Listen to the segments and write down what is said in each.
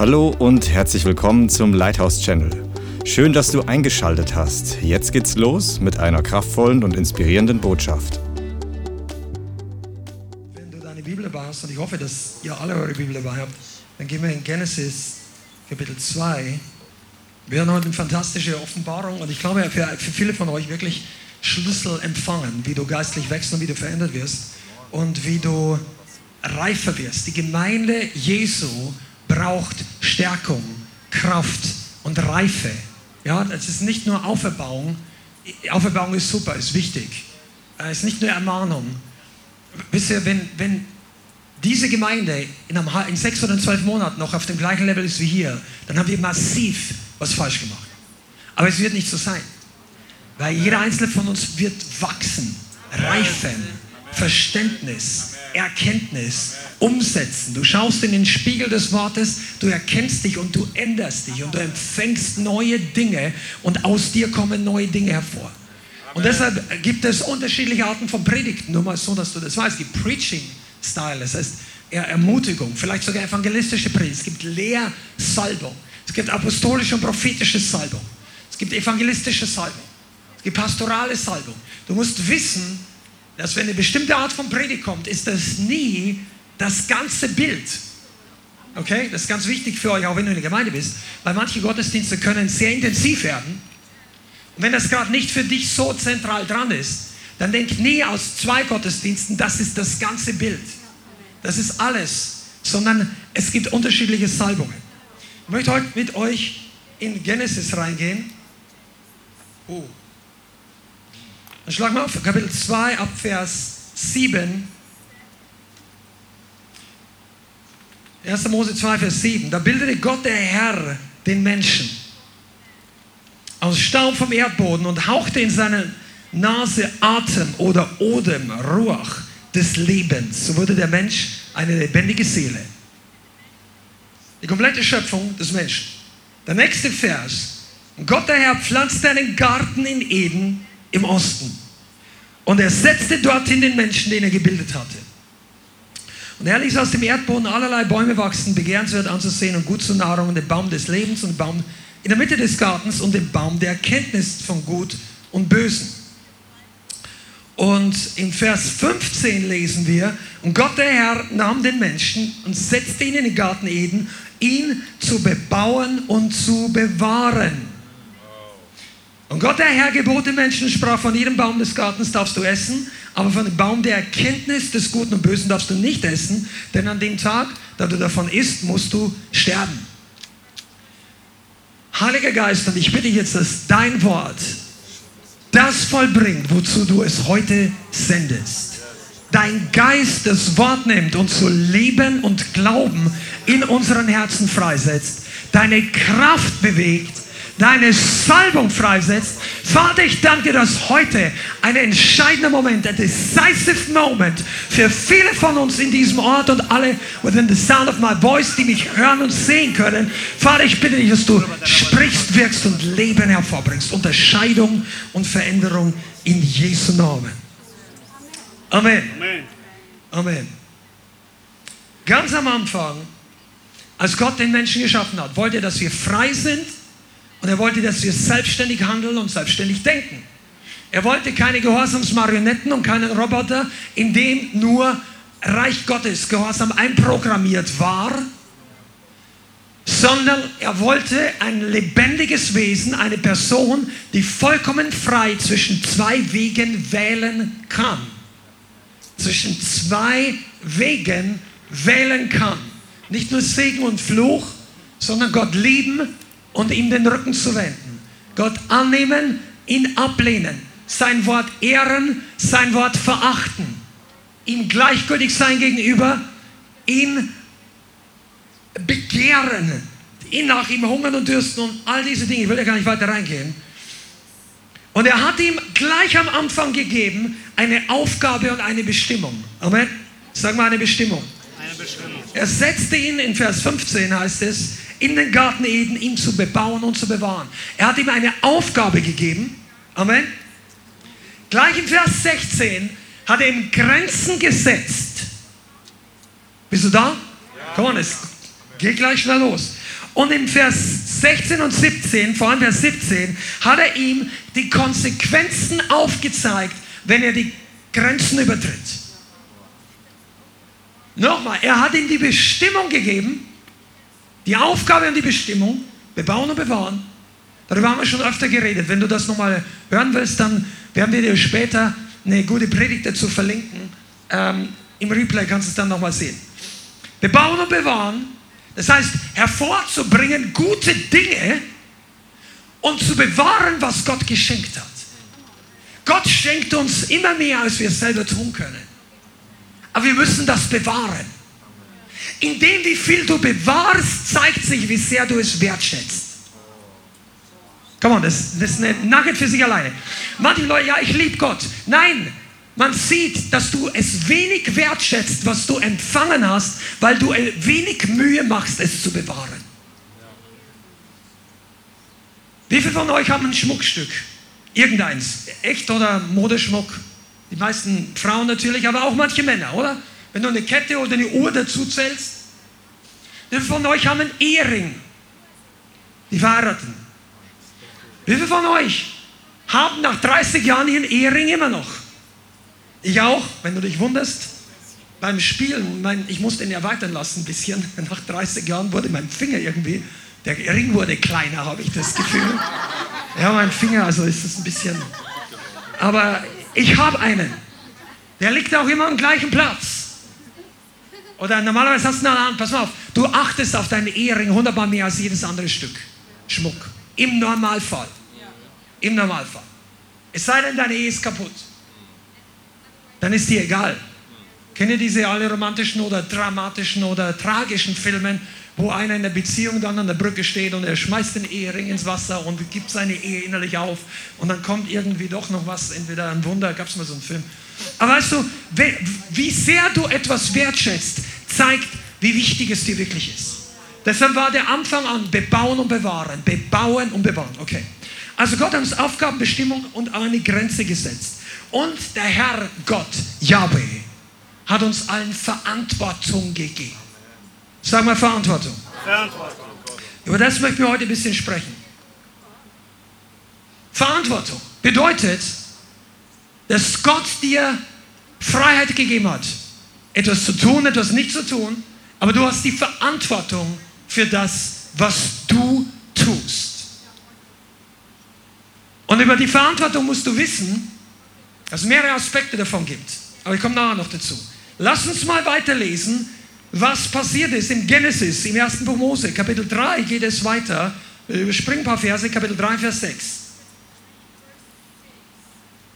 Hallo und herzlich willkommen zum Lighthouse Channel. Schön, dass du eingeschaltet hast. Jetzt geht's los mit einer kraftvollen und inspirierenden Botschaft. Wenn du deine Bibel dabei hast, und ich hoffe, dass ihr alle eure Bibel dabei habt, dann gehen wir in Genesis Kapitel 2. Wir haben heute eine fantastische Offenbarung und ich glaube, für, für viele von euch wirklich Schlüssel empfangen, wie du geistlich wächst und wie du verändert wirst und wie du reifer wirst. Die Gemeinde Jesu braucht Stärkung, Kraft und Reife. Ja, es ist nicht nur Auferbauung. Auferbauung ist super, ist wichtig. Es ist nicht nur Ermahnung. Wisst ihr, wenn, wenn diese Gemeinde in, einem, in sechs oder zwölf Monaten noch auf dem gleichen Level ist wie hier, dann haben wir massiv was falsch gemacht. Aber es wird nicht so sein. Weil jeder einzelne von uns wird wachsen, reifen, Verständnis, Erkenntnis, umsetzen. Du schaust in den Spiegel des Wortes, du erkennst dich und du änderst dich und du empfängst neue Dinge und aus dir kommen neue Dinge hervor. Und deshalb gibt es unterschiedliche Arten von Predigten, nur mal so, dass du das weißt. Es gibt Preaching-Style, das heißt Ermutigung, vielleicht sogar evangelistische Predigt. Es gibt Lehrsalbung, es gibt apostolische und prophetische Salbung, es gibt evangelistische Salbung, es gibt pastorale Salbung. Du musst wissen, dass wenn eine bestimmte Art von Predigt kommt, ist das nie das ganze Bild. Okay, das ist ganz wichtig für euch, auch wenn du in der Gemeinde bist, weil manche Gottesdienste können sehr intensiv werden. Und wenn das gerade nicht für dich so zentral dran ist, dann denk nie aus zwei Gottesdiensten, das ist das ganze Bild. Das ist alles, sondern es gibt unterschiedliche Salbungen. Ich möchte heute mit euch in Genesis reingehen. Oh. Dann schlag mal auf Kapitel 2 ab Vers 7. 1. Mose 2, Vers 7. Da bildete Gott der Herr den Menschen aus Staub vom Erdboden und hauchte in seine Nase Atem oder Odem, Ruach des Lebens. So wurde der Mensch eine lebendige Seele. Die komplette Schöpfung des Menschen. Der nächste Vers. Gott der Herr pflanzte einen Garten in Eden im Osten. Und er setzte dorthin den Menschen, den er gebildet hatte. Und er ließ aus dem Erdboden allerlei Bäume wachsen, begehrenswert anzusehen und gut zur Nahrung, und den Baum des Lebens und den Baum in der Mitte des Gartens und den Baum der Erkenntnis von Gut und Bösen. Und in Vers 15 lesen wir, und Gott der Herr nahm den Menschen und setzte ihn in den Garten Eden, ihn zu bebauen und zu bewahren. Und Gott der Herr gebot den Menschen sprach, von jedem Baum des Gartens darfst du essen, aber von dem Baum der Erkenntnis des Guten und Bösen darfst du nicht essen, denn an dem Tag, da du davon isst, musst du sterben. Heiliger Geist, und ich bitte jetzt, dass dein Wort das vollbringt, wozu du es heute sendest. Dein Geist das Wort nimmt und zu Leben und Glauben in unseren Herzen freisetzt, deine Kraft bewegt, deine Salbung freisetzt. Vater, ich danke, dass heute ein entscheidender Moment, ein decisive Moment für viele von uns in diesem Ort und alle within the sound of my voice, die mich hören und sehen können. Vater, ich bitte dich, dass du sprichst, wirkst und Leben hervorbringst. Unterscheidung und Veränderung in Jesu Namen. Amen. Amen. Ganz am Anfang, als Gott den Menschen geschaffen hat, wollte er, dass wir frei sind und er wollte, dass wir selbstständig handeln und selbstständig denken. Er wollte keine Gehorsamsmarionetten und keinen Roboter, in dem nur Reich Gottes Gehorsam einprogrammiert war, sondern er wollte ein lebendiges Wesen, eine Person, die vollkommen frei zwischen zwei Wegen wählen kann. Zwischen zwei Wegen wählen kann. Nicht nur Segen und Fluch, sondern Gott lieben und ihm den Rücken zu wenden. Gott annehmen, ihn ablehnen. Sein Wort ehren, sein Wort verachten. Ihm gleichgültig sein gegenüber, ihn begehren, ihn nach ihm hungern und dürsten und all diese Dinge. Ich will ja gar nicht weiter reingehen. Und er hat ihm gleich am Anfang gegeben eine Aufgabe und eine Bestimmung. Amen. Sag mal eine Bestimmung. Eine Bestimmung. Er setzte ihn, in Vers 15 heißt es, in den Garten Eden, ihn zu bebauen und zu bewahren. Er hat ihm eine Aufgabe gegeben. Amen. Gleich in Vers 16 hat er ihm Grenzen gesetzt. Bist du da? On, it's Geht gleich schnell los. Und im Vers 16 und 17, vor allem Vers 17, hat er ihm die Konsequenzen aufgezeigt, wenn er die Grenzen übertritt. Nochmal, er hat ihm die Bestimmung gegeben, die Aufgabe und die Bestimmung, bebauen und bewahren. Darüber haben wir schon öfter geredet. Wenn du das nochmal hören willst, dann werden wir dir später eine gute Predigt dazu verlinken. Ähm, Im Replay kannst du es dann nochmal sehen. Bebauen und bewahren das heißt, hervorzubringen gute Dinge und zu bewahren, was Gott geschenkt hat. Gott schenkt uns immer mehr, als wir selber tun können. Aber wir müssen das bewahren. In dem, wie viel du bewahrst, zeigt sich, wie sehr du es wertschätzt. Come on, das, das ist ein Nugget für sich alleine. Manche Leute, ja, ich liebe Gott. Nein, man sieht, dass du es wenig wertschätzt, was du empfangen hast, weil du wenig Mühe machst, es zu bewahren. Wie viele von euch haben ein Schmuckstück? Irgendeins. Echt oder Modeschmuck? Die meisten Frauen natürlich, aber auch manche Männer, oder? Wenn du eine Kette oder eine Uhr dazu zählst. Wie viele von euch haben einen Ehering? Die Verheirateten. Wie viele von euch haben nach 30 Jahren ihren Ehering immer noch? Ich auch, wenn du dich wunderst. Beim Spielen, mein, ich musste ihn erweitern lassen ein bisschen. Nach 30 Jahren wurde mein Finger irgendwie, der Ring wurde kleiner, habe ich das Gefühl. Ja, mein Finger, also ist es ein bisschen. Aber ich habe einen. Der liegt auch immer am gleichen Platz. Oder normalerweise hast du eine Hand, pass mal auf, du achtest auf deinen Ehering hundertmal mehr als jedes andere Stück Schmuck. Im Normalfall. Im Normalfall. Es sei denn, deine Ehe ist kaputt dann ist dir egal. Kennt ihr diese alle romantischen oder dramatischen oder tragischen Filmen, wo einer in der Beziehung dann an der Brücke steht und er schmeißt den Ehering ins Wasser und gibt seine Ehe innerlich auf und dann kommt irgendwie doch noch was, entweder ein Wunder, gab es mal so einen Film. Aber weißt du, wie sehr du etwas wertschätzt, zeigt, wie wichtig es dir wirklich ist. Deshalb war der Anfang an bebauen und bewahren, bebauen und bewahren. Okay. Also Gott hat uns Aufgabenbestimmung und eine Grenze gesetzt. Und der Herr Gott, Yahweh, hat uns allen Verantwortung gegeben. Sag mal Verantwortung. Verantwortung. Über das möchten wir heute ein bisschen sprechen. Verantwortung bedeutet, dass Gott dir Freiheit gegeben hat, etwas zu tun, etwas nicht zu tun, aber du hast die Verantwortung für das, was du tust. Und über die Verantwortung musst du wissen, dass es mehrere Aspekte davon gibt. Aber ich komme nachher noch dazu. Lass uns mal weiterlesen, was passiert ist in Genesis, im ersten Buch Mose, Kapitel 3 geht es weiter. Wir überspringen ein paar Verse, Kapitel 3, Vers 6.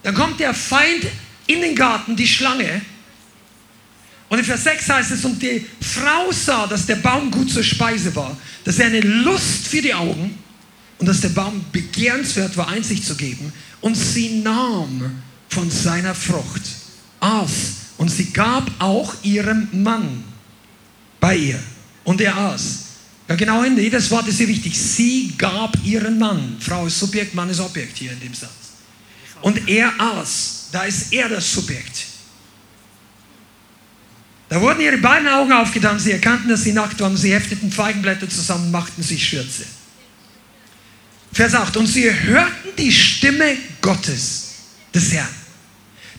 Dann kommt der Feind in den Garten, die Schlange. Und in Vers 6 heißt es, und die Frau sah, dass der Baum gut zur Speise war, dass er eine Lust für die Augen und dass der Baum begehrenswert war, Einsicht zu geben. Und sie nahm von seiner Frucht, aß und sie gab auch ihrem Mann bei ihr und er aß. Ja, genau jedes Wort ist hier wichtig. Sie gab ihren Mann. Frau ist Subjekt, Mann ist Objekt hier in dem Satz. Und er aß. Da ist er das Subjekt. Da wurden ihre beiden Augen aufgetan. Sie erkannten, dass sie nackt waren. Sie hefteten Feigenblätter zusammen, machten sich Schürze. Vers 8. Und sie hörten die Stimme Gottes, des Herrn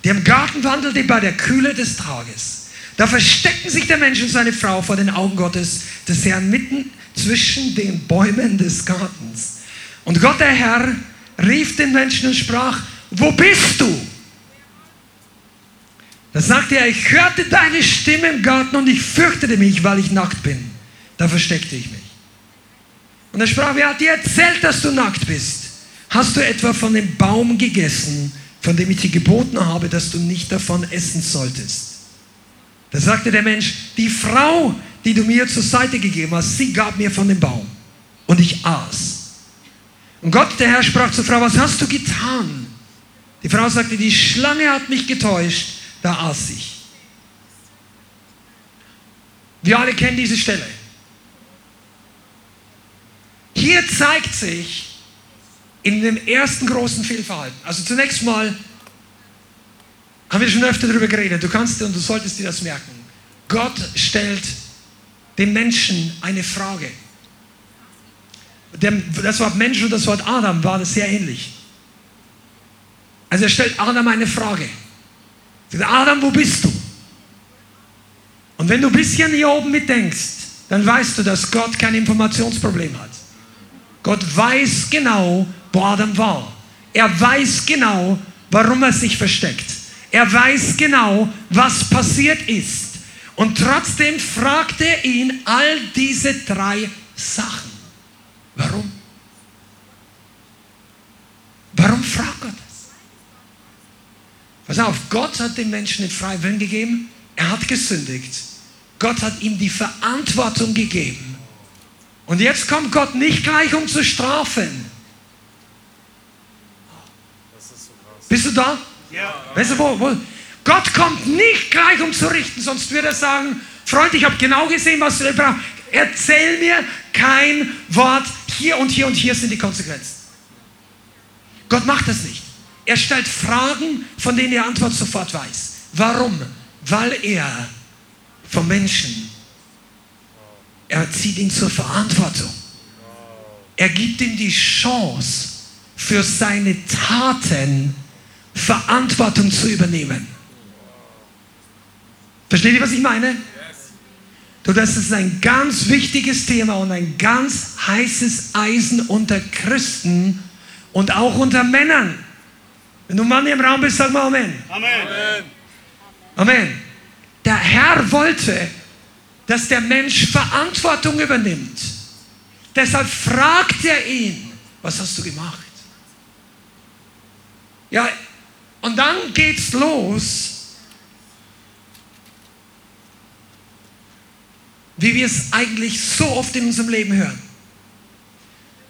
der im Garten wandelte bei der Kühle des Tages. Da versteckten sich der Mensch und seine Frau vor den Augen Gottes, des Herrn, mitten zwischen den Bäumen des Gartens. Und Gott, der Herr, rief den Menschen und sprach, wo bist du? Da sagte er, ich hörte deine Stimme im Garten und ich fürchtete mich, weil ich nackt bin. Da versteckte ich mich. Und er sprach, wer hat dir erzählt, dass du nackt bist? Hast du etwa von dem Baum gegessen, von dem ich dir geboten habe, dass du nicht davon essen solltest. Da sagte der Mensch, die Frau, die du mir zur Seite gegeben hast, sie gab mir von dem Baum und ich aß. Und Gott, der Herr, sprach zur Frau, was hast du getan? Die Frau sagte, die Schlange hat mich getäuscht, da aß ich. Wir alle kennen diese Stelle. Hier zeigt sich, in dem ersten großen Fehlverhalten. Also zunächst mal haben wir schon öfter darüber geredet. Du kannst und du solltest dir das merken. Gott stellt dem Menschen eine Frage. Das Wort Mensch und das Wort Adam war das sehr ähnlich. Also stellt Adam eine Frage. Sagt, Adam, wo bist du? Und wenn du ein bisschen hier oben mitdenkst, dann weißt du, dass Gott kein Informationsproblem hat. Gott weiß genau, wo Adam war. Er weiß genau, warum er sich versteckt. Er weiß genau, was passiert ist. Und trotzdem fragt er ihn all diese drei Sachen. Warum fragt Gott das? Pass auf, Gott hat dem Menschen den freien Willen gegeben. Er hat gesündigt. Gott hat ihm die Verantwortung gegeben. Und jetzt kommt Gott nicht gleich, um zu strafen. Bist du da? Ja. Weißt du, wo, wo? Gott kommt nicht gleich, um zu richten, sonst würde er sagen, Freund, ich habe genau gesehen, was du brauchst. Erzähl mir kein Wort. Hier und hier und hier sind die Konsequenzen. Gott macht das nicht. Er stellt Fragen, von denen er Antwort sofort weiß. Warum? Weil er vom Menschen, er zieht ihn zur Verantwortung. Er gibt ihm die Chance, für seine Taten Verantwortung zu übernehmen. Versteht ihr, was ich meine? Du, das ist ein ganz wichtiges Thema und ein ganz heißes Eisen unter Christen und auch unter Männern. Wenn du Mann im Raum bist, sag mal Amen. Amen. Amen. Der Herr wollte, dass der Mensch Verantwortung übernimmt. Deshalb fragt er ihn, was hast du gemacht? Ja, und dann geht's los wie wir es eigentlich so oft in unserem Leben hören.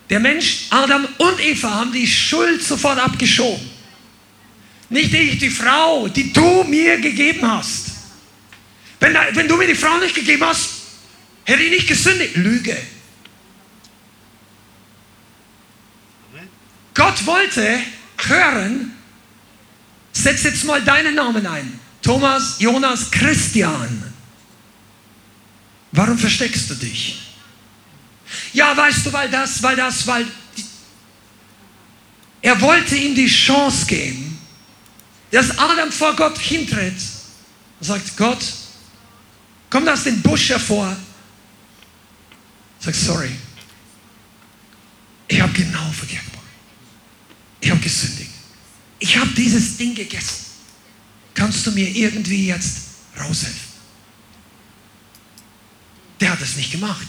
Der Mensch, Adam und Eva, haben die Schuld sofort abgeschoben. Nicht ich, die Frau, die du mir gegeben hast. Wenn, wenn du mir die Frau nicht gegeben hast, hätte ich nicht gesündigt. Lüge. Gott wollte hören, setz jetzt mal deinen Namen ein. Thomas, Jonas, Christian. Warum versteckst du dich? Ja, weißt du, weil das, weil das, weil... Er wollte ihm die Chance geben, dass Adam vor Gott hintritt und sagt, Gott, komm aus dem Busch hervor. Sag, sorry, ich habe genau verkehrt. Ich habe gesündigt. Ich habe dieses Ding gegessen. Kannst du mir irgendwie jetzt raushelfen? Der hat es nicht gemacht.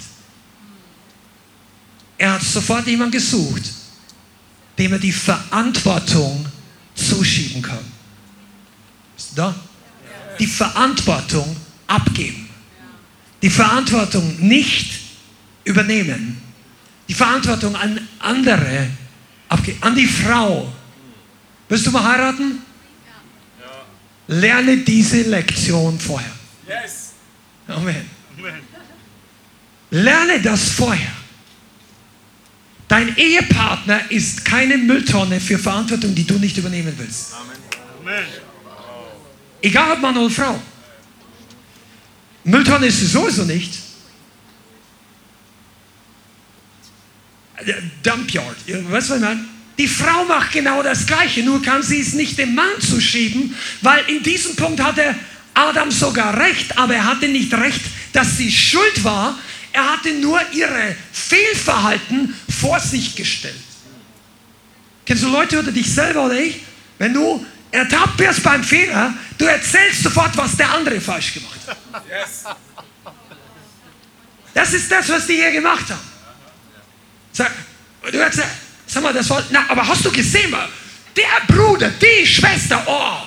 Er hat sofort jemanden gesucht, dem er die Verantwortung zuschieben kann. Bist du da? Die Verantwortung abgeben. Die Verantwortung nicht übernehmen. Die Verantwortung an andere abgeben. An die Frau. Willst du mal heiraten? Lerne diese Lektion vorher. Amen. Lerne das vorher. Dein Ehepartner ist keine Mülltonne für Verantwortung, die du nicht übernehmen willst. Amen. Egal ob Mann oder Frau. Mülltonne ist sie sowieso nicht. Dumpyard, was ich meine? Die Frau macht genau das Gleiche, nur kann sie es nicht dem Mann zuschieben, weil in diesem Punkt hatte Adam sogar recht, aber er hatte nicht recht, dass sie schuld war, er hatte nur ihre Fehlverhalten vor sich gestellt. Kennst du Leute oder dich selber oder ich? Wenn du ertappt wirst beim Fehler, du erzählst sofort, was der andere falsch gemacht hat. Das ist das, was die hier gemacht haben. Sag, du erzählst, sag mal, das war, na, aber hast du gesehen, der Bruder, die Schwester, oh,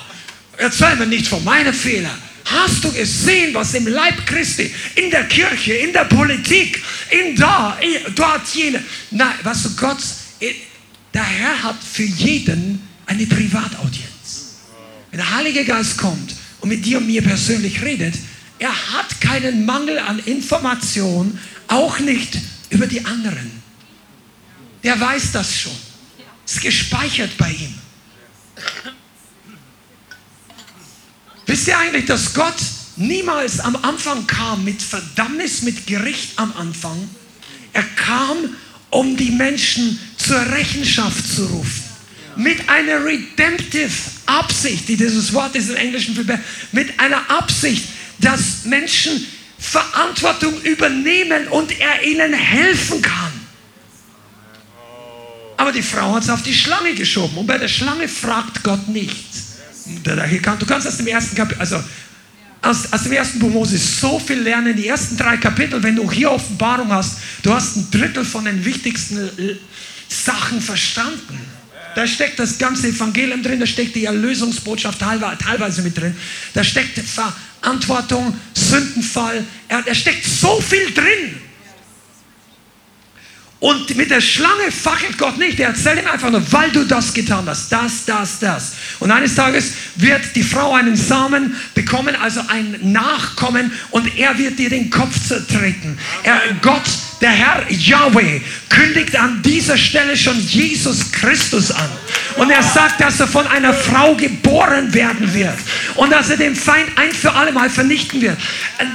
erzähl mir nicht von meinen Fehlern. Hast du gesehen, was im Leib Christi, in der Kirche, in der Politik, in da, in, dort, jene. Nein, was du, Gott, der Herr hat für jeden eine Privataudienz. Wenn der Heilige Geist kommt und mit dir und mir persönlich redet, er hat keinen Mangel an Information, auch nicht über die anderen. Der weiß das schon. Ist gespeichert bei ihm. Wisst ihr eigentlich, dass Gott niemals am Anfang kam mit Verdammnis, mit Gericht am Anfang. Er kam, um die Menschen zur Rechenschaft zu rufen. Mit einer redemptive Absicht, die dieses Wort ist im Englischen besser, mit einer Absicht, dass Menschen Verantwortung übernehmen und er ihnen helfen kann. Aber die Frau hat es auf die Schlange geschoben. Und bei der Schlange fragt Gott nicht. Du kannst aus dem ersten Kapitel, also aus, aus dem ersten Buch Moses so viel lernen. Die ersten drei Kapitel, wenn du hier Offenbarung hast, du hast ein Drittel von den wichtigsten äh, Sachen verstanden. Da steckt das ganze Evangelium drin, da steckt die Erlösungsbotschaft teilweise mit drin. Da steckt Verantwortung, Sündenfall, da steckt so viel drin. Und mit der Schlange fackelt Gott nicht. Er erzählt ihm einfach nur, weil du das getan hast. Das, das, das. Und eines Tages wird die Frau einen Samen bekommen, also ein Nachkommen, und er wird dir den Kopf zertreten. Er, Gott der Herr Yahweh kündigt an dieser Stelle schon Jesus Christus an. Und er sagt, dass er von einer Frau geboren werden wird. Und dass er den Feind ein für alle Mal vernichten wird.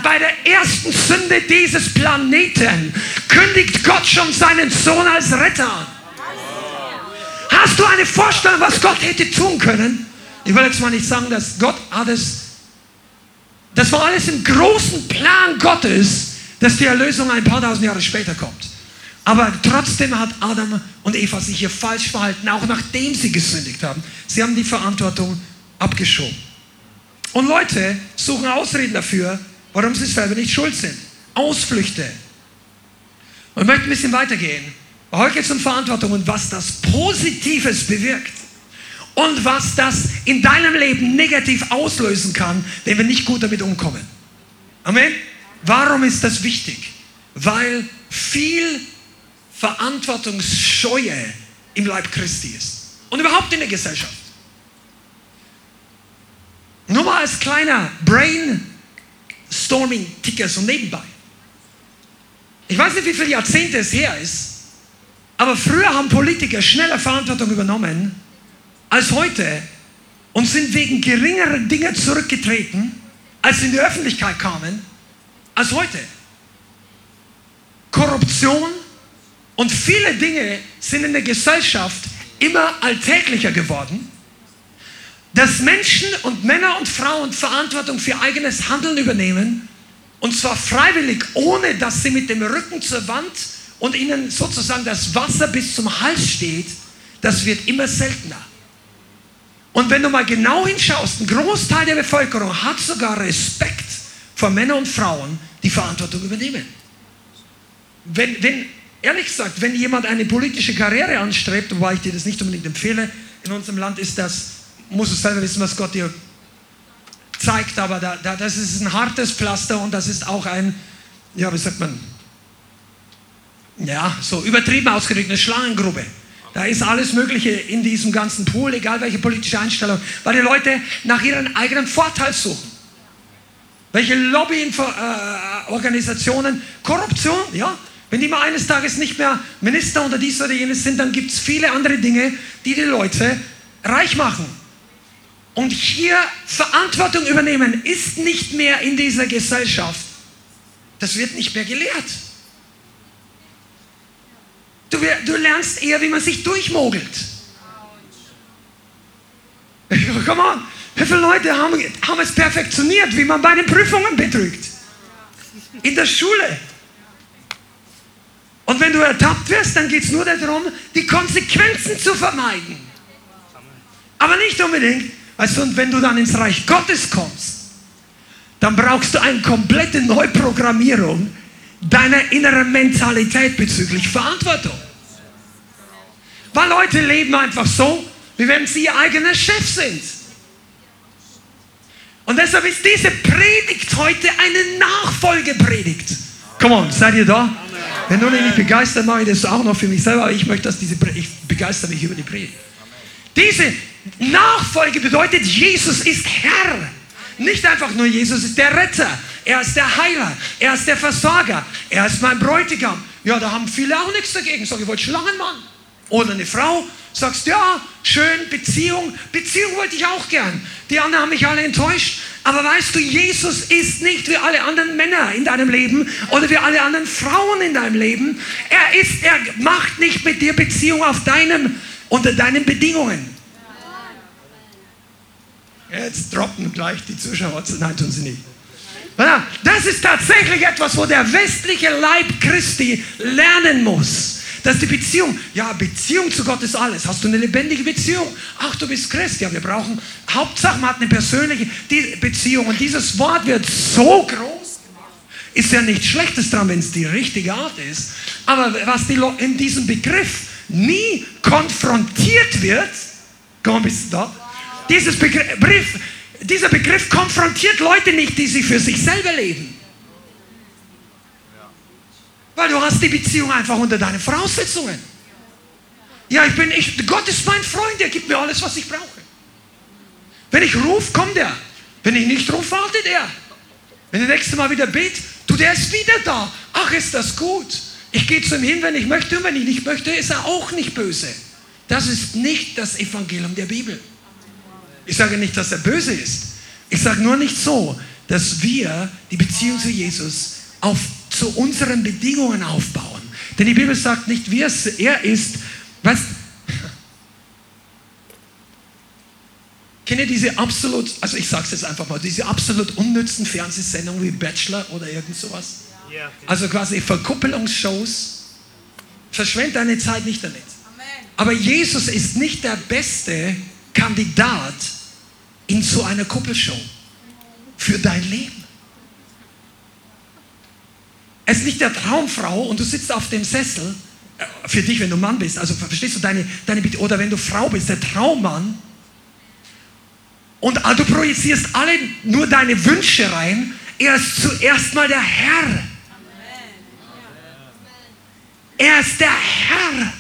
Bei der ersten Sünde dieses Planeten kündigt Gott schon seinen Sohn als Retter an. Hast du eine Vorstellung, was Gott hätte tun können? Ich will jetzt mal nicht sagen, dass Gott alles, das war alles im großen Plan Gottes dass die Erlösung ein paar tausend Jahre später kommt. Aber trotzdem hat Adam und Eva sich hier falsch verhalten, auch nachdem sie gesündigt haben. Sie haben die Verantwortung abgeschoben. Und Leute suchen Ausreden dafür, warum sie selber nicht schuld sind. Ausflüchte. Und ich möchte ein bisschen weitergehen. Heute geht es um Verantwortung und was das Positives bewirkt. Und was das in deinem Leben negativ auslösen kann, wenn wir nicht gut damit umkommen. Amen. Warum ist das wichtig? Weil viel Verantwortungsscheue im Leib Christi ist und überhaupt in der Gesellschaft. Nur mal als kleiner Brainstorming-Ticker so nebenbei. Ich weiß nicht, wie viele Jahrzehnte es her ist, aber früher haben Politiker schneller Verantwortung übernommen als heute und sind wegen geringerer Dinge zurückgetreten, als sie in die Öffentlichkeit kamen als heute. Korruption und viele Dinge sind in der Gesellschaft immer alltäglicher geworden, dass Menschen und Männer und Frauen Verantwortung für eigenes Handeln übernehmen und zwar freiwillig, ohne dass sie mit dem Rücken zur Wand und ihnen sozusagen das Wasser bis zum Hals steht, das wird immer seltener. Und wenn du mal genau hinschaust, ein Großteil der Bevölkerung hat sogar Respekt vor Männern und Frauen, die Verantwortung übernehmen. Wenn, wenn, ehrlich gesagt, wenn jemand eine politische Karriere anstrebt, wobei ich dir das nicht unbedingt empfehle, in unserem Land ist das, musst du selber wissen, was Gott dir zeigt, aber da, da, das ist ein hartes Pflaster und das ist auch ein, ja, wie sagt man, ja, so übertrieben ausgedrückt, eine Schlangengrube. Da ist alles Mögliche in diesem ganzen Pool, egal welche politische Einstellung, weil die Leute nach ihrem eigenen Vorteil suchen. Welche Lobbyorganisationen, Korruption, ja. Wenn die mal eines Tages nicht mehr Minister oder dies oder jenes sind, dann gibt es viele andere Dinge, die die Leute reich machen. Und hier Verantwortung übernehmen ist nicht mehr in dieser Gesellschaft. Das wird nicht mehr gelehrt. Du, du lernst eher, wie man sich durchmogelt. Come on. Wie viele Leute haben, haben es perfektioniert, wie man bei den Prüfungen betrügt? In der Schule. Und wenn du ertappt wirst, dann geht es nur darum, die Konsequenzen zu vermeiden. Aber nicht unbedingt, also wenn du dann ins Reich Gottes kommst, dann brauchst du eine komplette Neuprogrammierung deiner inneren Mentalität bezüglich Verantwortung. Weil Leute leben einfach so, wie wenn sie ihr eigener Chef sind. Und deshalb ist diese Predigt heute eine Nachfolgepredigt. Come on, seid ihr da? Wenn du nicht begeistert, mache ich das auch noch für mich selber. Aber ich möchte, dass diese Predigt, ich begeistere mich über die Predigt. Diese Nachfolge bedeutet, Jesus ist Herr. Nicht einfach nur Jesus ist der Retter. Er ist der Heiler. Er ist der Versorger. Er ist mein Bräutigam. Ja, da haben viele auch nichts dagegen. Sag ich, wollte Schlangenmann. Oder eine Frau, sagst, ja, schön, Beziehung. Beziehung wollte ich auch gern. Die anderen haben mich alle enttäuscht. Aber weißt du, Jesus ist nicht wie alle anderen Männer in deinem Leben oder wie alle anderen Frauen in deinem Leben. Er ist, er macht nicht mit dir Beziehung auf deinem, unter deinen Bedingungen. Jetzt droppen gleich die Zuschauer. Nein, tun sie nicht. Das ist tatsächlich etwas, wo der westliche Leib Christi lernen muss. Dass die Beziehung, ja, Beziehung zu Gott ist alles. Hast du eine lebendige Beziehung? Ach, du bist Christ. Ja, wir brauchen, Hauptsache man hat eine persönliche Beziehung. Und dieses Wort wird so groß gemacht. Ist ja nichts Schlechtes dran, wenn es die richtige Art ist. Aber was die in diesem Begriff nie konfrontiert wird, komm, du da? Dieses Begriff, dieser Begriff konfrontiert Leute nicht, die sie für sich selber leben. Weil du hast die Beziehung einfach unter deinen Voraussetzungen. Ja, ich bin, ich, Gott ist mein Freund, er gibt mir alles, was ich brauche. Wenn ich rufe, kommt er. Wenn ich nicht rufe, wartet er. Wenn der nächste Mal wieder bet, du, der ist wieder da. Ach, ist das gut. Ich gehe zu ihm hin, wenn ich möchte und wenn ich nicht möchte, ist er auch nicht böse. Das ist nicht das Evangelium der Bibel. Ich sage nicht, dass er böse ist. Ich sage nur nicht so, dass wir die Beziehung zu Jesus auf, zu unseren Bedingungen aufbauen. Denn die Bibel sagt nicht, wie es er ist. Was? Kennt ihr diese absolut, also ich sage es jetzt einfach mal, diese absolut unnützen Fernsehsendungen wie Bachelor oder irgend sowas? Also quasi Verkuppelungsshows. Verschwend deine Zeit nicht damit. Aber Jesus ist nicht der beste Kandidat in so einer Kuppelshow für dein Leben. Es ist nicht der Traumfrau und du sitzt auf dem Sessel, äh, für dich, wenn du Mann bist, also verstehst du deine, deine oder wenn du Frau bist, der Traummann, und du projizierst alle nur deine Wünsche rein, er ist zuerst mal der Herr. Er ist der Herr.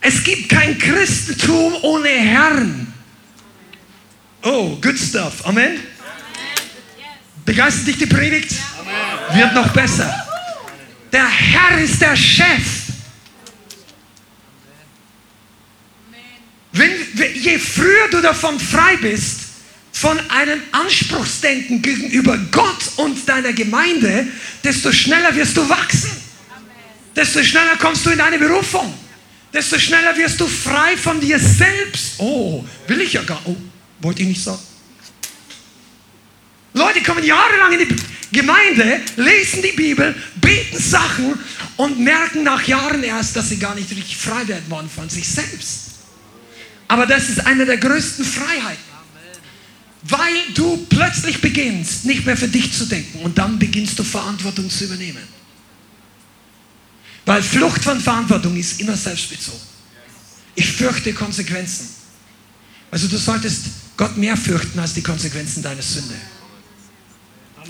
Es gibt kein Christentum ohne Herrn. Oh, good stuff. Amen. Begeistert dich die Predigt? Wird noch besser. Der Herr ist der Chef. Wenn, je früher du davon frei bist, von einem Anspruchsdenken gegenüber Gott und deiner Gemeinde, desto schneller wirst du wachsen. Desto schneller kommst du in deine Berufung. Desto schneller wirst du frei von dir selbst. Oh, will ich ja gar. Oh, wollte ich nicht sagen. Leute kommen jahrelang in die Gemeinde, lesen die Bibel, beten Sachen und merken nach Jahren erst, dass sie gar nicht richtig frei werden wollen von sich selbst. Aber das ist eine der größten Freiheiten. Weil du plötzlich beginnst, nicht mehr für dich zu denken und dann beginnst du Verantwortung zu übernehmen. Weil Flucht von Verantwortung ist immer selbstbezogen. Ich fürchte Konsequenzen. Also du solltest Gott mehr fürchten als die Konsequenzen deiner Sünde.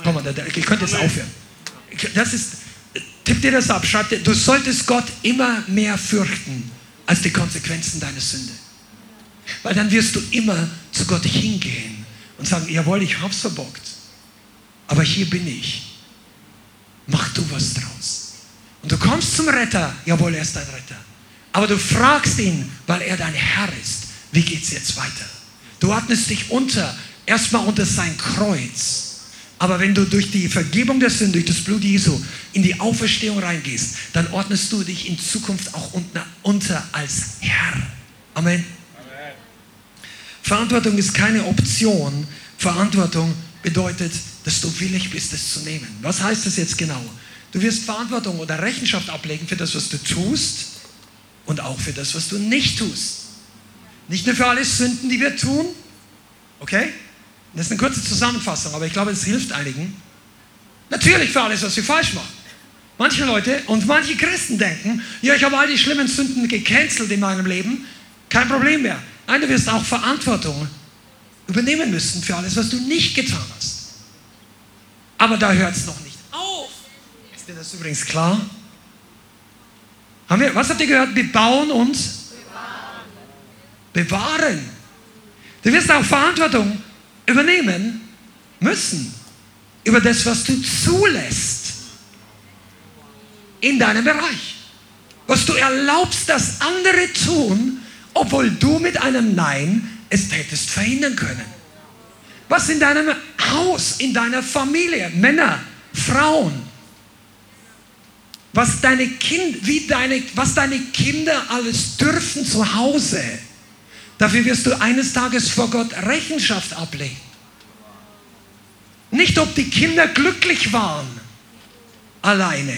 Komm mal, ich könnte jetzt aufhören. Das ist, tipp dir das ab, schreib dir, du solltest Gott immer mehr fürchten als die Konsequenzen deiner Sünde. Weil dann wirst du immer zu Gott hingehen und sagen, jawohl, ich hab's verbockt, aber hier bin ich. Mach du was draus. Und du kommst zum Retter, jawohl, er ist dein Retter. Aber du fragst ihn, weil er dein Herr ist, wie geht's jetzt weiter? Du ordnest dich unter, erstmal unter sein Kreuz. Aber wenn du durch die Vergebung der Sünde, durch das Blut Jesu in die Auferstehung reingehst, dann ordnest du dich in Zukunft auch unter, als Herr. Amen. Verantwortung ist keine Option. Verantwortung bedeutet, dass du willig bist, es zu nehmen. Was heißt das jetzt genau? Du wirst Verantwortung oder Rechenschaft ablegen für das, was du tust und auch für das, was du nicht tust. Nicht nur für alle Sünden, die wir tun. Okay? Das ist eine kurze Zusammenfassung, aber ich glaube, es hilft einigen. Natürlich für alles, was wir falsch machen. Manche Leute und manche Christen denken, ja, ich habe all die schlimmen Sünden gecancelt in meinem Leben, kein Problem mehr. Nein, du wirst auch Verantwortung übernehmen müssen für alles, was du nicht getan hast. Aber da hört es noch nicht auf. Ist dir das übrigens klar? Haben wir, was habt ihr gehört? Bebauen und bewahren. Du wirst auch Verantwortung übernehmen müssen über das, was du zulässt in deinem Bereich. Was du erlaubst, dass andere tun, obwohl du mit einem Nein es hättest verhindern können. Was in deinem Haus, in deiner Familie, Männer, Frauen, was deine, kind, wie deine, was deine Kinder alles dürfen zu Hause. Dafür wirst du eines Tages vor Gott Rechenschaft ablegen. Nicht, ob die Kinder glücklich waren alleine.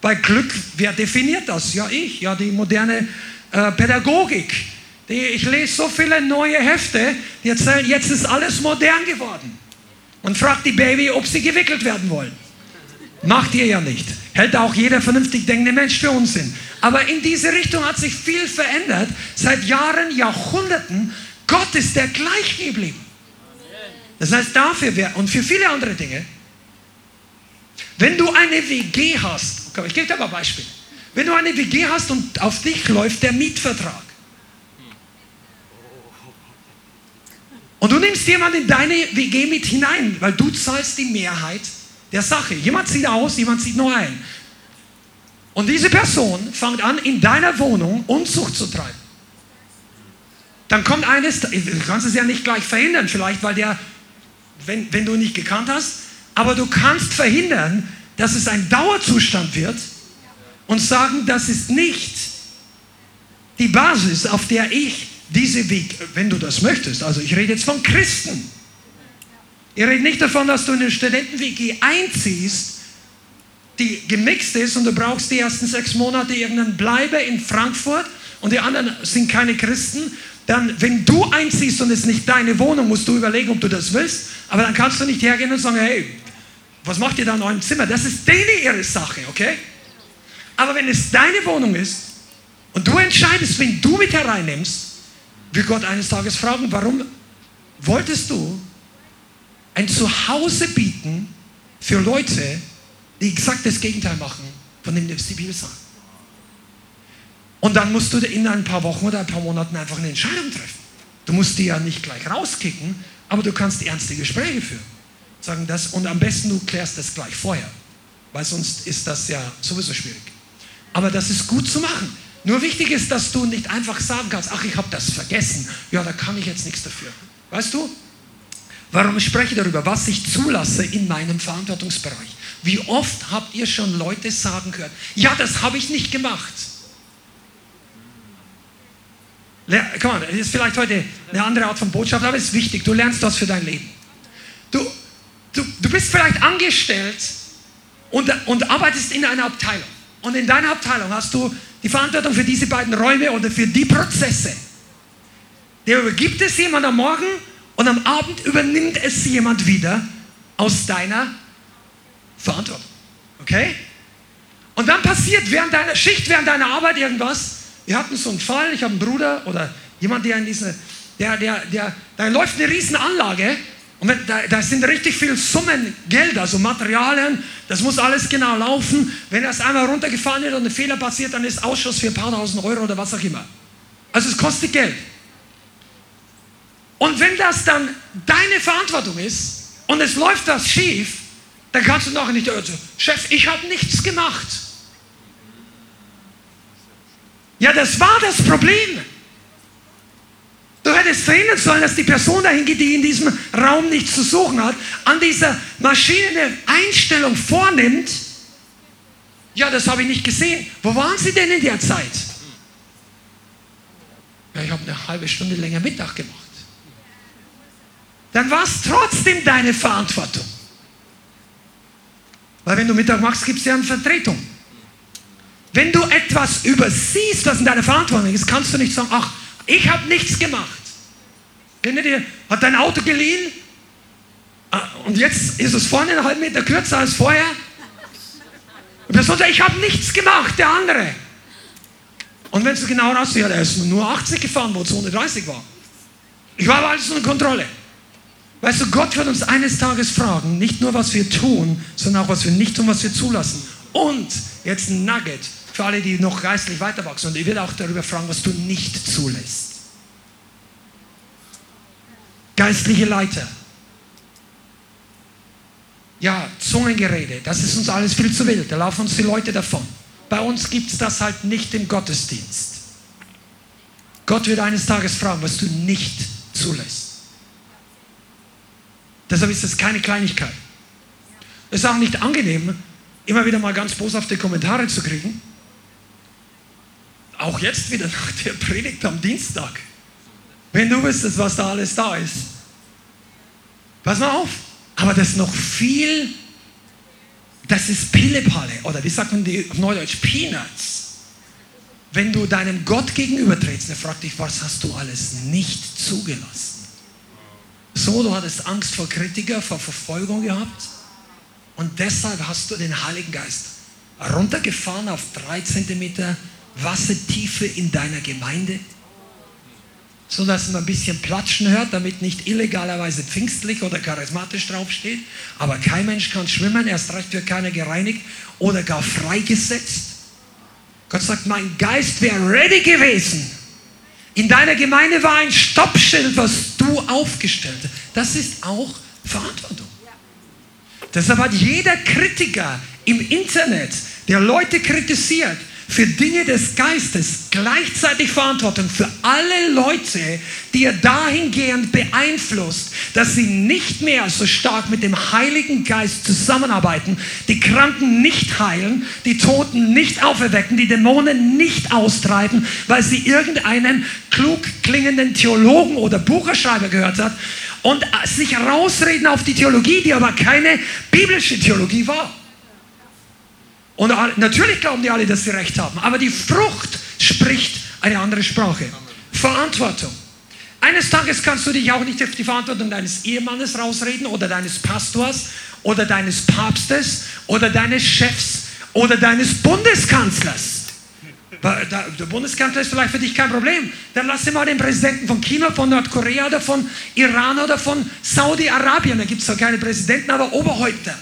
Bei Glück, wer definiert das? Ja, ich, ja, die moderne äh, Pädagogik. Die, ich lese so viele neue Hefte, die erzählen, jetzt ist alles modern geworden. Und fragt die Baby, ob sie gewickelt werden wollen. Macht ihr ja nicht. Hält auch jeder vernünftig denkende Mensch für Unsinn. Aber in diese Richtung hat sich viel verändert. Seit Jahren, Jahrhunderten. Gott ist der gleich geblieben. Das heißt, dafür wäre, und für viele andere Dinge, wenn du eine WG hast, ich gebe dir mal ein Beispiel. Wenn du eine WG hast und auf dich läuft der Mietvertrag und du nimmst jemanden in deine WG mit hinein, weil du zahlst die Mehrheit der Sache. Jemand zieht aus, jemand zieht nur ein. Und diese Person fängt an, in deiner Wohnung Unzucht zu treiben. Dann kommt eines, du kannst es ja nicht gleich verhindern, vielleicht, weil der, wenn, wenn du ihn nicht gekannt hast, aber du kannst verhindern, dass es ein Dauerzustand wird und sagen, das ist nicht die Basis, auf der ich diese Weg, wenn du das möchtest, also ich rede jetzt von Christen, ich rede nicht davon, dass du in eine Studenten-WG einziehst, die gemixt ist und du brauchst die ersten sechs Monate irgendeinen Bleibe in Frankfurt und die anderen sind keine Christen. Dann, wenn du einziehst und es nicht deine Wohnung, musst du überlegen, ob du das willst. Aber dann kannst du nicht hergehen und sagen, hey, was macht ihr da in eurem Zimmer? Das ist denen ihre Sache, okay? Aber wenn es deine Wohnung ist und du entscheidest, wen du mit hereinnimmst, wird Gott eines Tages fragen, warum wolltest du ein Zuhause bieten für Leute, die exakt das Gegenteil machen, von dem die Bibel sagt. Und dann musst du in ein paar Wochen oder ein paar Monaten einfach eine Entscheidung treffen. Du musst die ja nicht gleich rauskicken, aber du kannst ernste Gespräche führen. Sagen das, und am besten du klärst das gleich vorher, weil sonst ist das ja sowieso schwierig. Aber das ist gut zu machen. Nur wichtig ist, dass du nicht einfach sagen kannst, ach, ich habe das vergessen. Ja, da kann ich jetzt nichts dafür. Weißt du, Warum spreche ich darüber? Was ich zulasse in meinem Verantwortungsbereich. Wie oft habt ihr schon Leute sagen gehört, ja, das habe ich nicht gemacht. Komm das ist vielleicht heute eine andere Art von Botschaft, aber es ist wichtig. Du lernst das für dein Leben. Du, du, du bist vielleicht angestellt und, und arbeitest in einer Abteilung. Und in deiner Abteilung hast du die Verantwortung für diese beiden Räume oder für die Prozesse. Der übergibt es jemand am Morgen und am Abend übernimmt es jemand wieder aus deiner Verantwortung. Okay? Und dann passiert während deiner Schicht, während deiner Arbeit irgendwas. Wir hatten so einen Fall, ich habe einen Bruder oder jemand, der in diese, der, der, der, da läuft eine riesen Anlage und wenn, da, da sind richtig viele Summen Geld, also Materialien, das muss alles genau laufen. Wenn das einmal runtergefallen wird und ein Fehler passiert, dann ist Ausschuss für ein paar tausend Euro oder was auch immer. Also es kostet Geld. Und wenn das dann deine Verantwortung ist und es läuft das schief, dann kannst du noch nicht, also, Chef, ich habe nichts gemacht. Ja, das war das Problem. Du hättest verhindern sollen, dass die Person dahin geht, die in diesem Raum nichts zu suchen hat, an dieser Maschine eine Einstellung vornimmt. Ja, das habe ich nicht gesehen. Wo waren Sie denn in der Zeit? Ja, ich habe eine halbe Stunde länger Mittag gemacht dann war es trotzdem deine Verantwortung. Weil wenn du Mittag machst, gibt es ja eine Vertretung. Wenn du etwas übersiehst, was in deiner Verantwortung ist, kannst du nicht sagen, ach, ich habe nichts gemacht. Dir, hat dein Auto geliehen ah, und jetzt ist es vorne einen halben Meter kürzer als vorher. Und der sagt, ich habe nichts gemacht, der andere. Und wenn du genau raus, ja, der ist nur 80 gefahren, wo es 130 war. Ich war aber alles unter Kontrolle. Weißt du, Gott wird uns eines Tages fragen, nicht nur was wir tun, sondern auch was wir nicht tun, was wir zulassen. Und jetzt ein Nugget für alle, die noch geistlich weiterwachsen. Und ich werde auch darüber fragen, was du nicht zulässt. Geistliche Leiter. Ja, Zungengerede, das ist uns alles viel zu wild. Da laufen uns die Leute davon. Bei uns gibt es das halt nicht im Gottesdienst. Gott wird eines Tages fragen, was du nicht zulässt. Deshalb ist das keine Kleinigkeit. Es ist auch nicht angenehm, immer wieder mal ganz boshafte Kommentare zu kriegen. Auch jetzt wieder nach der Predigt am Dienstag. Wenn du wüsstest, was da alles da ist. Pass mal auf. Aber das ist noch viel, das ist Pillepalle. Oder wie sagt man die auf Neudeutsch? Peanuts. Wenn du deinem Gott gegenübertrittst, der fragt dich, was hast du alles nicht zugelassen? So, du hattest Angst vor Kritiker, vor Verfolgung gehabt. Und deshalb hast du den Heiligen Geist runtergefahren auf drei Zentimeter Wassertiefe in deiner Gemeinde, sodass man ein bisschen Platschen hört, damit nicht illegalerweise pfingstlich oder charismatisch draufsteht. Aber kein Mensch kann schwimmen, erst recht wird keiner gereinigt oder gar freigesetzt. Gott sagt, mein Geist wäre ready gewesen. In deiner Gemeinde war ein Stoppschild, was du aufgestellt hast. Das ist auch Verantwortung. Deshalb hat jeder Kritiker im Internet, der Leute kritisiert, für Dinge des Geistes gleichzeitig Verantwortung für alle Leute, die er dahingehend beeinflusst, dass sie nicht mehr so stark mit dem Heiligen Geist zusammenarbeiten, die Kranken nicht heilen, die Toten nicht auferwecken, die Dämonen nicht austreiben, weil sie irgendeinen klug klingenden Theologen oder Bucherschreiber gehört hat und sich rausreden auf die Theologie, die aber keine biblische Theologie war. Und natürlich glauben die alle, dass sie recht haben, aber die Frucht spricht eine andere Sprache. Verantwortung. Eines Tages kannst du dich auch nicht auf die Verantwortung deines Ehemannes rausreden oder deines Pastors oder deines Papstes oder deines Chefs oder deines Bundeskanzlers. Der Bundeskanzler ist vielleicht für dich kein Problem. Dann lass dir mal den Präsidenten von China, von Nordkorea oder von Iran oder von Saudi-Arabien. Da gibt es zwar keine Präsidenten, aber Oberhäupter.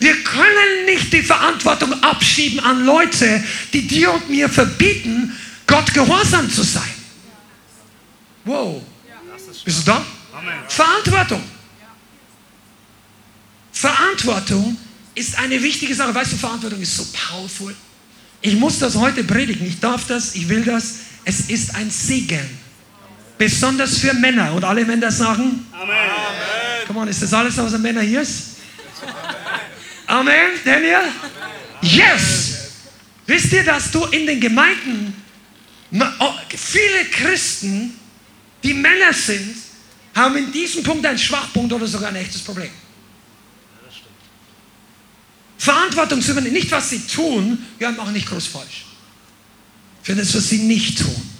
Wir können nicht die Verantwortung abschieben an Leute, die dir und mir verbieten, Gott gehorsam zu sein. Wow. Bist du da? Verantwortung. Verantwortung ist eine wichtige Sache. Weißt du, Verantwortung ist so powerful. Ich muss das heute predigen. Ich darf das, ich will das. Es ist ein Segen. Besonders für Männer. Und alle Männer sagen: Amen. Come on, ist das alles, was ein Männer hier ist? Amen, Daniel? Yes! Wisst ihr, dass du in den Gemeinden oh, viele Christen, die Männer sind, haben in diesem Punkt einen Schwachpunkt oder sogar ein echtes Problem. Verantwortung zu übernehmen, nicht was sie tun, wir machen nicht groß falsch. Für das, was sie nicht tun.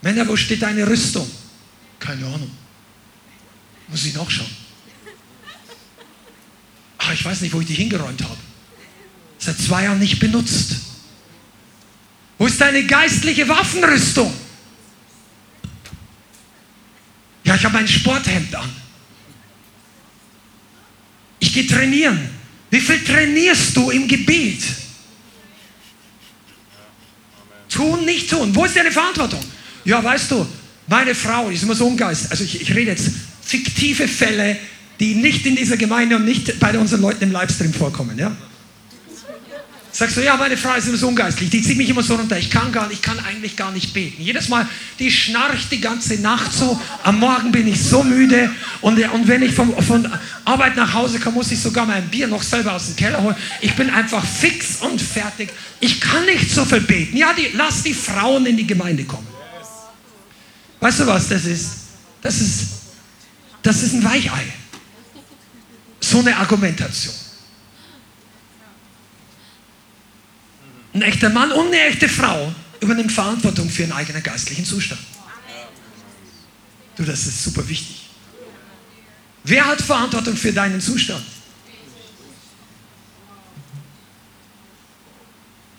Männer, wo steht deine Rüstung? Keine Ahnung. Muss ich nachschauen. Ach, ich weiß nicht, wo ich die hingeräumt habe. Seit zwei Jahren nicht benutzt. Wo ist deine geistliche Waffenrüstung? Ja, ich habe ein Sporthemd an. Ich gehe trainieren. Wie viel trainierst du im Gebet? Tun, nicht tun. Wo ist deine Verantwortung? Ja, weißt du, meine Frau ist immer so ungeist. Also ich, ich rede jetzt fiktive Fälle, die nicht in dieser Gemeinde und nicht bei unseren Leuten im Livestream vorkommen. Ja? Sagst du, ja, meine Frau ist immer so ungeistlich, die zieht mich immer so runter, ich kann gar nicht, ich kann eigentlich gar nicht beten. Jedes Mal, die schnarcht die ganze Nacht so, am Morgen bin ich so müde und, und wenn ich vom, von Arbeit nach Hause komme, muss ich sogar mein Bier noch selber aus dem Keller holen. Ich bin einfach fix und fertig. Ich kann nicht so viel beten. Ja, die, lass die Frauen in die Gemeinde kommen. Weißt du was das ist? Das ist, das ist ein Weichei. So eine Argumentation. Ein echter Mann und eine echte Frau übernimmt Verantwortung für ihren eigenen geistlichen Zustand. Du, das ist super wichtig. Wer hat Verantwortung für deinen Zustand?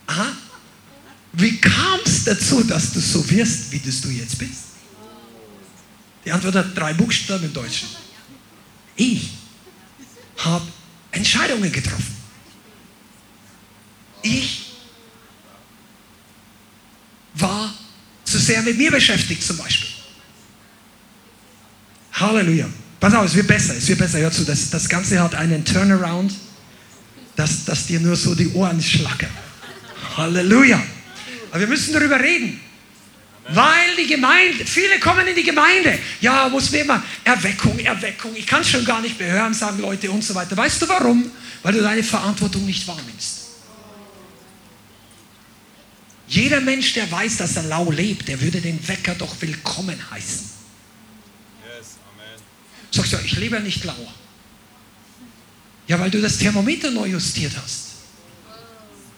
Aha. Wie kam es dazu, dass du so wirst, wie du jetzt bist? Die Antwort hat drei Buchstaben im Deutschen. Ich habe Entscheidungen getroffen. Ich war zu sehr mit mir beschäftigt zum Beispiel. Halleluja. Pass auf, es wird besser, es wird besser. Hör zu, das, das Ganze hat einen Turnaround, dass, dass dir nur so die Ohren schlackern. Halleluja. Aber wir müssen darüber reden. Weil die Gemeinde, viele kommen in die Gemeinde. Ja, muss mir immer Erweckung, Erweckung. Ich kann es schon gar nicht mehr hören, sagen Leute und so weiter. Weißt du warum? Weil du deine Verantwortung nicht wahrnimmst. Jeder Mensch, der weiß, dass er lau lebt, der würde den Wecker doch willkommen heißen. Yes, amen. Sagst du, ich lebe ja nicht lau. Ja, weil du das Thermometer neu justiert hast.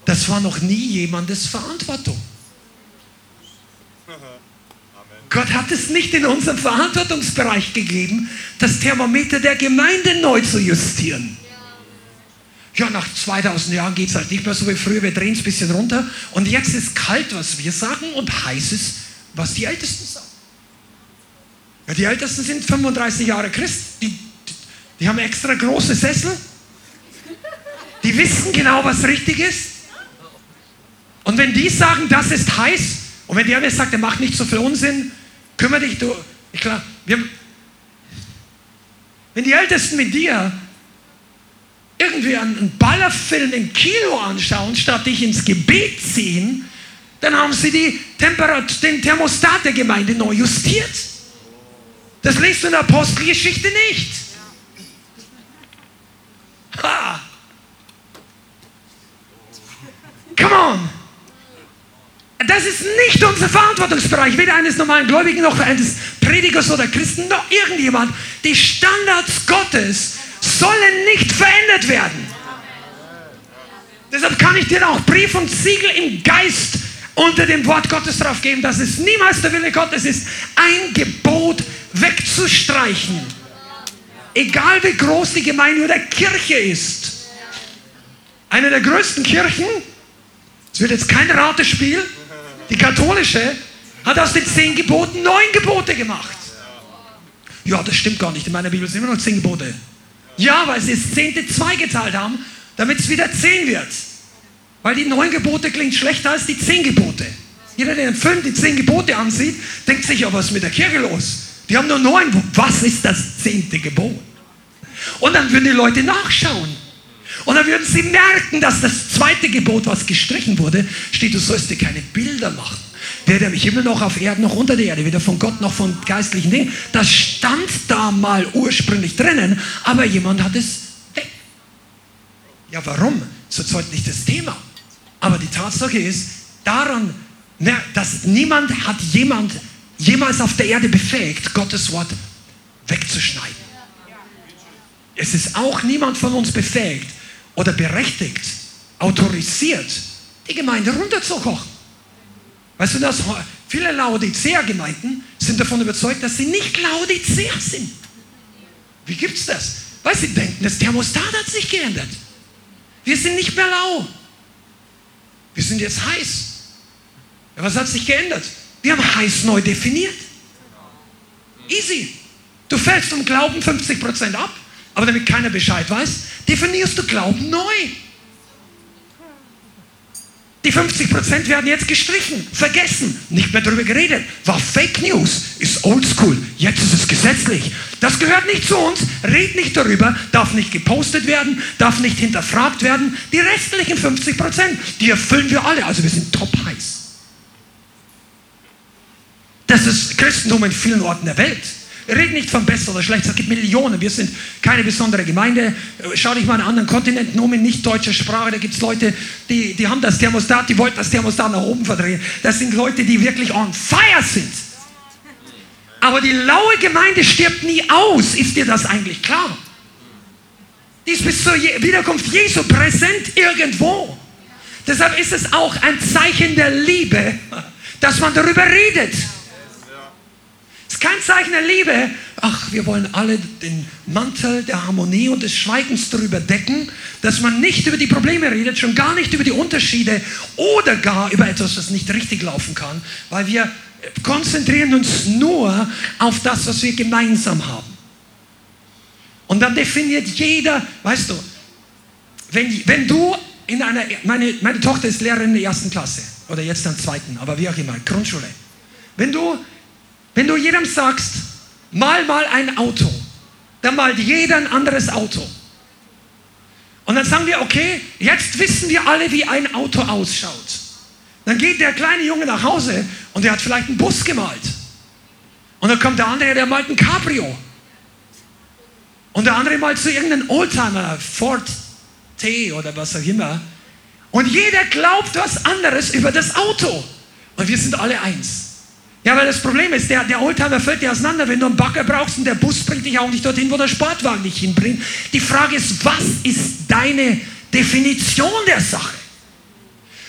Das war noch nie jemandes Verantwortung. Gott hat es nicht in unserem Verantwortungsbereich gegeben, das Thermometer der Gemeinde neu zu justieren. Ja, nach 2000 Jahren geht es halt nicht mehr so wie früher, wir drehen es ein bisschen runter. Und jetzt ist kalt, was wir sagen, und heiß ist, was die Ältesten sagen. Ja, die Ältesten sind 35 Jahre Christ, die, die, die haben extra große Sessel, die wissen genau, was richtig ist. Und wenn die sagen, das ist heiß, und wenn der mir sagt, der macht nicht so viel Unsinn, kümmere dich, du. Ich klar, wir, wenn die Ältesten mit dir irgendwie einen Ballerfilm im Kino anschauen, statt dich ins Gebet ziehen, dann haben sie die Temperat den Thermostat der Gemeinde neu justiert. Das liest du in der Apostelgeschichte nicht. Ha! Come on! Das ist nicht unser Verantwortungsbereich, weder eines normalen Gläubigen noch eines Predigers oder Christen noch irgendjemand. Die Standards Gottes sollen nicht verändert werden. Deshalb kann ich dir auch Brief und Siegel im Geist unter dem Wort Gottes drauf geben, dass es niemals der Wille Gottes ist, ein Gebot wegzustreichen. Egal wie groß die Gemeinde oder Kirche ist. Eine der größten Kirchen, es wird jetzt kein Ratespiel, die katholische hat aus den zehn Geboten neun Gebote gemacht. Ja, das stimmt gar nicht. In meiner Bibel sind immer noch zehn Gebote. Ja, weil sie das zehnte zweigeteilt haben, damit es wieder zehn wird. Weil die neun Gebote klingt schlechter als die zehn Gebote. Jeder, der den Film die zehn Gebote ansieht, denkt sich, ja, was ist mit der Kirche los? Die haben nur neun. Was ist das zehnte Gebot? Und dann würden die Leute nachschauen. Und dann würden sie merken, dass das zweite Gebot, was gestrichen wurde, steht, du sollst dir keine Bilder machen. Weder im Himmel noch auf Erden noch unter der Erde, weder von Gott noch von geistlichen Dingen. Das stand da mal ursprünglich drinnen, aber jemand hat es weg. Ja, warum? So zeugt nicht das Thema. Aber die Tatsache ist, daran, dass niemand hat jemand jemals auf der Erde befähigt, Gottes Wort wegzuschneiden. Es ist auch niemand von uns befähigt, oder berechtigt, autorisiert, die Gemeinde runterzukochen. Weißt du das? Viele Laodicea-Gemeinden sind davon überzeugt, dass sie nicht Laodicea sind. Wie gibt es das? Weil sie denken, das Thermostat hat sich geändert. Wir sind nicht mehr lau. Wir sind jetzt heiß. Ja, was hat sich geändert? Wir haben heiß neu definiert. Easy. Du fällst um Glauben 50% ab, aber damit keiner Bescheid weiß, definierst du Glauben neu. Die 50% werden jetzt gestrichen, vergessen, nicht mehr darüber geredet. War Fake News, ist oldschool, jetzt ist es gesetzlich. Das gehört nicht zu uns, red nicht darüber, darf nicht gepostet werden, darf nicht hinterfragt werden. Die restlichen 50%, die erfüllen wir alle, also wir sind top heiß. Das ist Christentum in vielen Orten der Welt. Red nicht von besser oder schlecht, es gibt Millionen. Wir sind keine besondere Gemeinde. Schau dich mal an anderen Kontinenten um in nicht deutscher Sprache. Da gibt es Leute, die, die haben das Thermostat, die wollten das Thermostat nach oben verdrehen. Das sind Leute, die wirklich on fire sind. Aber die laue Gemeinde stirbt nie aus. Ist dir das eigentlich klar? Die ist bis zur Wiederkunft Jesu präsent irgendwo. Deshalb ist es auch ein Zeichen der Liebe, dass man darüber redet kein Zeichen der Liebe. Ach, wir wollen alle den Mantel der Harmonie und des Schweigens darüber decken, dass man nicht über die Probleme redet, schon gar nicht über die Unterschiede oder gar über etwas, was nicht richtig laufen kann, weil wir konzentrieren uns nur auf das, was wir gemeinsam haben. Und dann definiert jeder, weißt du, wenn, wenn du in einer, meine, meine Tochter ist Lehrerin in der ersten Klasse oder jetzt in der zweiten, aber wie auch immer, Grundschule. Wenn du wenn du jedem sagst, mal mal ein Auto, dann malt jeder ein anderes Auto. Und dann sagen wir, okay, jetzt wissen wir alle, wie ein Auto ausschaut. Dann geht der kleine Junge nach Hause und der hat vielleicht einen Bus gemalt. Und dann kommt der andere, der malt ein Cabrio. Und der andere malt zu irgendeinem Oldtimer, Ford T oder was auch immer. Und jeder glaubt was anderes über das Auto. Und wir sind alle eins. Ja, weil das Problem ist, der, der Oldtimer fällt dir auseinander, wenn du einen Bagger brauchst und der Bus bringt dich auch nicht dorthin, wo der Sportwagen dich hinbringt. Die Frage ist, was ist deine Definition der Sache?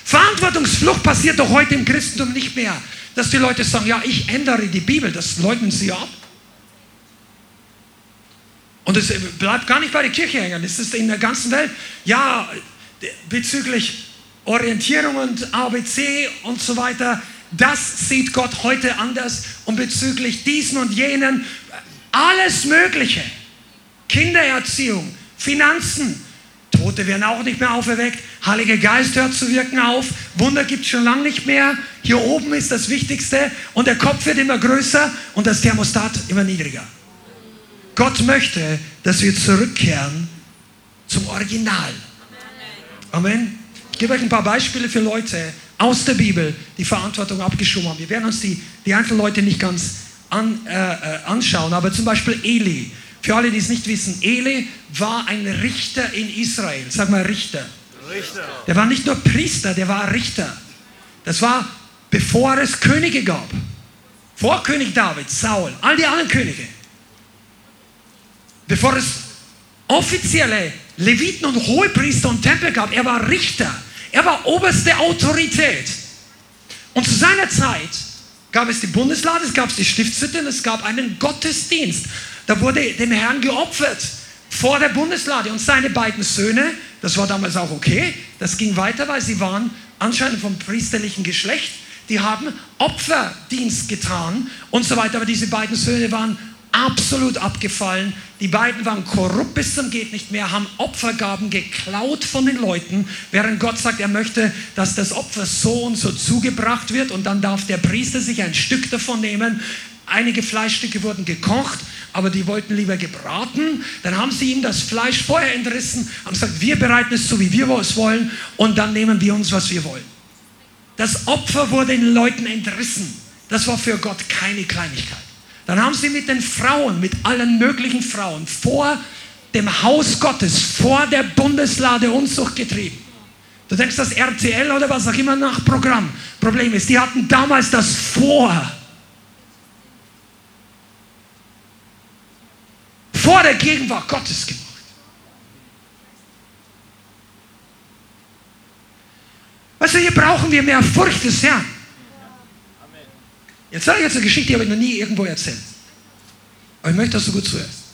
Verantwortungsflucht passiert doch heute im Christentum nicht mehr, dass die Leute sagen, ja, ich ändere die Bibel, das leugnen sie ab. Und es bleibt gar nicht bei der Kirche hängen, es ist in der ganzen Welt. Ja, bezüglich Orientierung und ABC und so weiter, das sieht Gott heute anders. Und bezüglich diesen und jenen, alles Mögliche. Kindererziehung, Finanzen, Tote werden auch nicht mehr auferweckt. Heiliger Geist hört zu wirken auf. Wunder gibt es schon lange nicht mehr. Hier oben ist das Wichtigste. Und der Kopf wird immer größer und das Thermostat immer niedriger. Gott möchte, dass wir zurückkehren zum Original. Amen. Ich gebe euch ein paar Beispiele für Leute aus der Bibel, die Verantwortung abgeschoben haben. Wir werden uns die, die einzelnen Leute nicht ganz an, äh, äh anschauen, aber zum Beispiel Eli. Für alle, die es nicht wissen, Eli war ein Richter in Israel. Sag mal Richter. Richter. Der war nicht nur Priester, der war Richter. Das war bevor es Könige gab. Vor König David, Saul, all die anderen Könige. Bevor es offizielle Leviten und Hohepriester und Tempel gab, er war Richter. Er war oberste Autorität. Und zu seiner Zeit gab es die Bundeslade, es gab die Stiftshütte und es gab einen Gottesdienst. Da wurde dem Herrn geopfert vor der Bundeslade. Und seine beiden Söhne, das war damals auch okay, das ging weiter, weil sie waren anscheinend vom priesterlichen Geschlecht, die haben Opferdienst getan und so weiter. Aber diese beiden Söhne waren absolut abgefallen. Die beiden waren korrupt bis zum geht nicht mehr, haben Opfergaben geklaut von den Leuten, während Gott sagt, er möchte, dass das Opfer so und so zugebracht wird und dann darf der Priester sich ein Stück davon nehmen. Einige Fleischstücke wurden gekocht aber die wollten lieber gebraten. Dann haben sie ihm das Fleisch vorher entrissen, haben gesagt, wir bereiten es so, wie wir es wollen und dann nehmen wir uns, was wir wollen. Das Opfer wurde den Leuten entrissen. Das war für Gott keine Kleinigkeit. Dann haben sie mit den Frauen, mit allen möglichen Frauen vor dem Haus Gottes, vor der Bundeslade Unzucht getrieben. Du denkst, das RTL oder was auch immer nach Programm. Problem ist, die hatten damals das vor vor der Gegenwart Gottes gemacht. Weißt du, hier brauchen wir mehr Furcht des Herrn. Jetzt sage ich jetzt eine Geschichte, die habe ich noch nie irgendwo erzählt. Aber ich möchte, dass du gut zuhörst.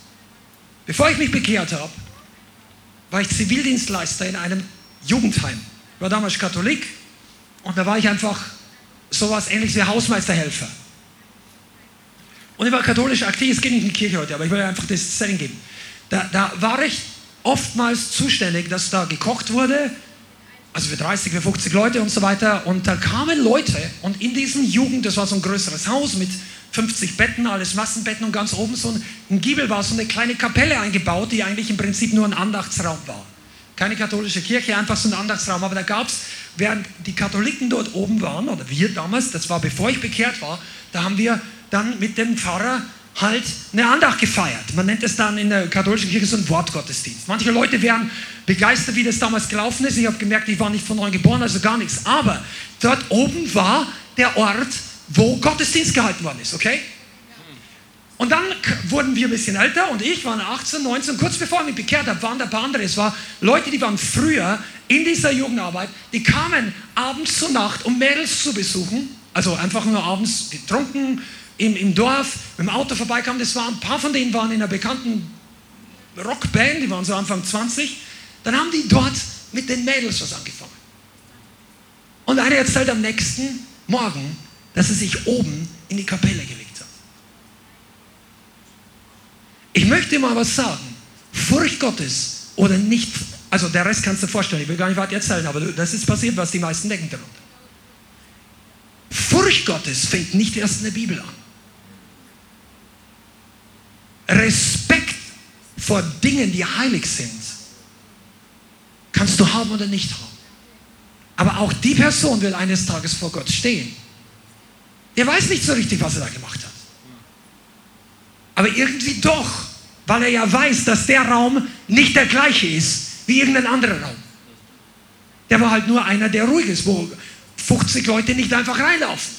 Bevor ich mich bekehrt habe, war ich Zivildienstleister in einem Jugendheim. Ich war damals Katholik und da war ich einfach sowas ähnliches wie Hausmeisterhelfer. Und ich war katholisch aktiv, es geht nicht in die Kirche heute, aber ich will einfach das Setting geben. Da, da war ich oftmals zuständig, dass da gekocht wurde, also für 30, für 50 Leute und so weiter. Und da kamen Leute und in diesem Jugend, das war so ein größeres Haus mit 50 Betten, alles Massenbetten und ganz oben so ein Giebel war so eine kleine Kapelle eingebaut, die eigentlich im Prinzip nur ein Andachtsraum war. Keine katholische Kirche, einfach so ein Andachtsraum. Aber da gab es, während die Katholiken dort oben waren, oder wir damals, das war bevor ich bekehrt war, da haben wir dann mit dem Pfarrer halt eine Andacht gefeiert. Man nennt es dann in der katholischen Kirche so ein Wortgottesdienst. Manche Leute wären begeistert, wie das damals gelaufen ist. Ich habe gemerkt, ich war nicht von neu geboren, also gar nichts. Aber dort oben war der Ort, wo Gottesdienst gehalten worden ist, okay? Und dann wurden wir ein bisschen älter und ich war 18, 19, kurz bevor ich mich bekehrt habe, waren da ein paar andere. Es waren Leute, die waren früher in dieser Jugendarbeit, die kamen abends zur Nacht, um Mädels zu besuchen. Also einfach nur abends getrunken, im, im Dorf mit dem Auto vorbeikamen. Das waren, ein paar von denen waren in einer bekannten Rockband, die waren so Anfang 20. Dann haben die dort mit den Mädels was angefangen. Und einer erzählt am nächsten Morgen, dass er sich oben in die Kapelle gelegt hat. Ich möchte mal was sagen. Furcht Gottes oder nicht, also der Rest kannst du dir vorstellen, ich will gar nicht weiter erzählen, aber das ist passiert, was die meisten denken darunter. Furcht Gottes fängt nicht erst in der Bibel an. Respekt vor Dingen, die heilig sind, kannst du haben oder nicht haben. Aber auch die Person wird eines Tages vor Gott stehen. Der weiß nicht so richtig, was er da gemacht hat. Aber irgendwie doch, weil er ja weiß, dass der Raum nicht der gleiche ist wie irgendein anderer Raum. Der war halt nur einer, der ruhig ist, wo 50 Leute nicht einfach reinlaufen.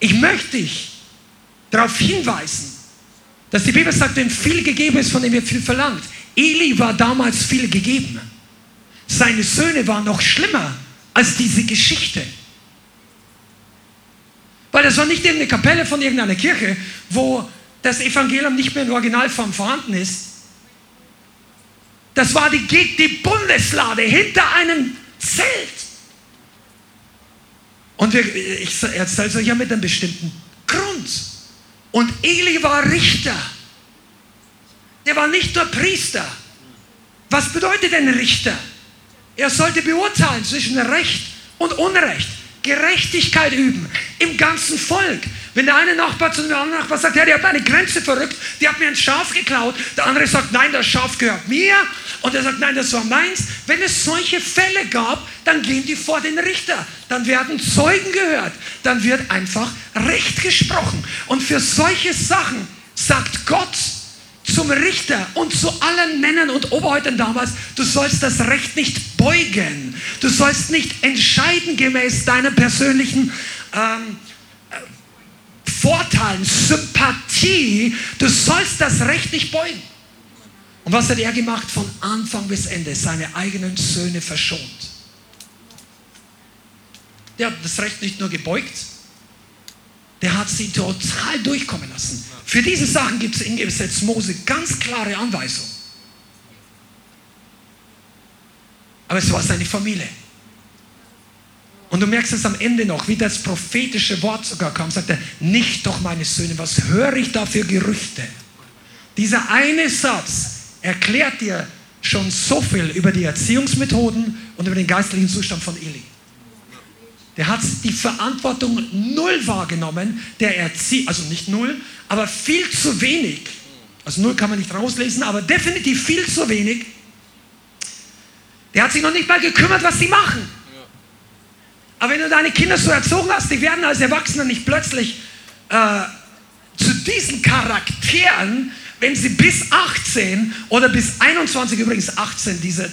Ich möchte dich darauf hinweisen, dass die Bibel sagt, wenn viel gegeben ist, von dem wird viel verlangt. Eli war damals viel gegeben. Seine Söhne waren noch schlimmer als diese Geschichte. Weil das war nicht irgendeine Kapelle von irgendeiner Kirche, wo das Evangelium nicht mehr in Originalform vorhanden ist. Das war die, die Bundeslade hinter einem Zelt. Und wir, ich erzähle es euch ja mit einem bestimmten Grund. Und Eli war Richter. Der war nicht nur Priester. Was bedeutet denn Richter? Er sollte beurteilen zwischen Recht und Unrecht. Gerechtigkeit üben im ganzen Volk. Wenn der eine Nachbar zu dem anderen Nachbar sagt, ja, der hat eine Grenze verrückt, die hat mir ein Schaf geklaut, der andere sagt, nein, das Schaf gehört mir und er sagt, nein, das war meins. Wenn es solche Fälle gab, dann gehen die vor den Richter, dann werden Zeugen gehört, dann wird einfach Recht gesprochen. Und für solche Sachen sagt Gott, zum Richter und zu allen Männern und Oberhäuptern damals, du sollst das Recht nicht beugen. Du sollst nicht entscheiden gemäß deiner persönlichen ähm, äh, Vorteilen, Sympathie. Du sollst das Recht nicht beugen. Und was hat er gemacht? Von Anfang bis Ende seine eigenen Söhne verschont. Der hat das Recht nicht nur gebeugt, der hat sie total durchkommen lassen. Für diese Sachen gibt es in Gesetz Mose ganz klare Anweisungen. Aber es war seine Familie. Und du merkst es am Ende noch, wie das prophetische Wort sogar kam, sagt er, nicht doch meine Söhne, was höre ich da für Gerüchte? Dieser eine Satz erklärt dir schon so viel über die Erziehungsmethoden und über den geistlichen Zustand von Eli. Der hat die Verantwortung null wahrgenommen, der erzieht, also nicht null, aber viel zu wenig. Also null kann man nicht rauslesen, aber definitiv viel zu wenig. Der hat sich noch nicht mal gekümmert, was sie machen. Aber wenn du deine Kinder so erzogen hast, die werden als Erwachsene nicht plötzlich äh, zu diesen Charakteren, wenn sie bis 18 oder bis 21, übrigens 18, diese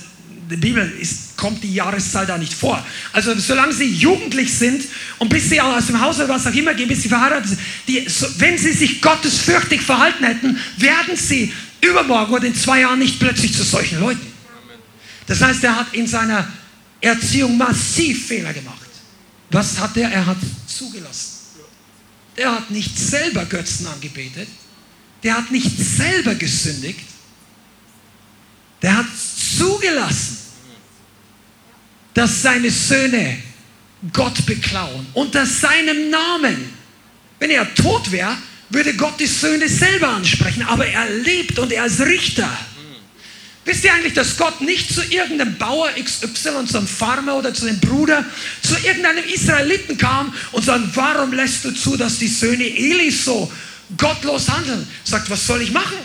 der Bibel ist, kommt die Jahreszahl da nicht vor. Also solange sie jugendlich sind und bis sie aus dem Haus oder was auch immer gehen, bis sie verheiratet sind, die, so, wenn sie sich gottesfürchtig verhalten hätten, werden sie übermorgen oder in zwei Jahren nicht plötzlich zu solchen Leuten. Das heißt, er hat in seiner Erziehung massiv Fehler gemacht. Was hat er? Er hat zugelassen. Der hat nicht selber Götzen angebetet. Der hat nicht selber gesündigt. Der hat zugelassen, dass seine Söhne Gott beklauen unter seinem Namen. Wenn er tot wäre, würde Gott die Söhne selber ansprechen, aber er lebt und er ist Richter. Wisst ihr eigentlich, dass Gott nicht zu irgendeinem Bauer XY, zu einem Farmer oder zu einem Bruder, zu irgendeinem Israeliten kam und sagt, warum lässt du zu, dass die Söhne Elis so gottlos handeln? Sagt, was soll ich machen?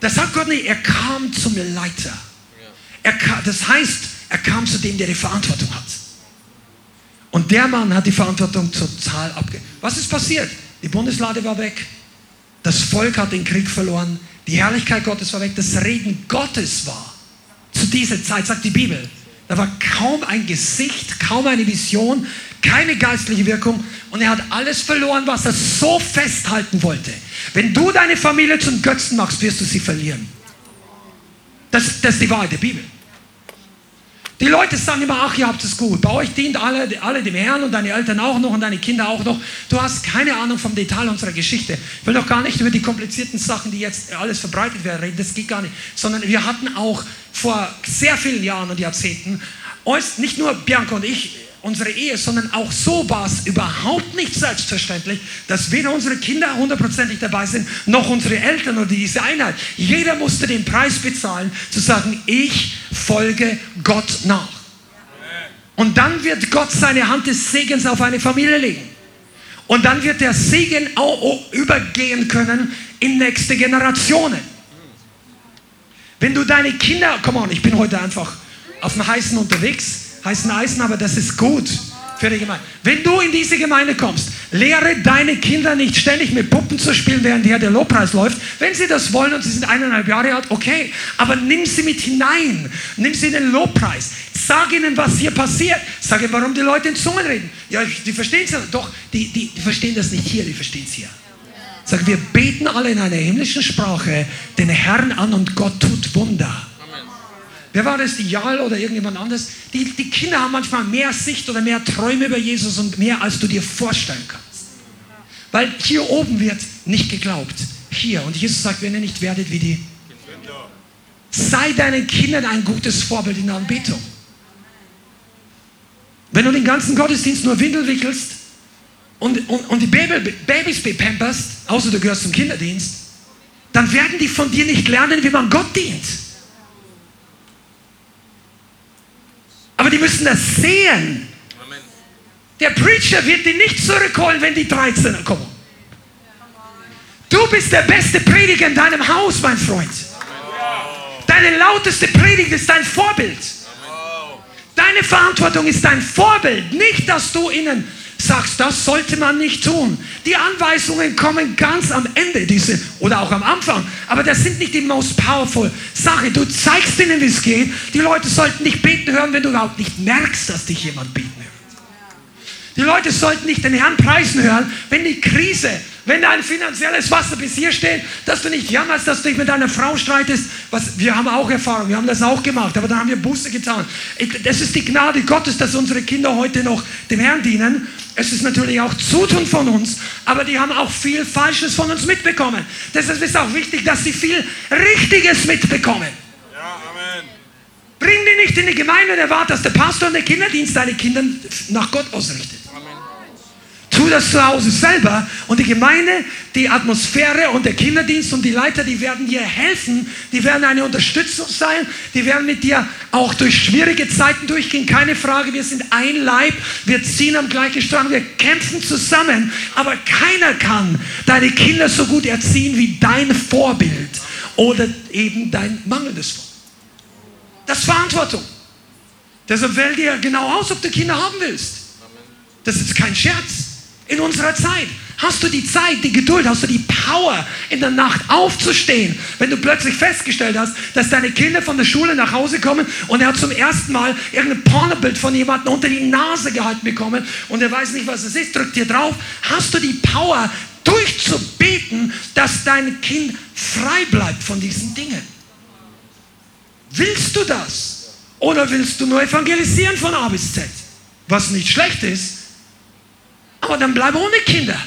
Das sagt Gott nicht, er kam zum Leiter. Er kam, das heißt, er kam zu dem, der die Verantwortung hat. Und der Mann hat die Verantwortung total abgegeben. Was ist passiert? Die Bundeslade war weg. Das Volk hat den Krieg verloren. Die Herrlichkeit Gottes war weg. Das Reden Gottes war. Zu dieser Zeit, sagt die Bibel. Da war kaum ein Gesicht, kaum eine Vision, keine geistliche Wirkung. Und er hat alles verloren, was er so festhalten wollte. Wenn du deine Familie zum Götzen machst, wirst du sie verlieren. Das, das ist die Wahrheit der Bibel. Die Leute sagen immer, ach, ihr habt es gut. Bei euch dient alle, alle dem Herrn und deine Eltern auch noch und deine Kinder auch noch. Du hast keine Ahnung vom Detail unserer Geschichte. Ich will doch gar nicht über die komplizierten Sachen, die jetzt alles verbreitet werden, reden. Das geht gar nicht. Sondern wir hatten auch vor sehr vielen Jahren und Jahrzehnten, nicht nur Bianca und ich, unsere Ehe, sondern auch so war es überhaupt nicht selbstverständlich, dass weder unsere Kinder hundertprozentig dabei sind, noch unsere Eltern oder diese Einheit. Jeder musste den Preis bezahlen, zu sagen, ich folge Gott nach. Und dann wird Gott seine Hand des Segens auf eine Familie legen. Und dann wird der Segen auch übergehen können in nächste Generationen. Wenn du deine Kinder, komm on, ich bin heute einfach auf dem Heißen unterwegs, heißen Eisen, aber das ist gut für die Gemeinde. Wenn du in diese Gemeinde kommst, lehre deine Kinder nicht ständig mit Puppen zu spielen, während hier der Lobpreis läuft. Wenn sie das wollen und sie sind eineinhalb Jahre alt, okay. Aber nimm sie mit hinein. Nimm sie in den Lobpreis. Sag ihnen, was hier passiert. Sag ihnen, warum die Leute in Zungen reden. Ja, die verstehen es ja. Doch, die, die, die verstehen das nicht hier, die verstehen es hier. Sag, wir beten alle in einer himmlischen Sprache den Herrn an und Gott tut Wunder. Wer war das, die Jal oder irgendjemand anderes? Die, die Kinder haben manchmal mehr Sicht oder mehr Träume über Jesus und mehr, als du dir vorstellen kannst. Weil hier oben wird nicht geglaubt. Hier. Und Jesus sagt, wenn ihr nicht werdet wie die. Sei deinen Kindern ein gutes Vorbild in der Anbetung. Wenn du den ganzen Gottesdienst nur Windel wickelst und, und, und die Baby, Babys bepamperst, außer du gehörst zum Kinderdienst, dann werden die von dir nicht lernen, wie man Gott dient. Aber die müssen das sehen. Der Preacher wird die nicht zurückholen, wenn die 13 kommen. Du bist der beste Prediger in deinem Haus, mein Freund. Deine lauteste Predigt ist dein Vorbild. Deine Verantwortung ist dein Vorbild. Nicht, dass du ihnen sagst, das sollte man nicht tun. Die Anweisungen kommen ganz am Ende diese, oder auch am Anfang, aber das sind nicht die most powerful Sache. Du zeigst ihnen, wie es geht. Die Leute sollten nicht beten hören, wenn du überhaupt nicht merkst, dass dich jemand beten hört. Die Leute sollten nicht den Herrn preisen hören, wenn die Krise wenn dein finanzielles Wasser bis hier steht, dass du nicht jammerst, dass du dich mit deiner Frau streitest. Was, wir haben auch Erfahrung, wir haben das auch gemacht, aber dann haben wir Buße getan. Das ist die Gnade Gottes, dass unsere Kinder heute noch dem Herrn dienen. Es ist natürlich auch Zutun von uns, aber die haben auch viel Falsches von uns mitbekommen. Deshalb ist auch wichtig, dass sie viel Richtiges mitbekommen. Ja, Amen. Bring die nicht in die Gemeinde und erwarte, dass der Pastor und der Kinderdienst deine Kinder nach Gott ausrichtet. Tu das zu Hause selber und die Gemeinde, die Atmosphäre und der Kinderdienst und die Leiter, die werden dir helfen, die werden eine Unterstützung sein, die werden mit dir auch durch schwierige Zeiten durchgehen, keine Frage, wir sind ein Leib, wir ziehen am gleichen Strang, wir kämpfen zusammen, aber keiner kann deine Kinder so gut erziehen wie dein Vorbild oder eben dein mangelndes Vorbild. Das ist Verantwortung. Deshalb wähl dir genau aus, ob du Kinder haben willst. Das ist kein Scherz in unserer Zeit? Hast du die Zeit, die Geduld, hast du die Power, in der Nacht aufzustehen, wenn du plötzlich festgestellt hast, dass deine Kinder von der Schule nach Hause kommen und er hat zum ersten Mal irgendein Pornobild von jemandem unter die Nase gehalten bekommen und er weiß nicht, was es ist, drückt dir drauf. Hast du die Power, durchzubeten, dass dein Kind frei bleibt von diesen Dingen? Willst du das? Oder willst du nur evangelisieren von A bis Z? Was nicht schlecht ist, aber dann bleib ohne Kinder.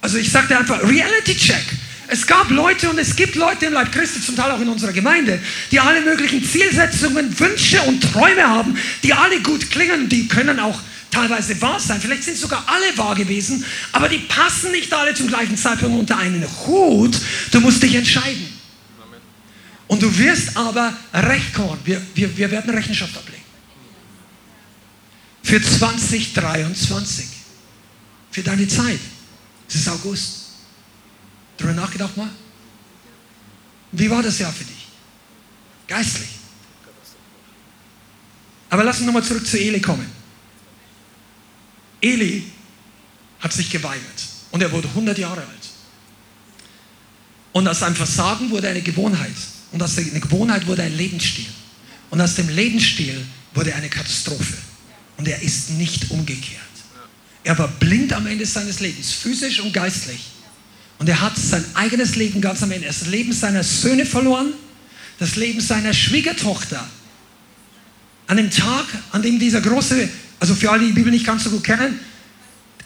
Also ich sagte einfach, Reality Check. Es gab Leute und es gibt Leute im Leib Christi, zum Teil auch in unserer Gemeinde, die alle möglichen Zielsetzungen, Wünsche und Träume haben, die alle gut klingen, die können auch teilweise wahr sein. Vielleicht sind sogar alle wahr gewesen, aber die passen nicht alle zum gleichen Zeitpunkt unter einen Hut. Du musst dich entscheiden. Und du wirst aber Recht kommen. Wir, wir, wir werden Rechenschaft ablegen für 2023. Für deine Zeit. Es ist August. Darüber nachgedacht mal? Wie war das Jahr für dich? Geistlich. Aber lass uns nochmal zurück zu Eli kommen. Eli hat sich geweigert und er wurde 100 Jahre alt. Und aus einem Versagen wurde eine Gewohnheit. Und aus der Gewohnheit wurde ein Lebensstil. Und aus dem Lebensstil wurde eine Katastrophe. Und er ist nicht umgekehrt. Er war blind am Ende seines Lebens, physisch und geistlich. Und er hat sein eigenes Leben ganz am Ende, das Leben seiner Söhne verloren, das Leben seiner Schwiegertochter. An dem Tag, an dem dieser große, also für alle, die die Bibel nicht ganz so gut kennen,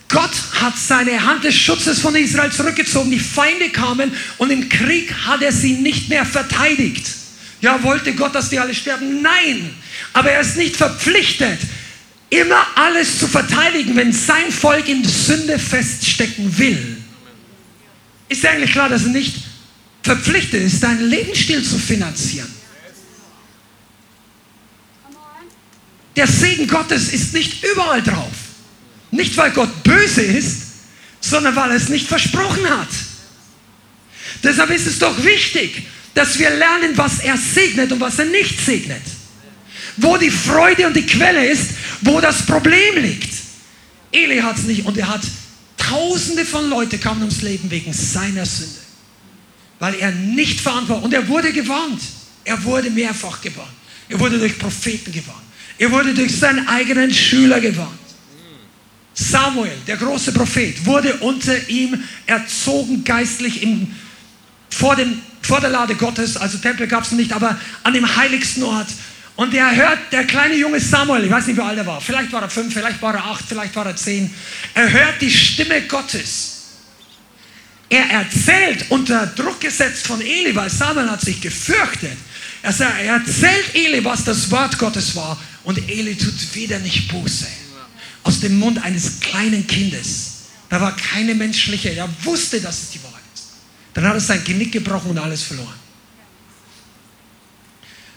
Gott hat seine Hand des Schutzes von Israel zurückgezogen. Die Feinde kamen und im Krieg hat er sie nicht mehr verteidigt. Ja, wollte Gott, dass die alle sterben? Nein, aber er ist nicht verpflichtet immer alles zu verteidigen, wenn sein Volk in Sünde feststecken will, ist eigentlich klar, dass er nicht verpflichtet ist, deinen Lebensstil zu finanzieren. Der Segen Gottes ist nicht überall drauf. Nicht, weil Gott böse ist, sondern weil er es nicht versprochen hat. Deshalb ist es doch wichtig, dass wir lernen, was er segnet und was er nicht segnet. Wo die Freude und die Quelle ist, wo das Problem liegt. Eli hat es nicht und er hat Tausende von Leuten kamen ums Leben wegen seiner Sünde. Weil er nicht verantwortlich und er wurde gewarnt. Er wurde mehrfach gewarnt. Er wurde durch Propheten gewarnt. Er wurde durch seinen eigenen Schüler gewarnt. Samuel, der große Prophet, wurde unter ihm erzogen geistlich im, vor, dem, vor der Lade Gottes. Also Tempel gab es nicht, aber an dem heiligsten Ort. Und er hört, der kleine junge Samuel, ich weiß nicht, wie alt er war, vielleicht war er fünf, vielleicht war er acht, vielleicht war er zehn, er hört die Stimme Gottes. Er erzählt, unter Druck gesetzt von Eli, weil Samuel hat sich gefürchtet. Er, er erzählt Eli, was das Wort Gottes war und Eli tut wieder nicht Buße. Aus dem Mund eines kleinen Kindes. Da war keine menschliche, er wusste, dass es die Wahrheit ist. Dann hat er sein Genick gebrochen und alles verloren.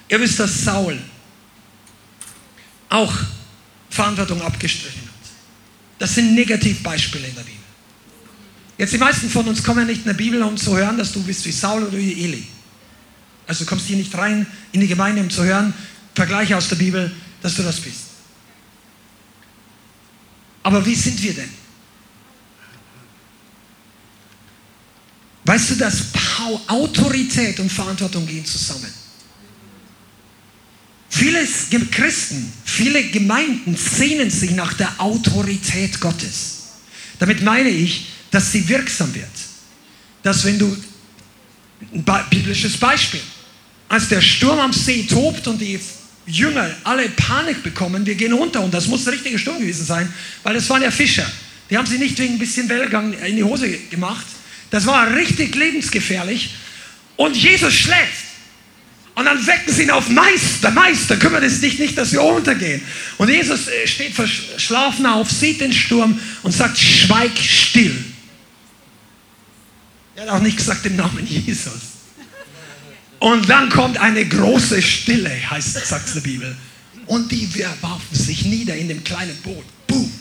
Ihr wisst, dass Saul auch Verantwortung abgestrichen hat. Das sind Negativbeispiele in der Bibel. Jetzt die meisten von uns kommen nicht in der Bibel, um zu hören, dass du bist wie Saul oder wie Eli. Also du kommst hier nicht rein in die Gemeinde, um zu hören, Vergleiche aus der Bibel, dass du das bist. Aber wie sind wir denn? Weißt du, dass Autorität und Verantwortung gehen zusammen? Viele Christen, viele Gemeinden sehnen sich nach der Autorität Gottes. Damit meine ich, dass sie wirksam wird. Dass wenn du, ein biblisches Beispiel, als der Sturm am See tobt und die Jünger alle Panik bekommen, wir gehen unter und das muss der richtige Sturm gewesen sein, weil das waren ja Fischer. Die haben sie nicht wegen ein bisschen Wellgang in die Hose gemacht. Das war richtig lebensgefährlich. Und Jesus schläft. Und dann wecken sie ihn auf Meister, Meister, kümmert es dich nicht, dass wir untergehen. Und Jesus äh, steht verschlafen auf, sieht den Sturm und sagt, schweig still. Er hat auch nicht gesagt im Namen Jesus. Und dann kommt eine große Stille, heißt, sagt die Bibel. Und die warfen sich nieder in dem kleinen Boot. Boom.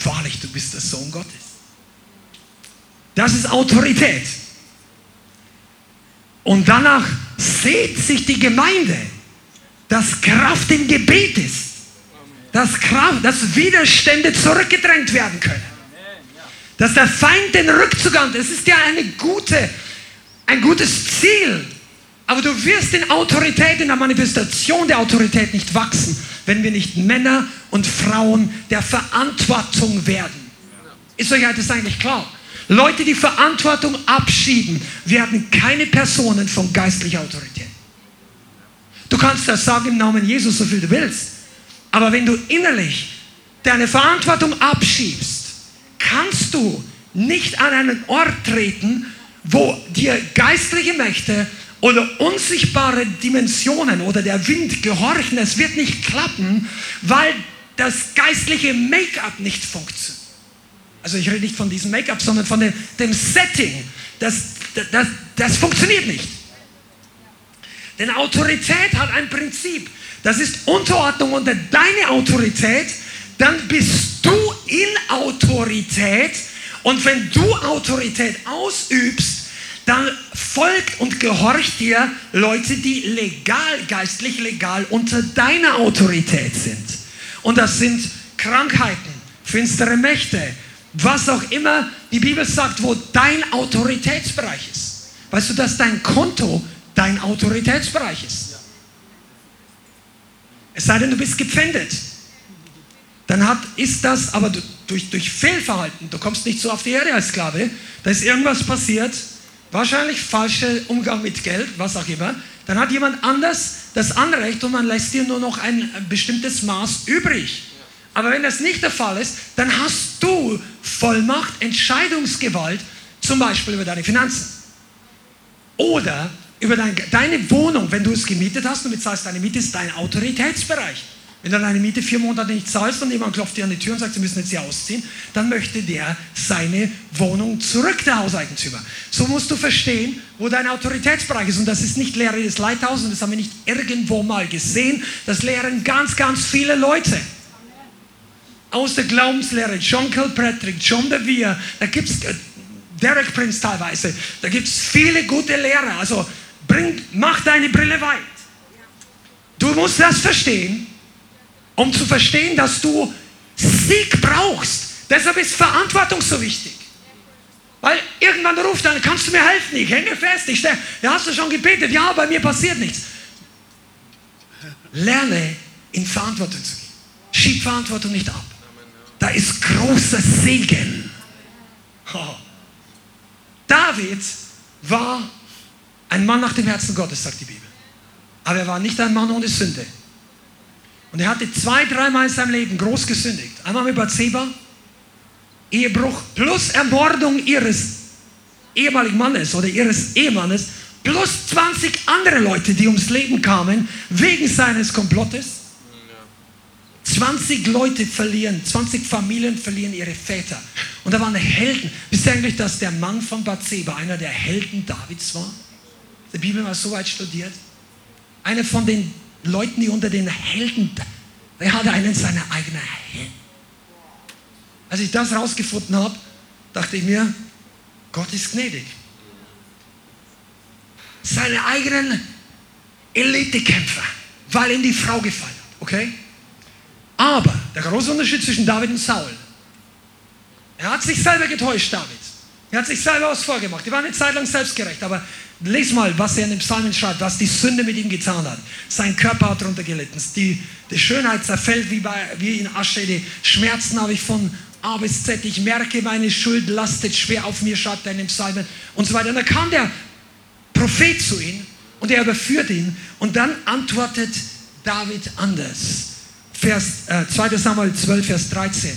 Wahrlich, du bist der Sohn Gottes. Das ist Autorität. Und danach sehnt sich die Gemeinde, dass Kraft im Gebet ist. Dass, Kraft, dass Widerstände zurückgedrängt werden können. Dass der Feind den Rückzug hat. Es ist ja eine gute, ein gutes Ziel. Aber du wirst in Autorität, in der Manifestation der Autorität nicht wachsen, wenn wir nicht Männer und Frauen der Verantwortung werden. Ist euch das eigentlich klar? Leute, die Verantwortung abschieben, werden keine Personen von geistlicher Autorität. Du kannst das sagen im Namen Jesus, so viel du willst. Aber wenn du innerlich deine Verantwortung abschiebst, kannst du nicht an einen Ort treten, wo dir geistliche Mächte oder unsichtbare Dimensionen oder der Wind gehorchen. Es wird nicht klappen, weil das geistliche Make-up nicht funktioniert. Also ich rede nicht von diesem Make-up, sondern von dem, dem Setting. Das, das, das funktioniert nicht. Denn Autorität hat ein Prinzip. Das ist Unterordnung unter deine Autorität. Dann bist du in Autorität. Und wenn du Autorität ausübst, dann folgt und gehorcht dir Leute, die legal, geistlich legal unter deiner Autorität sind. Und das sind Krankheiten, finstere Mächte, was auch immer die Bibel sagt, wo dein Autoritätsbereich ist. Weißt du, dass dein Konto dein Autoritätsbereich ist? Es sei denn, du bist gepfändet. Dann hat, ist das aber durch, durch Fehlverhalten, du kommst nicht so auf die Erde als Sklave, da ist irgendwas passiert, wahrscheinlich falscher Umgang mit Geld, was auch immer, dann hat jemand anders das Anrecht und man lässt dir nur noch ein bestimmtes Maß übrig. Aber wenn das nicht der Fall ist, dann hast du Vollmacht, Entscheidungsgewalt, zum Beispiel über deine Finanzen. Oder über dein, deine Wohnung, wenn du es gemietet hast und bezahlst deine Miete, ist dein Autoritätsbereich. Wenn du deine Miete vier Monate nicht zahlst und jemand klopft dir an die Tür und sagt, sie müssen jetzt hier ausziehen, dann möchte der seine Wohnung zurück, der Hauseigentümer. So musst du verstehen, wo dein Autoritätsbereich ist. Und das ist nicht Lehre des Leithauses, das haben wir nicht irgendwo mal gesehen. Das lehren ganz, ganz viele Leute aus der Glaubenslehre, John Kilpatrick, John Bevere, da gibt es äh, Derek Prince teilweise. Da gibt es viele gute Lehrer. Also bring, mach deine Brille weit. Du musst das verstehen, um zu verstehen, dass du Sieg brauchst. Deshalb ist Verantwortung so wichtig. Weil irgendwann ruft einer, kannst du mir helfen? Ich hänge fest. Ich stelle, ja, hast du schon gebetet? Ja, bei mir passiert nichts. Lerne in Verantwortung zu gehen. Schieb Verantwortung nicht ab. Da ist großer Segen. David war ein Mann nach dem Herzen Gottes, sagt die Bibel. Aber er war nicht ein Mann ohne Sünde. Und er hatte zwei, dreimal in seinem Leben groß gesündigt. Einmal mit Bathseba, Ehebruch plus Ermordung ihres ehemaligen Mannes oder ihres Ehemannes plus 20 andere Leute, die ums Leben kamen wegen seines Komplottes. 20 Leute verlieren, 20 Familien verlieren ihre Väter. Und da waren Helden. Wisst ihr eigentlich, dass der Mann von Bathseba einer der Helden Davids war? Die Bibel mal so weit studiert. Einer von den Leuten, die unter den Helden, er hatte einen seiner eigenen Helden. Als ich das rausgefunden habe, dachte ich mir, Gott ist gnädig. Seine eigenen Elitekämpfer, weil ihm die Frau gefallen hat. Okay? Aber der große Unterschied zwischen David und Saul. Er hat sich selber getäuscht, David. Er hat sich selber was vorgemacht. Die war eine Zeit lang selbstgerecht. Aber les mal, was er in den Psalmen schreibt, was die Sünde mit ihm getan hat. Sein Körper hat darunter gelitten. Die, die Schönheit zerfällt wie, bei, wie in Asche. Die Schmerzen habe ich von A bis Z. Ich merke, meine Schuld lastet schwer auf mir, schreibt er in den Psalmen und so weiter. Und dann kam der Prophet zu ihm und er überführt ihn und dann antwortet David anders. Vers, äh, 2 Samuel 12, Vers 13.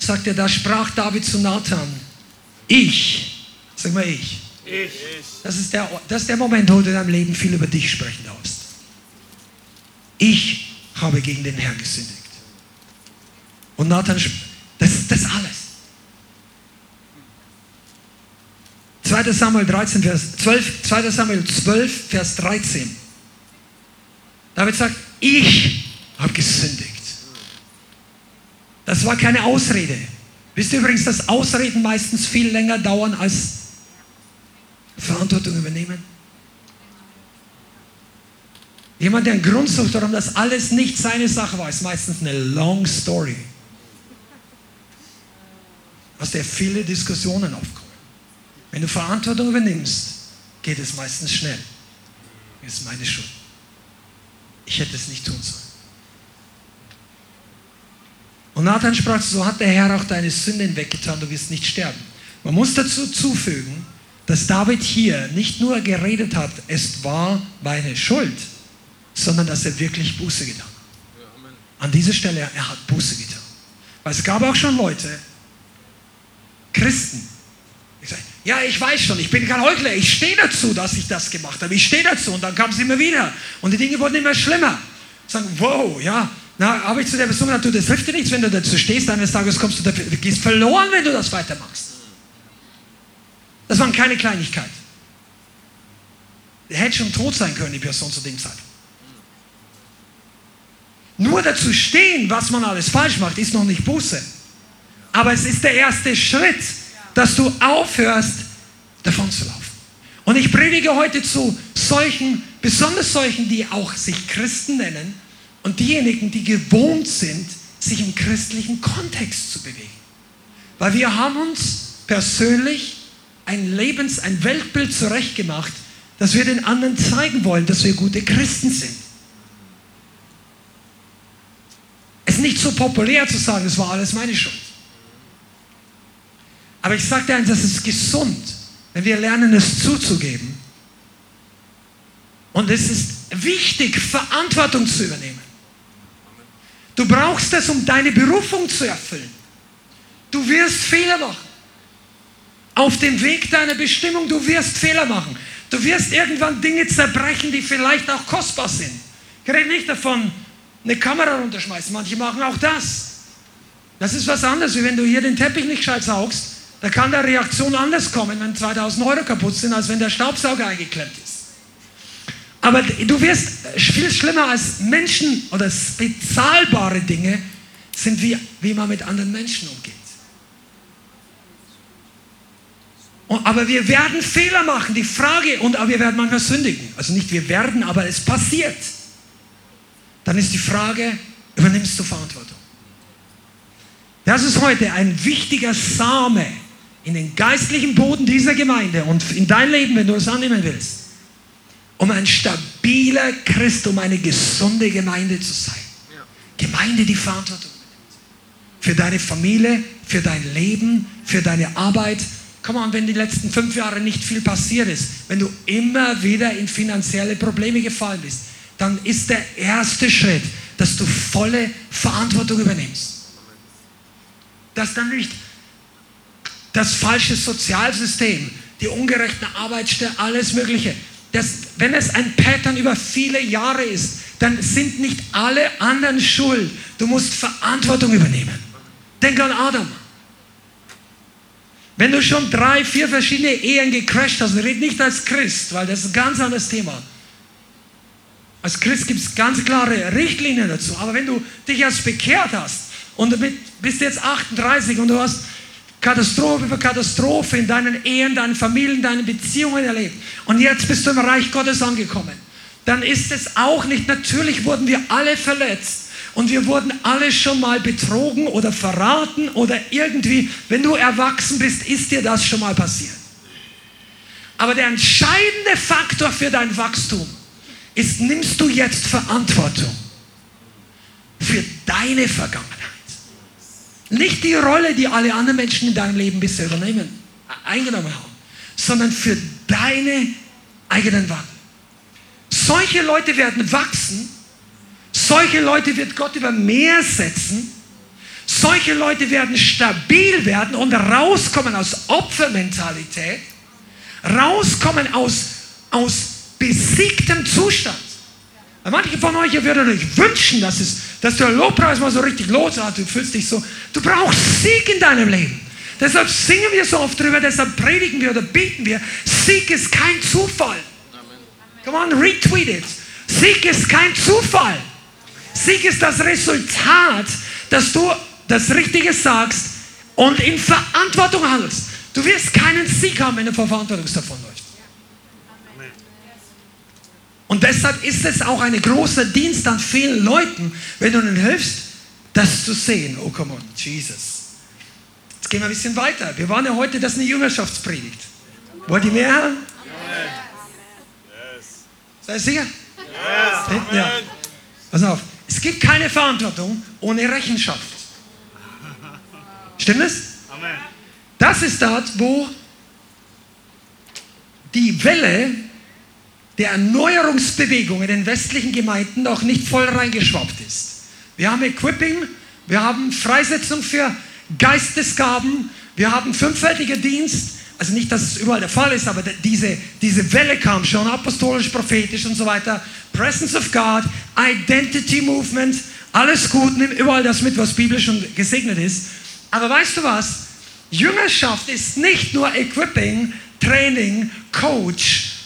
Sagt er, da sprach David zu Nathan, ich, sag mal ich. Ich. Das ist, der, das ist der Moment, wo du in deinem Leben viel über dich sprechen darfst. Ich habe gegen den Herrn gesündigt. Und Nathan, das ist das alles. 2 Samuel 13, Vers 12, 2 Samuel 12, Vers 13. David sagt, ich habe gesündigt. Das war keine Ausrede. Wisst ihr übrigens, dass Ausreden meistens viel länger dauern als Verantwortung übernehmen? Jemand, der einen Grund sucht, warum das alles nicht seine Sache war, ist meistens eine long story aus der viele Diskussionen aufkommen. Wenn du Verantwortung übernimmst, geht es meistens schnell. Das ist meine Schuld. Ich hätte es nicht tun sollen. Und Nathan sprach, so hat der Herr auch deine Sünden weggetan, du wirst nicht sterben. Man muss dazu zufügen, dass David hier nicht nur geredet hat, es war meine Schuld, sondern dass er wirklich Buße getan hat. An dieser Stelle, er hat Buße getan. Weil es gab auch schon Leute, Christen. Ich sage, ja, ich weiß schon, ich bin kein Heuchler, ich stehe dazu, dass ich das gemacht habe, ich stehe dazu. Und dann kam es immer wieder und die Dinge wurden immer schlimmer. Sagen, wow, ja, na, habe ich zu der Person gesagt, du, das hilft dir nichts, wenn du dazu stehst, eines Tages kommst du, du gehst verloren, wenn du das weitermachst. Das waren keine Kleinigkeit. Der hätte schon tot sein können, die Person zu dem Zeitpunkt. Nur dazu stehen, was man alles falsch macht, ist noch nicht Buße. Aber es ist der erste Schritt, dass du aufhörst, davon zu laufen. Und ich predige heute zu solchen, besonders solchen, die auch sich Christen nennen und diejenigen, die gewohnt sind, sich im christlichen Kontext zu bewegen. Weil wir haben uns persönlich ein Lebens-, ein Weltbild zurechtgemacht, dass wir den anderen zeigen wollen, dass wir gute Christen sind. Es ist nicht so populär zu sagen, es war alles meine Schuld. Aber ich sage dir eins, das ist gesund, wenn wir lernen, es zuzugeben. Und es ist wichtig, Verantwortung zu übernehmen. Du brauchst es, um deine Berufung zu erfüllen. Du wirst Fehler machen. Auf dem Weg deiner Bestimmung, du wirst Fehler machen. Du wirst irgendwann Dinge zerbrechen, die vielleicht auch kostbar sind. Ich rede nicht davon, eine Kamera runterschmeißen. Manche machen auch das. Das ist was anderes, wie wenn du hier den Teppich nicht gescheit saugst da kann der Reaktion anders kommen, wenn 2000 Euro kaputt sind, als wenn der Staubsauger eingeklemmt ist. Aber du wirst viel schlimmer als Menschen oder bezahlbare Dinge sind, wie, wie man mit anderen Menschen umgeht. Und, aber wir werden Fehler machen. Die Frage, und aber wir werden manchmal sündigen. Also nicht wir werden, aber es passiert. Dann ist die Frage, übernimmst du Verantwortung? Das ist heute ein wichtiger Same in den geistlichen Boden dieser Gemeinde und in dein Leben, wenn du es annehmen willst, um ein stabiler Christ, um eine gesunde Gemeinde zu sein. Gemeinde, die Verantwortung für deine Familie, für dein Leben, für deine Arbeit. Komm on, wenn die letzten fünf Jahre nicht viel passiert ist, wenn du immer wieder in finanzielle Probleme gefallen bist, dann ist der erste Schritt, dass du volle Verantwortung übernimmst. Dass dann nicht das falsche Sozialsystem, die ungerechten Arbeitsstellen, alles Mögliche, dass, wenn es ein Pattern über viele Jahre ist, dann sind nicht alle anderen schuld. Du musst Verantwortung übernehmen. Denk an Adam. Wenn du schon drei, vier verschiedene Ehen gecrashed hast, red nicht als Christ, weil das ist ein ganz anderes Thema. Als Christ gibt es ganz klare Richtlinien dazu. Aber wenn du dich erst bekehrt hast und du bist jetzt 38 und du hast Katastrophe über Katastrophe in deinen Ehen, deinen Familien, deinen Beziehungen erlebt und jetzt bist du im Reich Gottes angekommen, dann ist es auch nicht, natürlich wurden wir alle verletzt und wir wurden alle schon mal betrogen oder verraten oder irgendwie, wenn du erwachsen bist, ist dir das schon mal passiert. Aber der entscheidende Faktor für dein Wachstum ist, nimmst du jetzt Verantwortung für deine Vergangenheit. Nicht die Rolle, die alle anderen Menschen in deinem Leben bisher übernehmen, eingenommen haben, sondern für deine eigenen Wandel. Solche Leute werden wachsen, solche Leute wird Gott über Meer setzen, solche Leute werden stabil werden und rauskommen aus Opfermentalität, rauskommen aus, aus besiegtem Zustand. Manche von euch würden euch wünschen, dass, es, dass der Lobpreis mal so richtig los hat. Du fühlst dich so. Du brauchst Sieg in deinem Leben. Deshalb singen wir so oft drüber, deshalb predigen wir oder beten wir. Sieg ist kein Zufall. Come on, retweet it. Sieg ist kein Zufall. Sieg ist das Resultat, dass du das Richtige sagst und in Verantwortung handelst. Du wirst keinen Sieg haben, wenn du vor Verantwortung davon läufst. Und deshalb ist es auch ein großer Dienst an vielen Leuten, wenn du ihnen hilfst, das zu sehen. Oh, come on, Jesus. Jetzt gehen wir ein bisschen weiter. Wir waren ja heute, das ist eine Jüngerschaftspredigt. Wollt ihr mehr hören? Yes. Seid ihr sicher? Yes. Ja. Pass auf. Es gibt keine Verantwortung ohne Rechenschaft. Stimmt es? Amen. Das ist dort, wo die Welle der Erneuerungsbewegung in den westlichen Gemeinden noch nicht voll reingeschwappt ist. Wir haben Equipping, wir haben Freisetzung für Geistesgaben, wir haben fünffältiger Dienst. Also nicht, dass es überall der Fall ist, aber diese, diese Welle kam schon, apostolisch, prophetisch und so weiter. Presence of God, Identity Movement, alles gut, nimm überall das mit, was biblisch und gesegnet ist. Aber weißt du was? Jüngerschaft ist nicht nur Equipping, Training, Coach,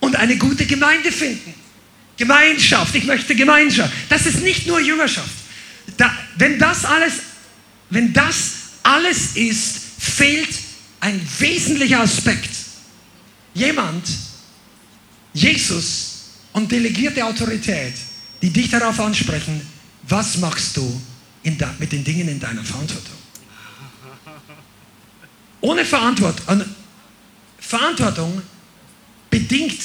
und eine gute Gemeinde finden. Gemeinschaft, ich möchte Gemeinschaft. Das ist nicht nur Jüngerschaft. Da, wenn das alles, wenn das alles ist, fehlt ein wesentlicher Aspekt. Jemand, Jesus und delegierte Autorität, die dich darauf ansprechen, was machst du da, mit den Dingen in deiner Verantwortung? Ohne Verantwortung, Verantwortung bedingt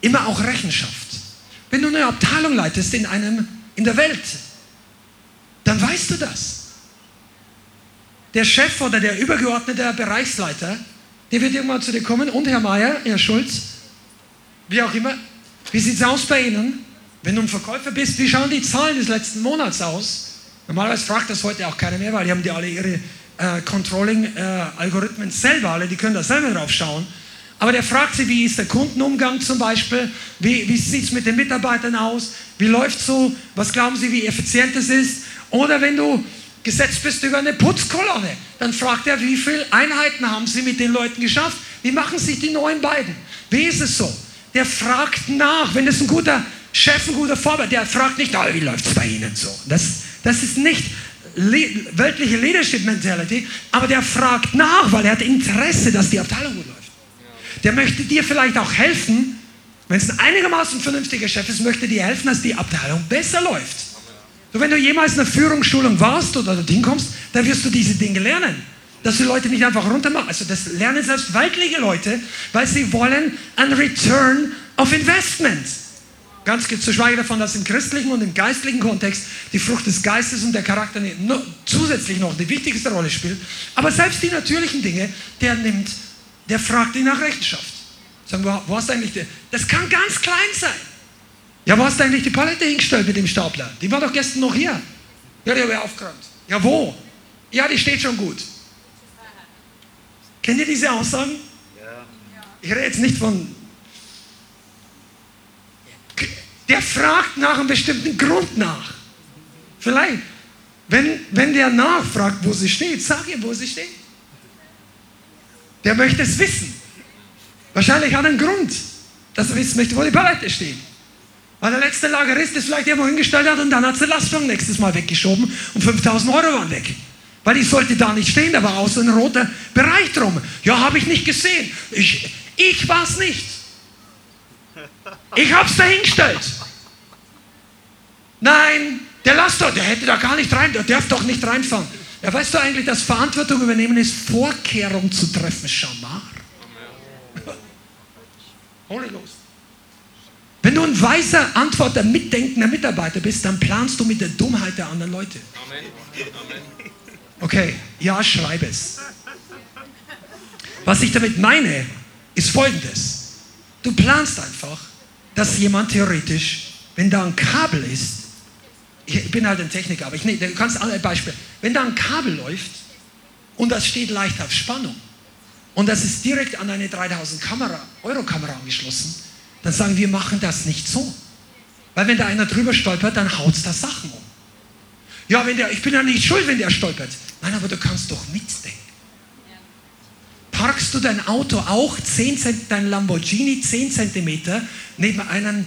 immer auch Rechenschaft. Wenn du eine Abteilung leitest in, einem, in der Welt, dann weißt du das. Der Chef oder der übergeordnete Bereichsleiter, der wird irgendwann zu dir kommen und Herr Mayer, Herr Schulz, wie auch immer, wie sieht es aus bei Ihnen? Wenn du ein Verkäufer bist, wie schauen die Zahlen des letzten Monats aus? Normalerweise fragt das heute auch keiner mehr, weil die haben die alle ihre äh, Controlling-Algorithmen äh, selber alle, die können da selber drauf schauen. Aber der fragt sie, wie ist der Kundenumgang zum Beispiel? Wie, wie sieht es mit den Mitarbeitern aus? Wie läuft so? Was glauben Sie, wie effizient es ist? Oder wenn du gesetzt bist über eine Putzkolonne, dann fragt er, wie viele Einheiten haben Sie mit den Leuten geschafft? Wie machen sich die neuen beiden? Wie ist es so? Der fragt nach. Wenn es ein guter Chef, ein guter Vorbild, der fragt nicht, oh, wie läuft es bei Ihnen so? Das, das ist nicht le weltliche Leadership Mentality, aber der fragt nach, weil er hat Interesse, dass die Abteilung gut läuft. Der möchte dir vielleicht auch helfen, wenn es ein einigermaßen vernünftiger Chef ist, möchte dir helfen, dass die Abteilung besser läuft. So, wenn du jemals in einer Führungsschulung warst oder dorthin kommst, dann wirst du diese Dinge lernen. Dass die Leute nicht einfach runtermachen. Also das lernen selbst weltliche Leute, weil sie wollen ein Return of Investment. Ganz zu schweigen davon, dass im christlichen und im geistlichen Kontext die Frucht des Geistes und der Charakter zusätzlich noch die wichtigste Rolle spielt. Aber selbst die natürlichen Dinge, der nimmt, der fragt ihn nach Rechenschaft. Sagen wir, wo hast du eigentlich die? Das kann ganz klein sein. Ja, wo hast du eigentlich die Palette hingestellt mit dem Stapler? Die war doch gestern noch hier. Ja, die habe ich aufgeräumt. Ja, wo? Ja, die steht schon gut. Kennt ihr diese Aussagen? Ja. Ich rede jetzt nicht von der fragt nach einem bestimmten Grund nach. Vielleicht, wenn, wenn der nachfragt, wo sie steht, sag ihr, wo sie steht. Der möchte es wissen. Wahrscheinlich hat er einen Grund, dass er wissen möchte, wo die Palette steht. Weil der letzte Lagerist es vielleicht irgendwo hingestellt hat und dann hat sie Lastwagen nächstes Mal weggeschoben und 5000 Euro waren weg. Weil die sollte da nicht stehen, da war so ein roter Bereich drum. Ja, habe ich nicht gesehen. Ich, ich war es nicht. Ich habe es dahingestellt. Nein, der Laster, der hätte da gar nicht rein, der darf doch nicht reinfahren. Ja, weißt du eigentlich, dass Verantwortung übernehmen ist, Vorkehrung zu treffen, Schamar. Holy Ghost. Wenn du ein weiser, antworter, mitdenkender Mitarbeiter bist, dann planst du mit der Dummheit der anderen Leute. Amen. Okay, ja, schreib es. Was ich damit meine, ist folgendes. Du planst einfach, dass jemand theoretisch, wenn da ein Kabel ist, ich bin halt ein Techniker, aber ich, nee, du kannst ein Beispiel. Wenn da ein Kabel läuft und das steht leicht auf Spannung und das ist direkt an eine 3000 Kamera, Euro Kamera angeschlossen, dann sagen wir, machen das nicht so. Weil wenn da einer drüber stolpert, dann haut es da Sachen um. Ja, wenn der, ich bin ja nicht schuld, wenn der stolpert. Nein, aber du kannst doch mitdenken. Parkst du dein Auto auch 10 Cent, dein Lamborghini 10 Zentimeter neben einem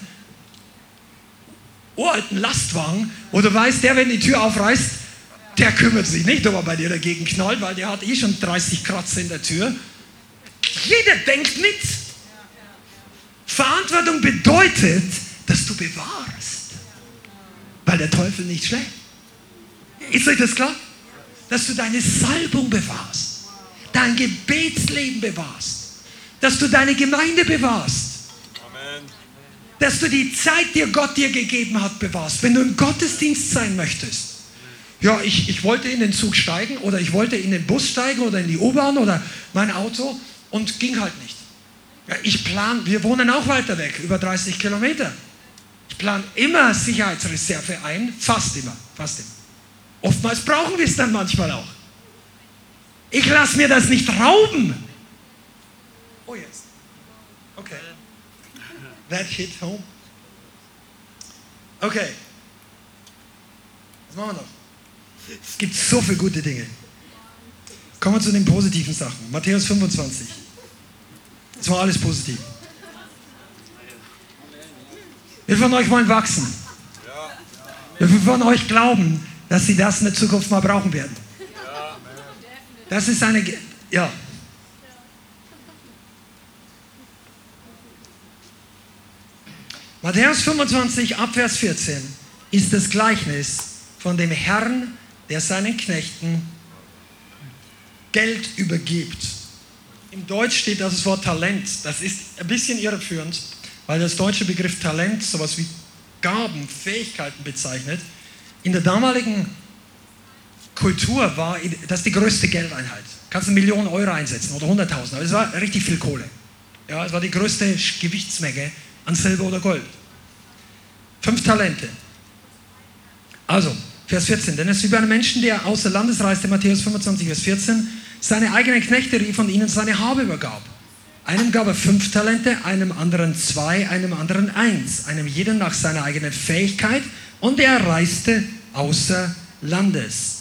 uralten Lastwagen, wo du weißt, der, wenn die Tür aufreißt, der kümmert sich nicht, ob er bei dir dagegen knallt, weil der hat eh schon 30 Kratzer in der Tür. Jeder denkt mit. Verantwortung bedeutet, dass du bewahrst, weil der Teufel nicht schlägt. Ist euch das klar? Dass du deine Salbung bewahrst, dein Gebetsleben bewahrst, dass du deine Gemeinde bewahrst, dass du die Zeit, die Gott dir gegeben hat, bewahrst. Wenn du im Gottesdienst sein möchtest, ja, ich, ich wollte in den Zug steigen oder ich wollte in den Bus steigen oder in die U-Bahn oder mein Auto und ging halt nicht. Ja, ich plan, wir wohnen auch weiter weg, über 30 Kilometer. Ich plane immer Sicherheitsreserve ein, fast immer, fast immer. Oftmals brauchen wir es dann manchmal auch. Ich lasse mir das nicht rauben. Oh jetzt. Okay. That hit home. Okay. Was machen wir noch? Es gibt so viele gute Dinge. Kommen wir zu den positiven Sachen. Matthäus 25. Das war alles positiv. Wir von euch wollen wachsen. Wir von euch glauben, dass sie das in der Zukunft mal brauchen werden. Das ist eine, ja. Matthäus 25, Abvers 14 ist das Gleichnis von dem Herrn, der seinen Knechten Geld übergibt. Im Deutsch steht das Wort Talent. Das ist ein bisschen irreführend, weil das deutsche Begriff Talent sowas wie Gaben, Fähigkeiten bezeichnet. In der damaligen Kultur war das die größte Geldeinheit. Kannst eine Million Euro einsetzen oder 100.000, aber es war richtig viel Kohle. Ja, es war die größte Gewichtsmenge an Silber oder Gold. Fünf Talente. Also, Vers 14. Denn es ist wie bei einem Menschen, der außer Landes reiste, Matthäus 25, Vers 14, seine eigenen Knechte rief und ihnen seine Habe übergab. Einem gab er fünf Talente, einem anderen zwei, einem anderen eins, einem jeden nach seiner eigenen Fähigkeit und er reiste außer Landes.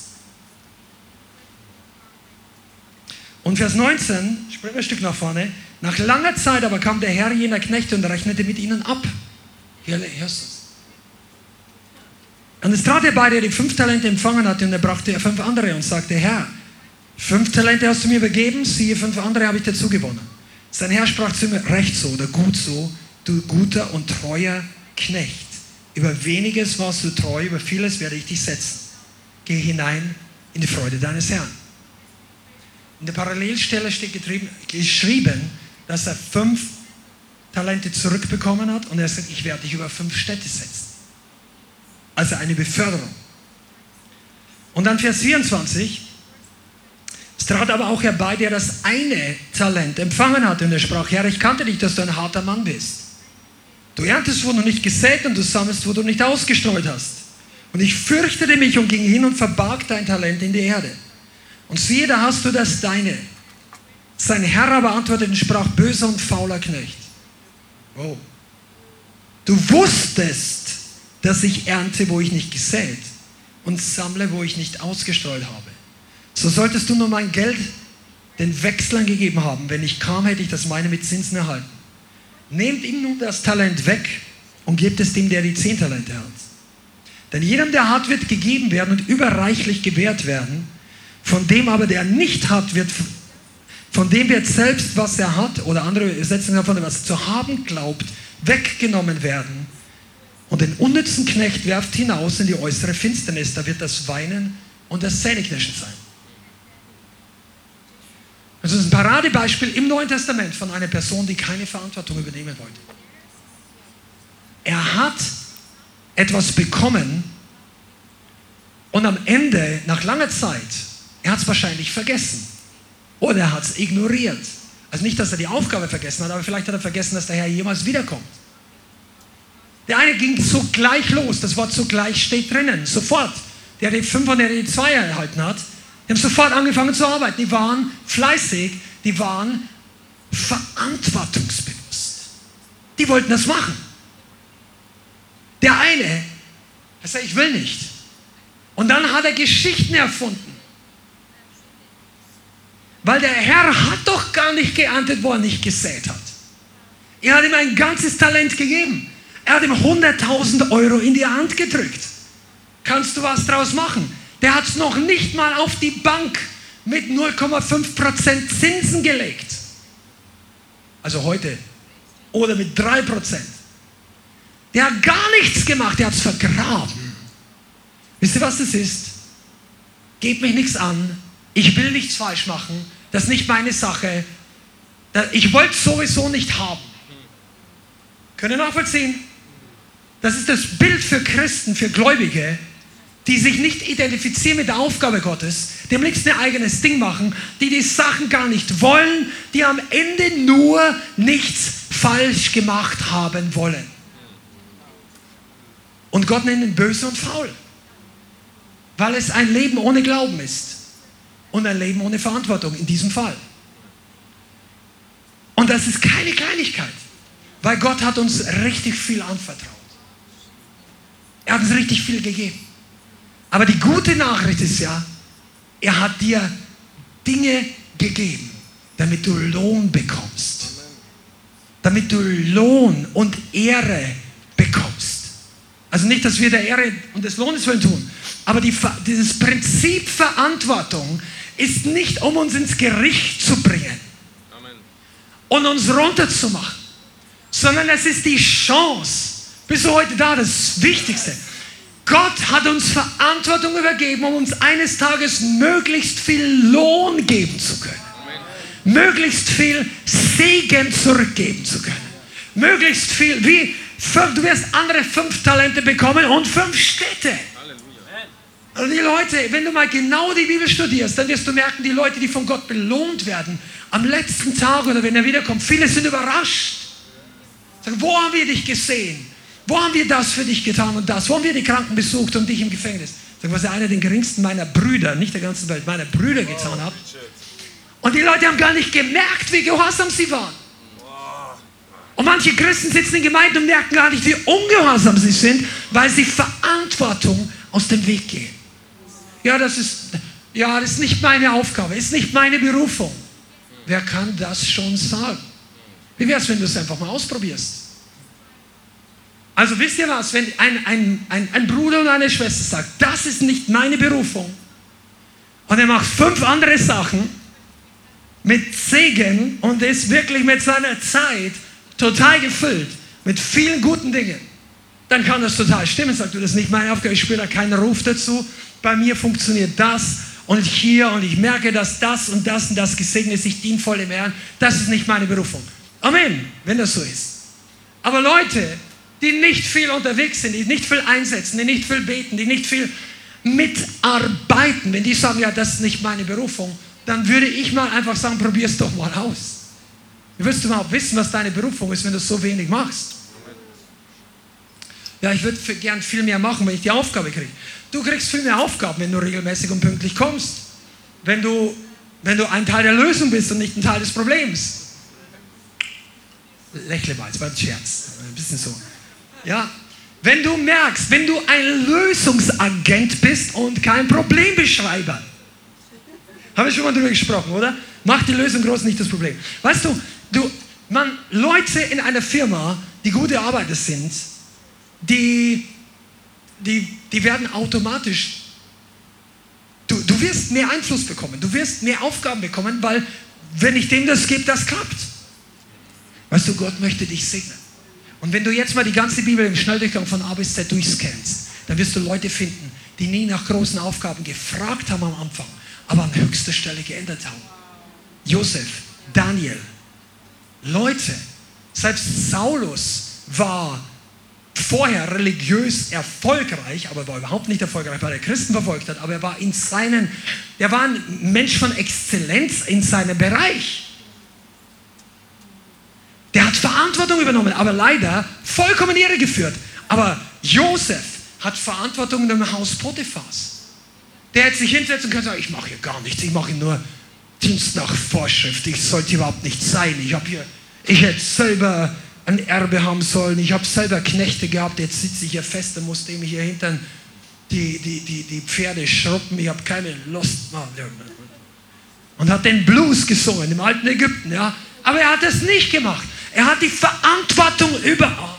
Und Vers 19, springen wir ein Stück nach vorne. Nach langer Zeit aber kam der Herr jener Knechte und rechnete mit ihnen ab. Hörst du. Und es trat er bei, der die fünf Talente empfangen hatte, und er brachte fünf andere und sagte, Herr, fünf Talente hast du mir übergeben, siehe, fünf andere habe ich dazu gewonnen. Sein Herr sprach zu ihm, recht so oder gut so, du guter und treuer Knecht. Über weniges warst du treu, über vieles werde ich dich setzen. Geh hinein in die Freude deines Herrn. In der Parallelstelle steht geschrieben, dass er fünf Talente zurückbekommen hat und er sagt, ich werde dich über fünf Städte setzen. Also eine Beförderung. Und dann Vers 24. Es trat aber auch herbei, der das eine Talent empfangen hatte und er sprach, Herr, ich kannte dich, dass du ein harter Mann bist. Du erntest, wo du nicht gesät und du sammelst, wo du nicht ausgestreut hast. Und ich fürchtete mich und ging hin und verbarg dein Talent in die Erde. Und siehe, da hast du das deine. Sein Herr aber antwortete und sprach, böser und fauler Knecht. Oh. Du wusstest, dass ich ernte, wo ich nicht gesät und sammle, wo ich nicht ausgestreut habe. So solltest du nur mein Geld den Wechslern gegeben haben. Wenn ich kam, hätte ich das meine mit Zinsen erhalten. Nehmt ihm nun das Talent weg und gebt es dem, der die zehn Talente hat. Denn jedem, der hat, wird gegeben werden und überreichlich gewährt werden. Von dem aber, der nicht hat, wird, von dem wird selbst, was er hat, oder andere Übersetzungen davon, was er zu haben glaubt, weggenommen werden. Und den unnützen Knecht werft hinaus in die äußere Finsternis. Da wird das Weinen und das Zähneknirschen sein. Das ist ein Paradebeispiel im Neuen Testament von einer Person, die keine Verantwortung übernehmen wollte. Er hat etwas bekommen und am Ende, nach langer Zeit, er hat es wahrscheinlich vergessen oder er hat es ignoriert. Also nicht, dass er die Aufgabe vergessen hat, aber vielleicht hat er vergessen, dass der Herr jemals wiederkommt. Der eine ging sogleich los, das Wort sogleich steht drinnen, sofort. Der die fünf und der die zwei erhalten hat, die haben sofort angefangen zu arbeiten. Die waren fleißig, die waren verantwortungsbewusst. Die wollten das machen. Der eine, er sagt, ich will nicht. Und dann hat er Geschichten erfunden. Weil der Herr hat doch gar nicht geerntet, wo er nicht gesät hat. Er hat ihm ein ganzes Talent gegeben. Er hat ihm 100.000 Euro in die Hand gedrückt. Kannst du was draus machen? Der hat es noch nicht mal auf die Bank mit 0,5% Zinsen gelegt. Also heute. Oder mit 3%. Der hat gar nichts gemacht, der hat es vergraben. Wisst ihr, was das ist? Gebt mich nichts an, ich will nichts falsch machen, das ist nicht meine Sache. Ich wollte es sowieso nicht haben. Könnt ihr nachvollziehen? Das ist das Bild für Christen, für Gläubige, die sich nicht identifizieren mit der Aufgabe Gottes, die am liebsten ein eigenes Ding machen, die die Sachen gar nicht wollen, die am Ende nur nichts falsch gemacht haben wollen. Und Gott nennt ihn böse und faul, weil es ein Leben ohne Glauben ist und ein Leben ohne Verantwortung in diesem Fall. Und das ist keine Kleinigkeit, weil Gott hat uns richtig viel anvertraut. Er hat uns richtig viel gegeben. Aber die gute Nachricht ist ja, er hat dir Dinge gegeben, damit du Lohn bekommst. Damit du Lohn und Ehre bekommst. Also nicht, dass wir der Ehre und des Lohnes willen tun, aber die, dieses Prinzip Verantwortung ist nicht, um uns ins Gericht zu bringen Amen. und uns runterzumachen, sondern es ist die Chance. Bist du heute da? Das Wichtigste. Gott hat uns Verantwortung übergeben, um uns eines Tages möglichst viel Lohn geben zu können. Amen. Möglichst viel Segen zurückgeben zu können. Möglichst viel, wie Du wirst andere fünf Talente bekommen und fünf Städte. Und die Leute, wenn du mal genau die Bibel studierst, dann wirst du merken, die Leute, die von Gott belohnt werden, am letzten Tag oder wenn er wiederkommt, viele sind überrascht. Sagen, wo haben wir dich gesehen? Wo haben wir das für dich getan und das? Wo haben wir die Kranken besucht und dich im Gefängnis? Sagen, was er einer der geringsten meiner Brüder, nicht der ganzen Welt, meiner Brüder getan hat. Und die Leute haben gar nicht gemerkt, wie gehorsam sie waren. Und manche Christen sitzen in Gemeinden und merken gar nicht, wie ungehorsam sie sind, weil sie Verantwortung aus dem Weg gehen. Ja, das ist, ja, das ist nicht meine Aufgabe, ist nicht meine Berufung. Wer kann das schon sagen? Wie wäre es, wenn du es einfach mal ausprobierst? Also wisst ihr was, wenn ein, ein, ein, ein Bruder und eine Schwester sagt, das ist nicht meine Berufung, und er macht fünf andere Sachen mit Segen und ist wirklich mit seiner Zeit total gefüllt, mit vielen guten Dingen, dann kann das total stimmen. Sagt du, das ist nicht meine Aufgabe, ich spüre da keinen Ruf dazu. Bei mir funktioniert das und hier und ich merke, dass das und das und das gesegnet ist, ich diene voll im Herrn. Das ist nicht meine Berufung. Amen, wenn das so ist. Aber Leute, die nicht viel unterwegs sind, die nicht viel einsetzen, die nicht viel beten, die nicht viel mitarbeiten, wenn die sagen, ja, das ist nicht meine Berufung, dann würde ich mal einfach sagen, probier es doch mal aus. Wie wirst du überhaupt wissen, was deine Berufung ist, wenn du so wenig machst? Ja, ich würde gern viel mehr machen, wenn ich die Aufgabe kriege. Du kriegst viel mehr Aufgaben, wenn du regelmäßig und pünktlich kommst. Wenn du, wenn du ein Teil der Lösung bist und nicht ein Teil des Problems. Lächle mal, es war ein Scherz. Ein bisschen so. Ja, wenn du merkst, wenn du ein Lösungsagent bist und kein Problembeschreiber. Habe ich schon mal drüber gesprochen, oder? Mach die Lösung groß, nicht das Problem. Weißt du, du man, Leute in einer Firma, die gute Arbeiter sind, die, die, die werden automatisch, du, du wirst mehr Einfluss bekommen, du wirst mehr Aufgaben bekommen, weil wenn ich dem das gebe, das klappt. Weißt du, Gott möchte dich segnen. Und wenn du jetzt mal die ganze Bibel im Schnelldurchgang von A bis Z durchscannst, dann wirst du Leute finden, die nie nach großen Aufgaben gefragt haben am Anfang, aber an höchster Stelle geändert haben. Josef, Daniel, Leute, selbst Saulus war vorher religiös erfolgreich, aber war überhaupt nicht erfolgreich, weil er Christen verfolgt hat, aber er war in seinen, der war ein Mensch von Exzellenz in seinem Bereich. Der hat Verantwortung übernommen, aber leider vollkommen irregeführt. Aber Josef hat Verantwortung im Haus Potiphas. Der hätte sich hinsetzen können und sagen, ich mache hier gar nichts, ich mache nur Dienst nach Vorschrift, ich sollte überhaupt nicht sein. Ich habe hier, ich hätte selber ein Erbe haben sollen. Ich habe selber Knechte gehabt, jetzt sitze ich hier fest und muss dem hier hinten die, die, die, die Pferde schruppen. Ich habe keine Lust. Und hat den Blues gesungen im alten Ägypten. Ja? Aber er hat es nicht gemacht. Er hat die Verantwortung über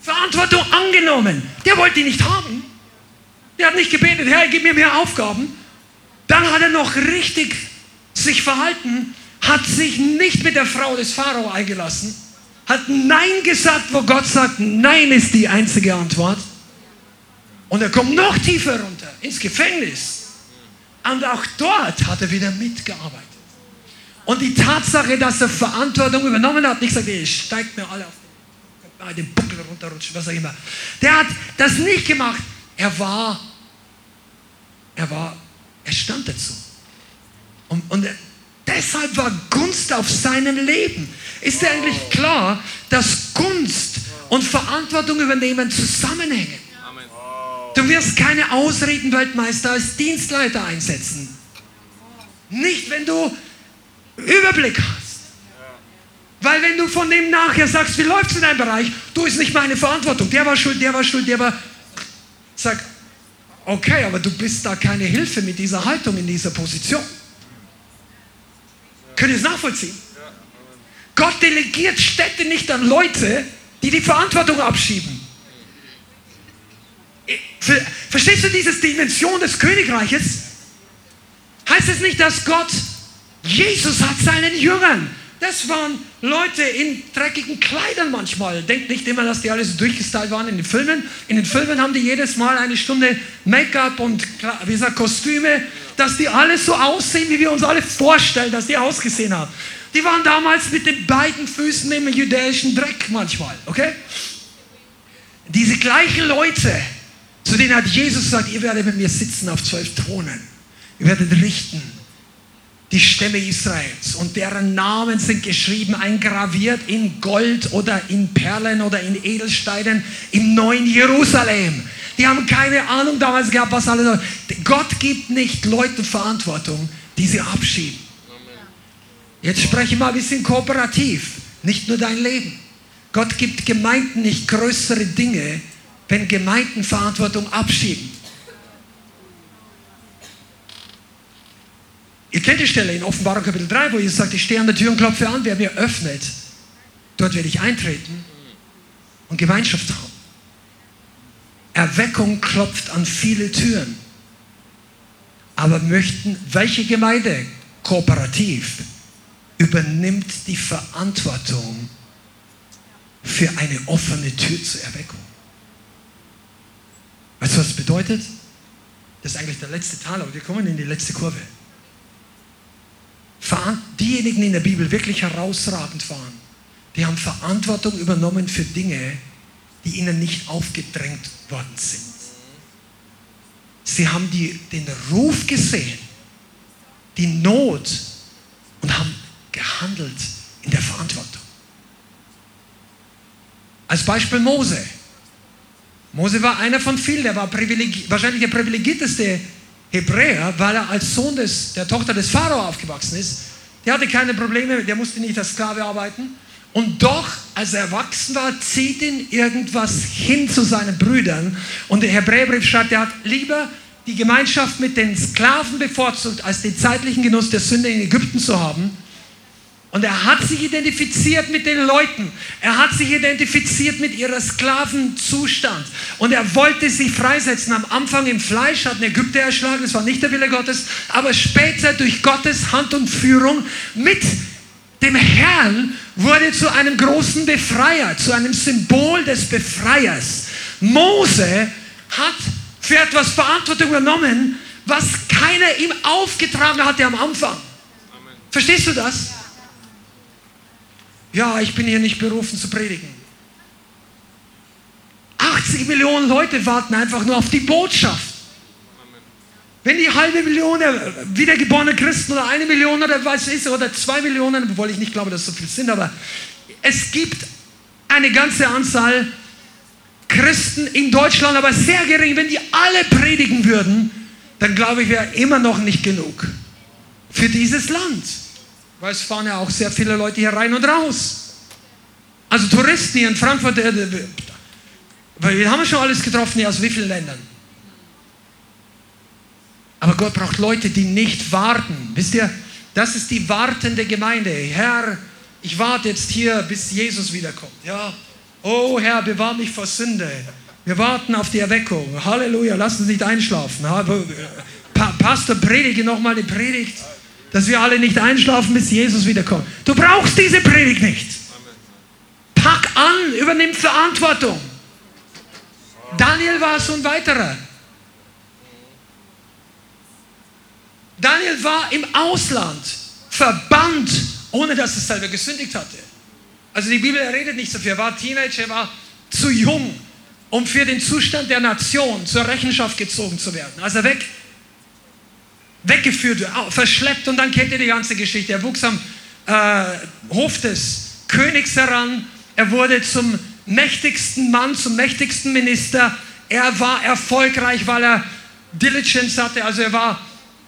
Verantwortung angenommen. Der wollte die nicht haben. Der hat nicht gebetet, Herr, gib mir mehr Aufgaben. Dann hat er noch richtig sich verhalten, hat sich nicht mit der Frau des Pharao eingelassen, hat Nein gesagt, wo Gott sagt, Nein ist die einzige Antwort. Und er kommt noch tiefer runter, ins Gefängnis. Und auch dort hat er wieder mitgearbeitet. Und die Tatsache, dass er Verantwortung übernommen hat, nicht sagt, ich steigt mir alle auf den Buckel runterrutschen, was auch immer. Der hat das nicht gemacht. Er war, er war, er stand dazu. Und, und Deshalb war Gunst auf seinem Leben. Ist dir eigentlich klar, dass Gunst und Verantwortung übernehmen zusammenhängen? Du wirst keine Ausredenweltmeister als Dienstleiter einsetzen. Nicht, wenn du Überblick hast. Weil wenn du von dem nachher sagst, wie läuft es in deinem Bereich, du ist nicht meine Verantwortung. Der war schuld, der war schuld, der war. Sag, okay, aber du bist da keine Hilfe mit dieser Haltung in dieser Position. Könnt ihr es nachvollziehen? Gott delegiert Städte nicht an Leute, die die Verantwortung abschieben. Verstehst du diese Dimension des Königreiches? Heißt es nicht, dass Gott, Jesus hat seinen Jüngern, das waren Leute in dreckigen Kleidern manchmal. Denkt nicht immer, dass die alle so durchgestylt waren in den Filmen. In den Filmen haben die jedes Mal eine Stunde Make-up und wie gesagt, Kostüme dass die alle so aussehen, wie wir uns alle vorstellen, dass die ausgesehen haben. Die waren damals mit den beiden Füßen im jüdischen Dreck manchmal, okay? Diese gleichen Leute, zu denen hat Jesus gesagt, ihr werdet mit mir sitzen auf zwölf Thronen. Ihr werdet richten die Stämme Israels und deren Namen sind geschrieben, eingraviert in Gold oder in Perlen oder in Edelsteinen im neuen Jerusalem. Die haben keine Ahnung damals gehabt, was alles. Gott gibt nicht Leuten Verantwortung, die sie abschieben. Jetzt spreche mal ein bisschen kooperativ, nicht nur dein Leben. Gott gibt Gemeinden nicht größere Dinge, wenn Gemeinden Verantwortung abschieben. Ihr kennt die Stelle in Offenbarung Kapitel 3, wo Jesus sagt, ich stehe an der Tür und klopfe an, wer mir öffnet, dort werde ich eintreten und Gemeinschaft haben. Erweckung klopft an viele Türen. Aber möchten, welche Gemeinde kooperativ übernimmt die Verantwortung für eine offene Tür zur Erweckung? Weißt du, was das bedeutet? Das ist eigentlich der letzte Teil, aber wir kommen in die letzte Kurve. Diejenigen, die in der Bibel wirklich herausragend waren, die haben Verantwortung übernommen für Dinge, die ihnen nicht aufgedrängt worden sind. Sie haben die, den Ruf gesehen, die Not und haben gehandelt in der Verantwortung. Als Beispiel Mose. Mose war einer von vielen, der war wahrscheinlich der privilegierteste Hebräer, weil er als Sohn des, der Tochter des Pharao aufgewachsen ist. Der hatte keine Probleme, der musste nicht als Sklave arbeiten. Und doch, als er erwachsen war, zieht ihn irgendwas hin zu seinen Brüdern. Und der Hebräerbrief schreibt, er hat lieber die Gemeinschaft mit den Sklaven bevorzugt, als den zeitlichen Genuss der Sünde in Ägypten zu haben. Und er hat sich identifiziert mit den Leuten. Er hat sich identifiziert mit ihrer Sklavenzustand. Und er wollte sie freisetzen. Am Anfang im Fleisch hat ein Ägypter erschlagen. Das war nicht der Wille Gottes. Aber später durch Gottes Hand und Führung mit dem Herrn wurde zu einem großen Befreier, zu einem Symbol des Befreiers. Mose hat für etwas Verantwortung übernommen, was keiner ihm aufgetragen hatte am Anfang. Amen. Verstehst du das? Ja, ich bin hier nicht berufen zu predigen. 80 Millionen Leute warten einfach nur auf die Botschaft. Wenn die halbe Million wiedergeborene Christen oder eine Million oder was ist oder zwei Millionen, obwohl ich nicht glaube, dass so viel sind, aber es gibt eine ganze Anzahl Christen in Deutschland, aber sehr gering. Wenn die alle predigen würden, dann glaube ich, wäre immer noch nicht genug für dieses Land. Weil es fahren ja auch sehr viele Leute hier rein und raus. Also Touristen hier in Frankfurt, äh, weil wir haben schon alles getroffen hier aus wie vielen Ländern. Aber Gott braucht Leute, die nicht warten. Wisst ihr, das ist die wartende Gemeinde. Herr, ich warte jetzt hier, bis Jesus wiederkommt. Ja, oh Herr, bewahr mich vor Sünde. Wir warten auf die Erweckung. Halleluja, lass uns nicht einschlafen. Pastor, predige nochmal die Predigt, dass wir alle nicht einschlafen, bis Jesus wiederkommt. Du brauchst diese Predigt nicht. Pack an, übernimm Verantwortung. Daniel war so ein weiterer. Daniel war im Ausland, verbannt, ohne dass er selber gesündigt hatte. Also die Bibel redet nicht so viel. Er war Teenager, er war zu jung, um für den Zustand der Nation zur Rechenschaft gezogen zu werden. Also weg, weggeführt, verschleppt und dann kennt ihr die ganze Geschichte. Er wuchs am äh, Hof des Königs heran. Er wurde zum mächtigsten Mann, zum mächtigsten Minister. Er war erfolgreich, weil er Diligence hatte. Also er war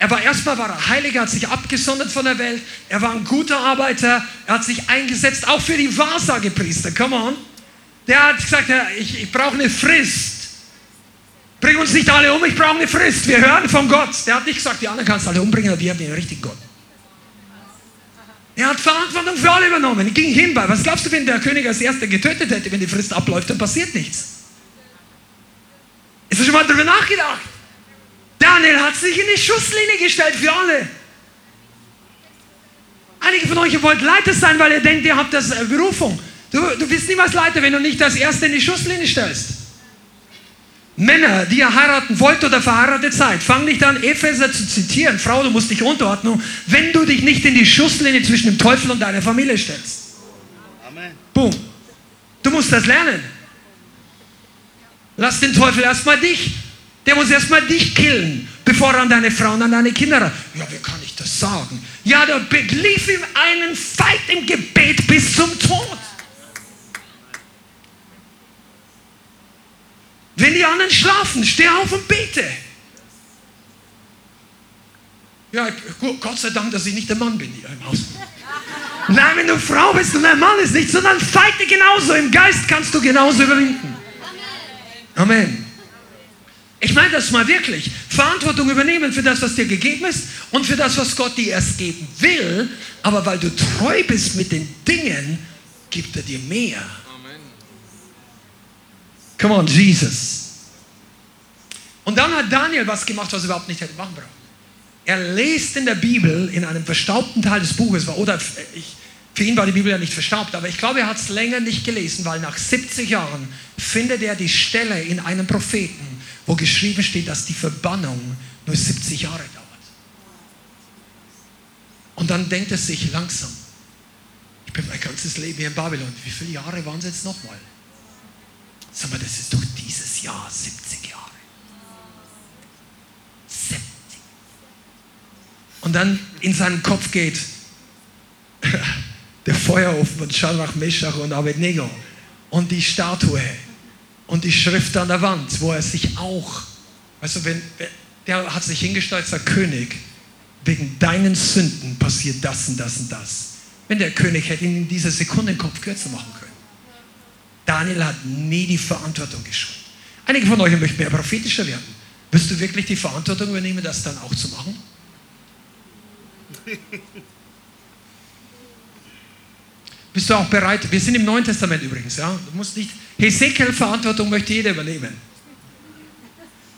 er war erstmal war er Heiliger, hat sich abgesondert von der Welt. Er war ein guter Arbeiter. Er hat sich eingesetzt, auch für die Wahrsagepriester. Come on. Der hat gesagt, ich, ich brauche eine Frist. Bring uns nicht alle um, ich brauche eine Frist. Wir hören von Gott. Der hat nicht gesagt, die anderen kannst du alle umbringen, aber wir haben den richtigen Gott. Er hat Verantwortung für alle übernommen. Er ging hin bei. Was glaubst du, wenn der König als Erster getötet hätte, wenn die Frist abläuft, dann passiert nichts? Ist du schon mal darüber nachgedacht? Daniel hat sich in die Schusslinie gestellt für alle. Einige von euch wollt Leiter sein, weil ihr denkt, ihr habt das äh, Berufung. Du, du bist niemals Leiter, wenn du nicht das Erste in die Schusslinie stellst. Männer, die ihr heiraten wollt oder verheiratet seid, fang nicht an, Epheser zu zitieren. Frau, du musst dich unterordnen, wenn du dich nicht in die Schusslinie zwischen dem Teufel und deiner Familie stellst. Amen. Boom. Du musst das lernen. Lass den Teufel erstmal dich der muss erstmal dich killen, bevor er an deine Frau und an deine Kinder ran. Ja, wie kann ich das sagen? Ja, der lief ihm einen Fight im Gebet bis zum Tod. Wenn die anderen schlafen, steh auf und bete. Ja, Gott sei Dank, dass ich nicht der Mann bin hier im Haus. Nein, wenn du Frau bist und ein Mann ist nicht, sondern fighte genauso. Im Geist kannst du genauso überwinden. Amen. Ich meine das mal wirklich. Verantwortung übernehmen für das, was dir gegeben ist und für das, was Gott dir erst geben will. Aber weil du treu bist mit den Dingen, gibt er dir mehr. Amen. Come on, Jesus. Und dann hat Daniel was gemacht, was er überhaupt nicht hätte machen brauchen. Er liest in der Bibel, in einem verstaubten Teil des Buches, oder ich, für ihn war die Bibel ja nicht verstaubt, aber ich glaube, er hat es länger nicht gelesen, weil nach 70 Jahren findet er die Stelle in einem Propheten, wo geschrieben steht, dass die Verbannung nur 70 Jahre dauert. Und dann denkt er sich langsam, ich bin mein ganzes Leben hier in Babylon, wie viele Jahre waren es jetzt nochmal? Sag mal, das ist doch dieses Jahr 70 Jahre. 70. Und dann in seinen Kopf geht der Feuerofen von Shadrach, Meshach und Abednego und die Statue und die Schrift an der Wand, wo er sich auch, also wenn, der hat sich hingestellt, sagt König, wegen deinen Sünden passiert das und das und das. Wenn der König hätte ihn in dieser Sekunde den Kopf kürzer machen können. Daniel hat nie die Verantwortung geschult. Einige von euch möchten mehr prophetischer werden. Wirst du wirklich die Verantwortung übernehmen, das dann auch zu machen? Bist du auch bereit? Wir sind im Neuen Testament übrigens, ja. Du musst nicht. Hesekiel Verantwortung möchte jeder übernehmen.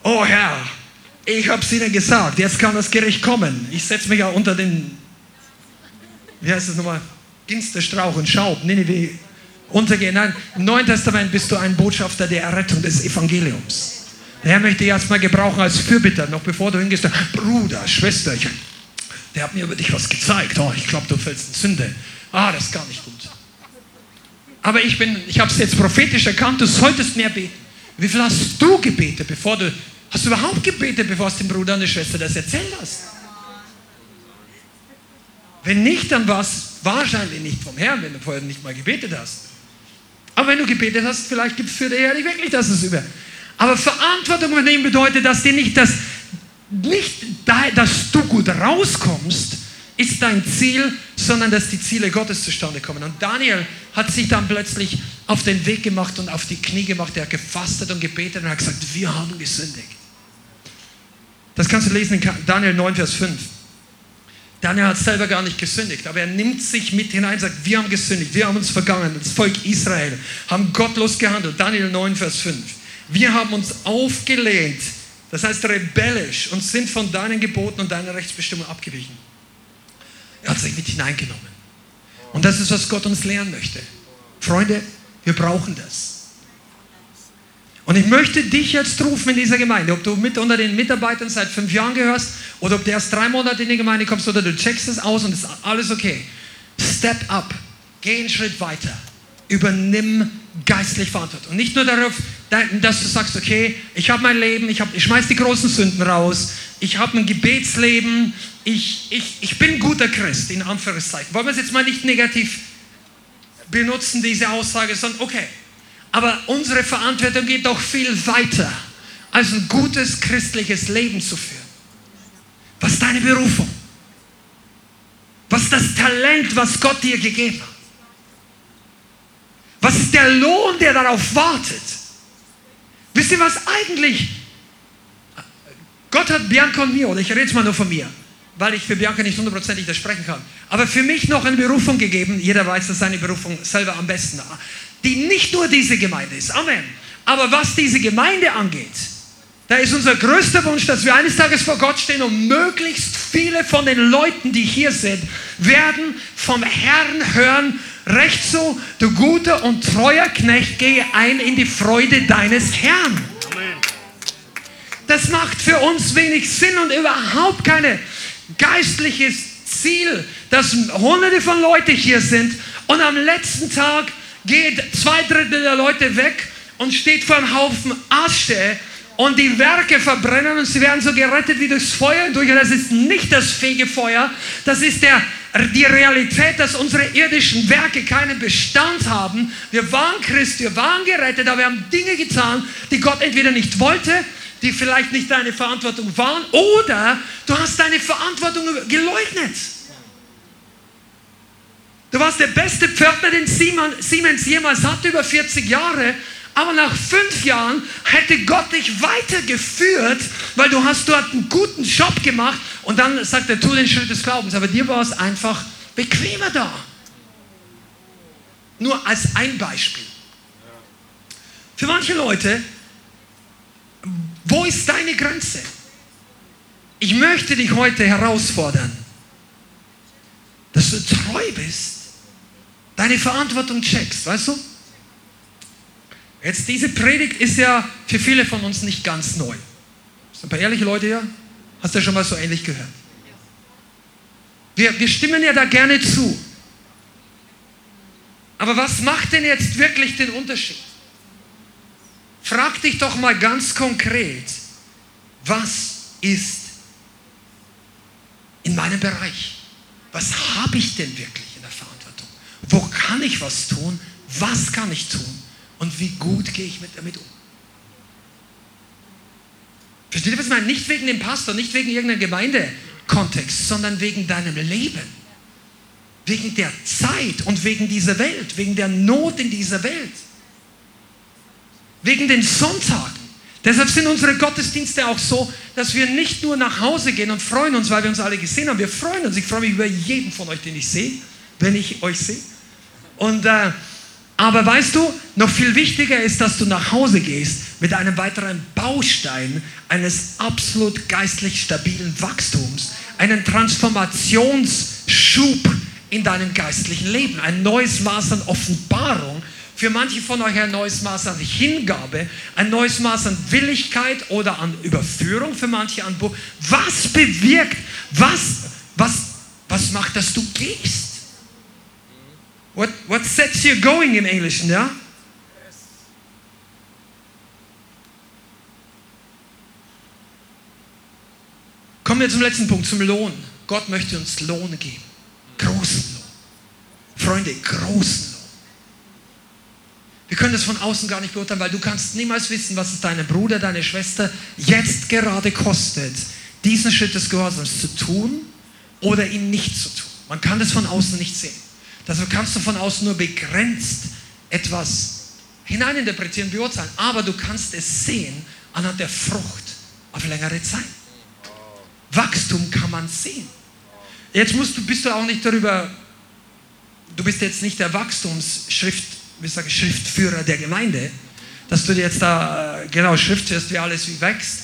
Oh Herr, ich habe es ihnen gesagt, jetzt kann das Gericht kommen. Ich setze mich ja unter den, wie heißt es nochmal, Ginsterstrauch und Schaub, Nineveh, untergehen. Nein, im Neuen Testament bist du ein Botschafter der Errettung des Evangeliums. Der Herr möchte dich erstmal gebrauchen als Fürbitter, noch bevor du hingehst. Bruder, Schwester, der hat mir über dich was gezeigt. Oh, ich glaube, du fällst in Sünde. Ah, das ist gar nicht gut. Aber ich bin, ich habe es jetzt prophetisch erkannt, du solltest mehr beten. Wie viel hast du gebetet, bevor du, hast du überhaupt gebetet, bevor du dem Bruder und der Schwester das erzählt hast? Wenn nicht, dann war es wahrscheinlich nicht vom Herrn, wenn du vorher nicht mal gebetet hast. Aber wenn du gebetet hast, vielleicht gibt es für der Herr nicht wirklich das es über. Aber Verantwortung übernehmen bedeutet, dass dir nicht das, nicht dass du gut rauskommst, ist dein Ziel, sondern dass die Ziele Gottes zustande kommen. Und Daniel hat sich dann plötzlich auf den Weg gemacht und auf die Knie gemacht. Er hat gefastet und gebetet und hat gesagt, wir haben gesündigt. Das kannst du lesen in Daniel 9, Vers 5. Daniel hat selber gar nicht gesündigt, aber er nimmt sich mit hinein und sagt, wir haben gesündigt, wir haben uns vergangen, das Volk Israel, haben gottlos gehandelt. Daniel 9, Vers 5. Wir haben uns aufgelehnt, das heißt rebellisch, und sind von deinen Geboten und deiner Rechtsbestimmung abgewichen. Er hat sich mit hineingenommen. Und das ist, was Gott uns lehren möchte. Freunde, wir brauchen das. Und ich möchte dich jetzt rufen in dieser Gemeinde, ob du mit unter den Mitarbeitern seit fünf Jahren gehörst oder ob du erst drei Monate in die Gemeinde kommst oder du checkst es aus und es ist alles okay. Step up. Geh einen Schritt weiter. Übernimm geistlich Verantwortung. Und nicht nur darauf, dass du sagst, okay, ich habe mein Leben, ich, hab, ich schmeiß die großen Sünden raus, ich habe ein Gebetsleben, ich, ich, ich bin guter Christ, in Anführungszeichen. Wollen wir es jetzt mal nicht negativ benutzen, diese Aussage, sondern okay. Aber unsere Verantwortung geht doch viel weiter, als ein gutes christliches Leben zu führen. Was ist deine Berufung? Was ist das Talent, was Gott dir gegeben hat? Was ist der Lohn, der darauf wartet? Wisst ihr, was eigentlich Gott hat Bianca und mir, oder ich rede jetzt mal nur von mir, weil ich für Bianca nicht hundertprozentig das sprechen kann, aber für mich noch eine Berufung gegeben, jeder weiß, dass seine Berufung selber am besten, die nicht nur diese Gemeinde ist, Amen. Aber was diese Gemeinde angeht, da ist unser größter Wunsch, dass wir eines Tages vor Gott stehen und möglichst viele von den Leuten, die hier sind, werden vom Herrn hören, recht so, du guter und treuer Knecht, gehe ein in die Freude deines Herrn. Das macht für uns wenig Sinn und überhaupt kein geistliches Ziel, dass hunderte von Leuten hier sind und am letzten Tag geht zwei Drittel der Leute weg und steht vor einem Haufen Asche und die Werke verbrennen und sie werden so gerettet wie durchs Feuer durch. Das ist nicht das Fegefeuer, das ist der, die Realität, dass unsere irdischen Werke keinen Bestand haben. Wir waren Christ, wir waren gerettet, aber wir haben Dinge getan, die Gott entweder nicht wollte die vielleicht nicht deine Verantwortung waren oder du hast deine Verantwortung geleugnet. Du warst der beste Pförtner, den Siemens jemals hatte, über 40 Jahre. Aber nach fünf Jahren hätte Gott dich weitergeführt, weil du hast dort einen guten Job gemacht. Und dann sagt er, tu den Schritt des Glaubens. Aber dir war es einfach bequemer da. Nur als ein Beispiel. Für manche Leute Wo ist deine Grenze? Ich möchte dich heute herausfordern, dass du treu bist, deine Verantwortung checkst, weißt du? Jetzt diese Predigt ist ja für viele von uns nicht ganz neu. Sind ein paar ehrliche Leute hier? Hast du ja schon mal so ähnlich gehört? Wir, wir stimmen ja da gerne zu. Aber was macht denn jetzt wirklich den Unterschied? Frag dich doch mal ganz konkret, was ist in meinem Bereich? Was habe ich denn wirklich in der Verantwortung? Wo kann ich was tun? Was kann ich tun? Und wie gut gehe ich mit damit um? Versteht ihr, was ich meine? Nicht wegen dem Pastor, nicht wegen irgendeinem Gemeindekontext, sondern wegen deinem Leben. Wegen der Zeit und wegen dieser Welt, wegen der Not in dieser Welt. Wegen den Sonntagen. Deshalb sind unsere Gottesdienste auch so, dass wir nicht nur nach Hause gehen und freuen uns, weil wir uns alle gesehen haben. Wir freuen uns. Ich freue mich über jeden von euch, den ich sehe, wenn ich euch sehe. Und äh, aber weißt du, noch viel wichtiger ist, dass du nach Hause gehst mit einem weiteren Baustein eines absolut geistlich stabilen Wachstums, einen Transformationsschub in deinem geistlichen Leben, ein neues Maß an Offenbarung, für manche von euch ein neues Maß an Hingabe, ein neues Maß an Willigkeit oder an Überführung, für manche an Buch. Was bewirkt, was, was, was macht, dass du gehst? What, what sets you going im Englischen, ja? Kommen wir zum letzten Punkt, zum Lohn. Gott möchte uns Lohn geben. Großen Lohn. Freunde, großen Lohn. Wir können das von außen gar nicht beurteilen, weil du kannst niemals wissen, was es deinem Bruder, deine Schwester jetzt gerade kostet, diesen Schritt des Gehorsams zu tun oder ihn nicht zu tun. Man kann das von außen nicht sehen. Deshalb kannst du von außen nur begrenzt etwas hineininterpretieren, beurteilen. Aber du kannst es sehen anhand der Frucht auf längere Zeit. Wachstum kann man sehen. Jetzt musst du, bist du auch nicht darüber, du bist jetzt nicht der Wachstumsschrift, wie sage Schriftführer der Gemeinde, dass du dir jetzt da äh, genau Schrift hörst, wie alles wie wächst,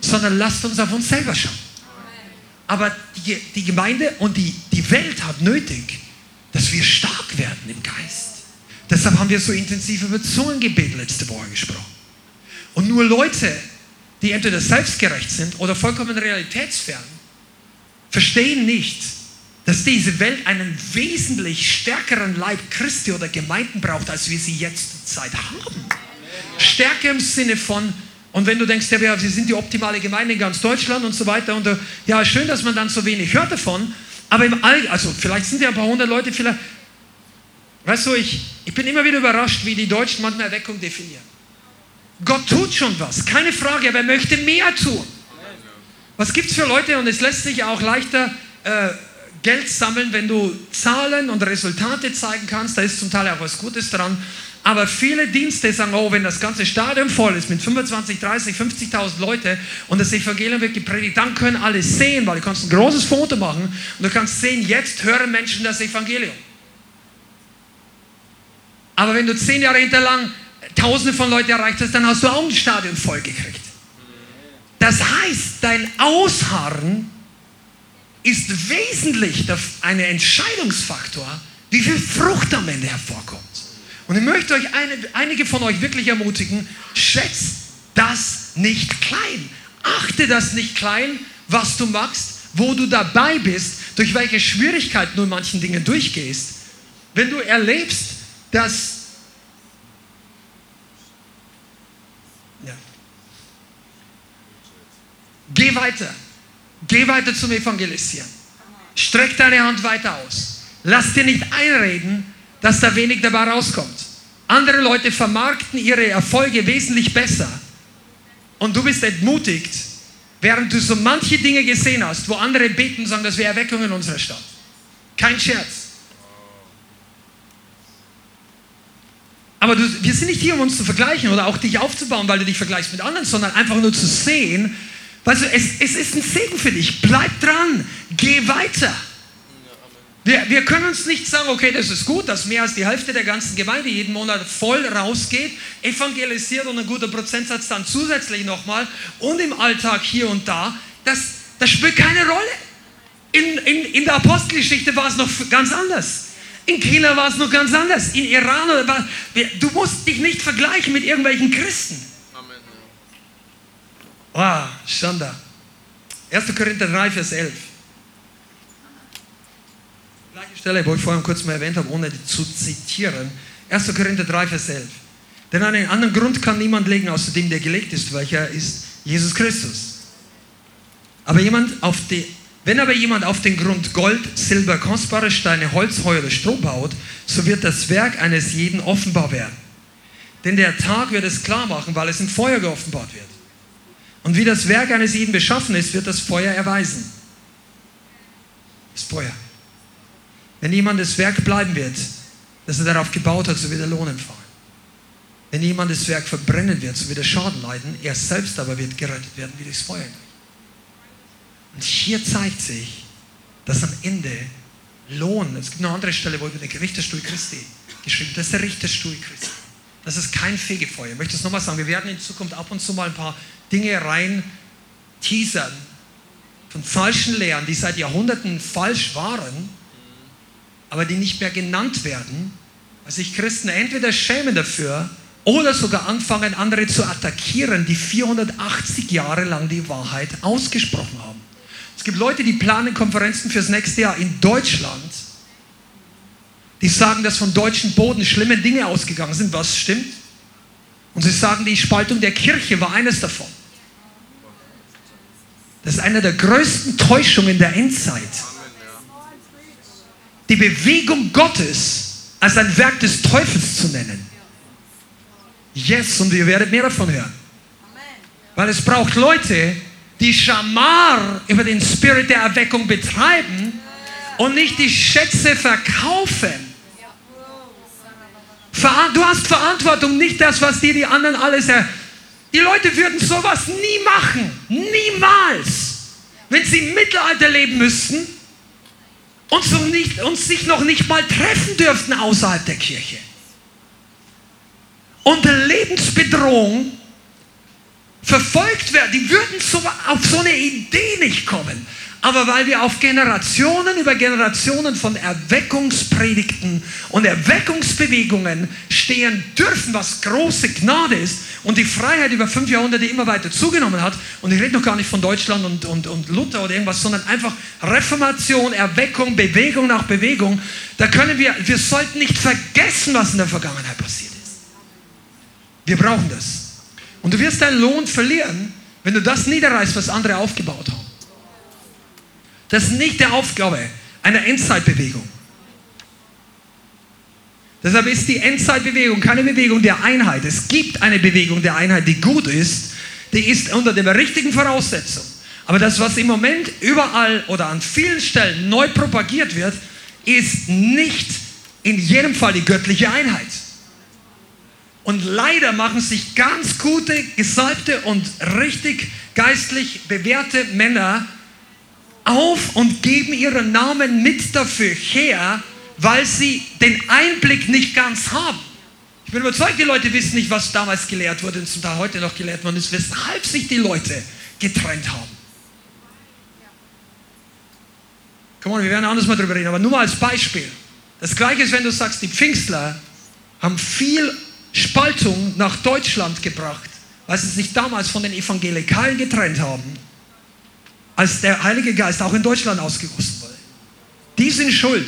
sondern lasst uns auf uns selber schauen. Aber die, die Gemeinde und die, die Welt hat nötig, dass wir stark werden im Geist. Deshalb haben wir so intensiv über Zungengebet letzte Woche gesprochen. Und nur Leute, die entweder selbstgerecht sind oder vollkommen realitätsfern, verstehen nicht, dass diese Welt einen wesentlich stärkeren Leib Christi oder Gemeinden braucht, als wir sie jetzt Zeit haben. Stärke im Sinne von, und wenn du denkst, ja, wir sind die optimale Gemeinde in ganz Deutschland und so weiter, und ja, schön, dass man dann so wenig hört davon, aber im All, also vielleicht sind ja ein paar hundert Leute, vielleicht, weißt du, ich, ich bin immer wieder überrascht, wie die Deutschen manchmal Erweckung definieren. Gott tut schon was, keine Frage, aber er möchte mehr tun. Was gibt es für Leute, und es lässt sich auch leichter äh, Geld sammeln, wenn du Zahlen und Resultate zeigen kannst, da ist zum Teil auch was Gutes dran. Aber viele Dienste sagen, oh, wenn das ganze Stadion voll ist mit 25, 30, 50.000 Leute und das Evangelium wird gepredigt, dann können alle sehen, weil du kannst ein großes Foto machen und du kannst sehen, jetzt hören Menschen das Evangelium. Aber wenn du zehn Jahre hinterlang Tausende von Leuten erreicht hast, dann hast du auch ein Stadion voll gekriegt. Das heißt, dein Ausharren ist wesentlich ein Entscheidungsfaktor, wie viel Frucht am Ende hervorkommt. Und ich möchte euch eine, einige von euch wirklich ermutigen, schätzt das nicht klein. Achte das nicht klein, was du machst, wo du dabei bist, durch welche Schwierigkeiten du in manchen Dingen durchgehst. Wenn du erlebst, dass ja. Geh weiter. Geh weiter zum Evangelisieren. Streck deine Hand weiter aus. Lass dir nicht einreden, dass da wenig dabei rauskommt. Andere Leute vermarkten ihre Erfolge wesentlich besser und du bist entmutigt, während du so manche Dinge gesehen hast, wo andere beten und sagen, das wäre Erweckung in unserer Stadt. Kein Scherz. Aber du, wir sind nicht hier, um uns zu vergleichen oder auch dich aufzubauen, weil du dich vergleichst mit anderen, sondern einfach nur zu sehen, weißt du, es, es ist ein Segen für dich. Bleib dran, geh weiter. Wir, wir können uns nicht sagen, okay, das ist gut, dass mehr als die Hälfte der ganzen Gemeinde jeden Monat voll rausgeht, evangelisiert und ein guter Prozentsatz dann zusätzlich nochmal und im Alltag hier und da. Das, das spielt keine Rolle. In, in, in der Apostelgeschichte war es noch ganz anders. In China war es noch ganz anders. In Iran, war, du musst dich nicht vergleichen mit irgendwelchen Christen. Amen. Ah, Schanda. 1. Korinther 3, Vers 11. Stelle, wo ich vorhin kurz mal erwähnt habe, ohne zu zitieren. 1. Korinther 3, Vers 11. Denn einen anderen Grund kann niemand legen, außer dem, der gelegt ist, welcher ist Jesus Christus. Aber jemand auf die, wenn aber jemand auf den Grund Gold, Silber, kostbare Steine, Holz, Heu oder Stroh baut, so wird das Werk eines jeden offenbar werden. Denn der Tag wird es klar machen, weil es im Feuer geoffenbart wird. Und wie das Werk eines jeden beschaffen ist, wird das Feuer erweisen. Das Feuer. Wenn jemand das Werk bleiben wird, das er darauf gebaut hat, so wird er Lohn empfangen. Wenn jemand das Werk verbrennen wird, so wird er Schaden leiden. Er selbst aber wird gerettet werden wie das Feuer. Und hier zeigt sich, dass am Ende Lohn, es gibt eine andere Stelle, wo über den Richterstuhl Christi geschrieben das ist der Richterstuhl Christi. Das ist kein Fegefeuer. Ich möchte es nochmal sagen, wir werden in Zukunft ab und zu mal ein paar Dinge rein teasern von falschen Lehren, die seit Jahrhunderten falsch waren, aber die nicht mehr genannt werden, weil sich Christen entweder schämen dafür oder sogar anfangen, andere zu attackieren, die 480 Jahre lang die Wahrheit ausgesprochen haben. Es gibt Leute, die planen Konferenzen fürs nächste Jahr in Deutschland. Die sagen, dass von deutschen Boden schlimme Dinge ausgegangen sind. Was stimmt? Und sie sagen, die Spaltung der Kirche war eines davon. Das ist eine der größten Täuschungen der Endzeit. Die Bewegung Gottes als ein Werk des Teufels zu nennen. Yes, und ihr werdet mehr davon hören. Weil es braucht Leute, die Schamar über den Spirit der Erweckung betreiben und nicht die Schätze verkaufen. Du hast Verantwortung, nicht das, was dir die anderen alles er. Die Leute würden sowas nie machen. Niemals. Wenn sie im Mittelalter leben müssten und, so nicht, und sich noch nicht mal treffen dürften außerhalb der Kirche. Unter Lebensbedrohung verfolgt werden. Die würden so, auf so eine Idee nicht kommen. Aber weil wir auf Generationen über Generationen von Erweckungspredigten und Erweckungsbewegungen stehen dürfen, was große Gnade ist und die Freiheit über fünf Jahrhunderte immer weiter zugenommen hat, und ich rede noch gar nicht von Deutschland und, und, und Luther oder irgendwas, sondern einfach Reformation, Erweckung, Bewegung nach Bewegung, da können wir, wir sollten nicht vergessen, was in der Vergangenheit passiert ist. Wir brauchen das. Und du wirst deinen Lohn verlieren, wenn du das niederreißt, was andere aufgebaut haben. Das ist nicht die Aufgabe einer Endzeitbewegung. Deshalb ist die Endzeitbewegung keine Bewegung der Einheit. Es gibt eine Bewegung der Einheit, die gut ist, die ist unter den richtigen Voraussetzungen. Aber das, was im Moment überall oder an vielen Stellen neu propagiert wird, ist nicht in jedem Fall die göttliche Einheit. Und leider machen sich ganz gute, gesalbte und richtig geistlich bewährte Männer auf und geben ihren Namen mit dafür her, weil sie den Einblick nicht ganz haben. Ich bin überzeugt, die Leute wissen nicht, was damals gelehrt wurde und zum Teil heute noch gelehrt worden ist, weshalb sich die Leute getrennt haben. Komm on, wir werden anders mal drüber reden, aber nur mal als Beispiel. Das gleiche ist, wenn du sagst, die Pfingstler haben viel Spaltung nach Deutschland gebracht, weil sie sich damals von den Evangelikalen getrennt haben, als der Heilige Geist auch in Deutschland ausgegossen wurde. Die sind schuld.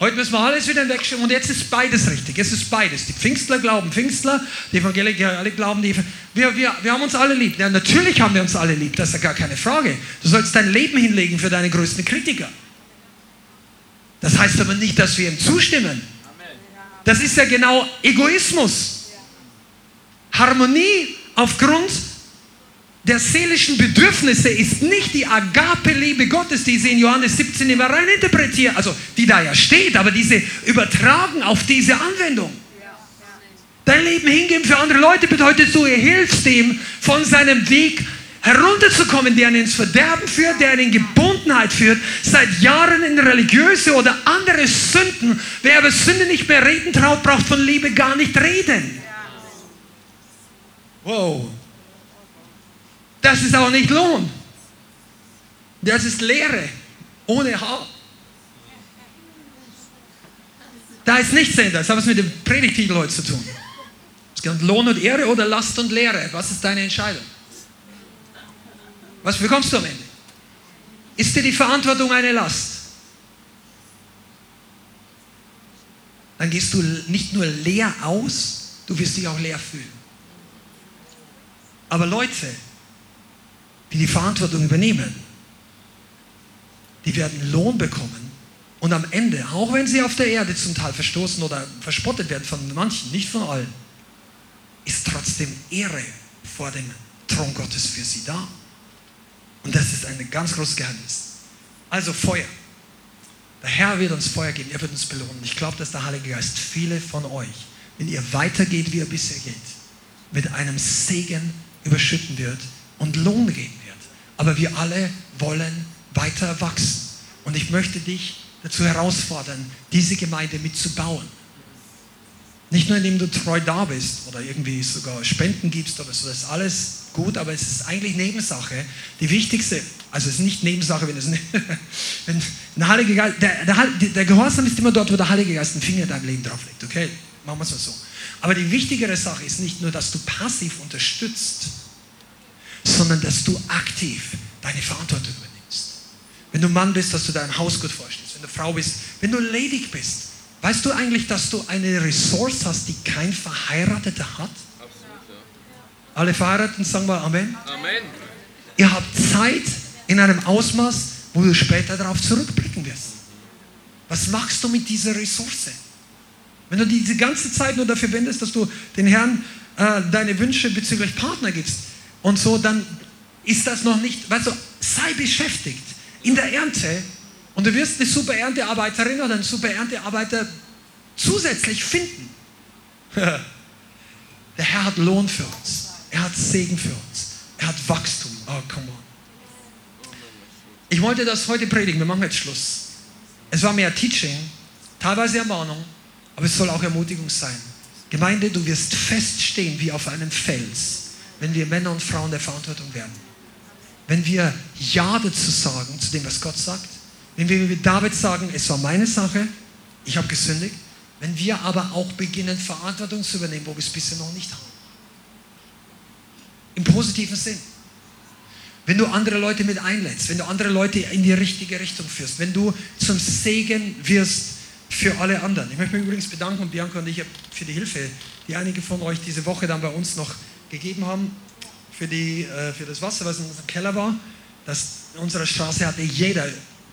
Heute müssen wir alles wieder wegschieben und jetzt ist beides richtig. Es ist beides. Die Pfingstler glauben Pfingstler, die Evangelikalen glauben die. Wir, wir, wir haben uns alle lieb. Ja, natürlich haben wir uns alle lieb, das ist ja gar keine Frage. Du sollst dein Leben hinlegen für deine größten Kritiker. Das heißt aber nicht, dass wir ihm zustimmen. Das ist ja genau Egoismus. Harmonie aufgrund der seelischen Bedürfnisse ist nicht die Agape-Liebe Gottes, die sie in Johannes 17 immer rein interpretieren, also die da ja steht, aber diese übertragen auf diese Anwendung. Dein Leben hingeben für andere Leute bedeutet, du hilfst ihm von seinem Weg herunterzukommen, der ihn ins Verderben führt, der ihn gebunden Verbundenheit führt, seit Jahren in religiöse oder andere Sünden. Wer über Sünde nicht mehr reden traut, braucht von Liebe gar nicht reden. Wow. Das ist auch nicht Lohn. Das ist Lehre ohne Haar. Da ist nichts dahinter. Das hat was mit dem Predigtitel heute zu tun. Es geht um Lohn und Ehre oder Last und Lehre. Was ist deine Entscheidung? Was bekommst du am Ende? Ist dir die Verantwortung eine Last? Dann gehst du nicht nur leer aus, du wirst dich auch leer fühlen. Aber Leute, die die Verantwortung übernehmen, die werden Lohn bekommen und am Ende, auch wenn sie auf der Erde zum Teil verstoßen oder verspottet werden von manchen, nicht von allen, ist trotzdem Ehre vor dem Thron Gottes für sie da. Und das ist ein ganz großes Geheimnis. Also Feuer. Der Herr wird uns Feuer geben, er wird uns belohnen. Ich glaube, dass der Heilige Geist viele von euch, wenn ihr weitergeht, wie ihr bisher geht, mit einem Segen überschütten wird und Lohn geben. Aber wir alle wollen weiter wachsen. Und ich möchte dich dazu herausfordern, diese Gemeinde mitzubauen. Nicht nur indem du treu da bist oder irgendwie sogar Spenden gibst oder so, das ist alles gut, aber es ist eigentlich Nebensache. Die wichtigste, also es ist nicht Nebensache, wenn es wenn der Heilige Geist, der, der, der Gehorsam ist immer dort, wo der Heilige Geist einen Finger in deinem Leben drauf legt. Okay, machen wir es mal so. Aber die wichtigere Sache ist nicht nur, dass du passiv unterstützt, sondern dass du aktiv deine Verantwortung übernimmst. Wenn du Mann bist, dass du dein Haus gut vorstehst. Wenn du Frau bist, wenn du ledig bist. Weißt du eigentlich, dass du eine Ressource hast, die kein Verheirateter hat? Absolut, ja. Alle Verheirateten sagen wir Amen. Amen. Ihr habt Zeit in einem Ausmaß, wo du später darauf zurückblicken wirst. Was machst du mit dieser Ressource? Wenn du diese ganze Zeit nur dafür wendest, dass du den Herrn äh, deine Wünsche bezüglich Partner gibst und so, dann ist das noch nicht, weißt du, sei beschäftigt in der Ernte und du wirst eine super Erntearbeiterin oder einen super Erntearbeiter zusätzlich finden. Der Herr hat Lohn für uns. Er hat Segen für uns. Er hat Wachstum. Oh, come on. Ich wollte das heute predigen. Wir machen jetzt Schluss. Es war mehr Teaching, teilweise Ermahnung, aber es soll auch Ermutigung sein. Gemeinde, du wirst feststehen wie auf einem Fels, wenn wir Männer und Frauen der Verantwortung werden wenn wir Ja dazu sagen, zu dem, was Gott sagt, wenn wir wie David sagen, es war meine Sache, ich habe gesündigt, wenn wir aber auch beginnen, Verantwortung zu übernehmen, wo wir es bisher noch nicht haben. Im positiven Sinn. Wenn du andere Leute mit einlädst, wenn du andere Leute in die richtige Richtung führst, wenn du zum Segen wirst für alle anderen. Ich möchte mich übrigens bedanken, Bianca und ich, für die Hilfe, die einige von euch diese Woche dann bei uns noch gegeben haben für, die, äh, für das Wasser, was in unserem Keller war. Das, in unserer Straße hatte jeder,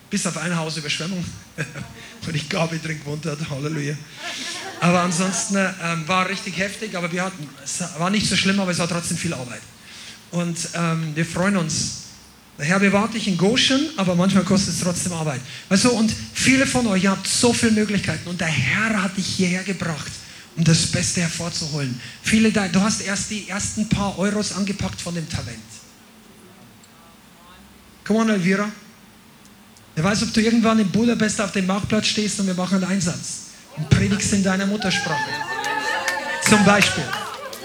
bis auf ein Haus Überschwemmung. und ich Gabi drin gewohnt hat. Halleluja. Aber ansonsten ähm, war richtig heftig, aber wir hatten, es war nicht so schlimm, aber es war trotzdem viel Arbeit. Und ähm, wir freuen uns. Der Herr bewahrt dich in Goshen, aber manchmal kostet es trotzdem Arbeit. Weißt und viele von euch, ihr habt so viele Möglichkeiten und der Herr hat dich hierher gebracht um das Beste hervorzuholen. Viele, du hast erst die ersten paar Euros angepackt von dem Talent. Come on, Elvira. Wer weiß, ob du irgendwann in Budapest auf dem Marktplatz stehst und wir machen einen Einsatz und predigst in deiner Muttersprache. Zum Beispiel.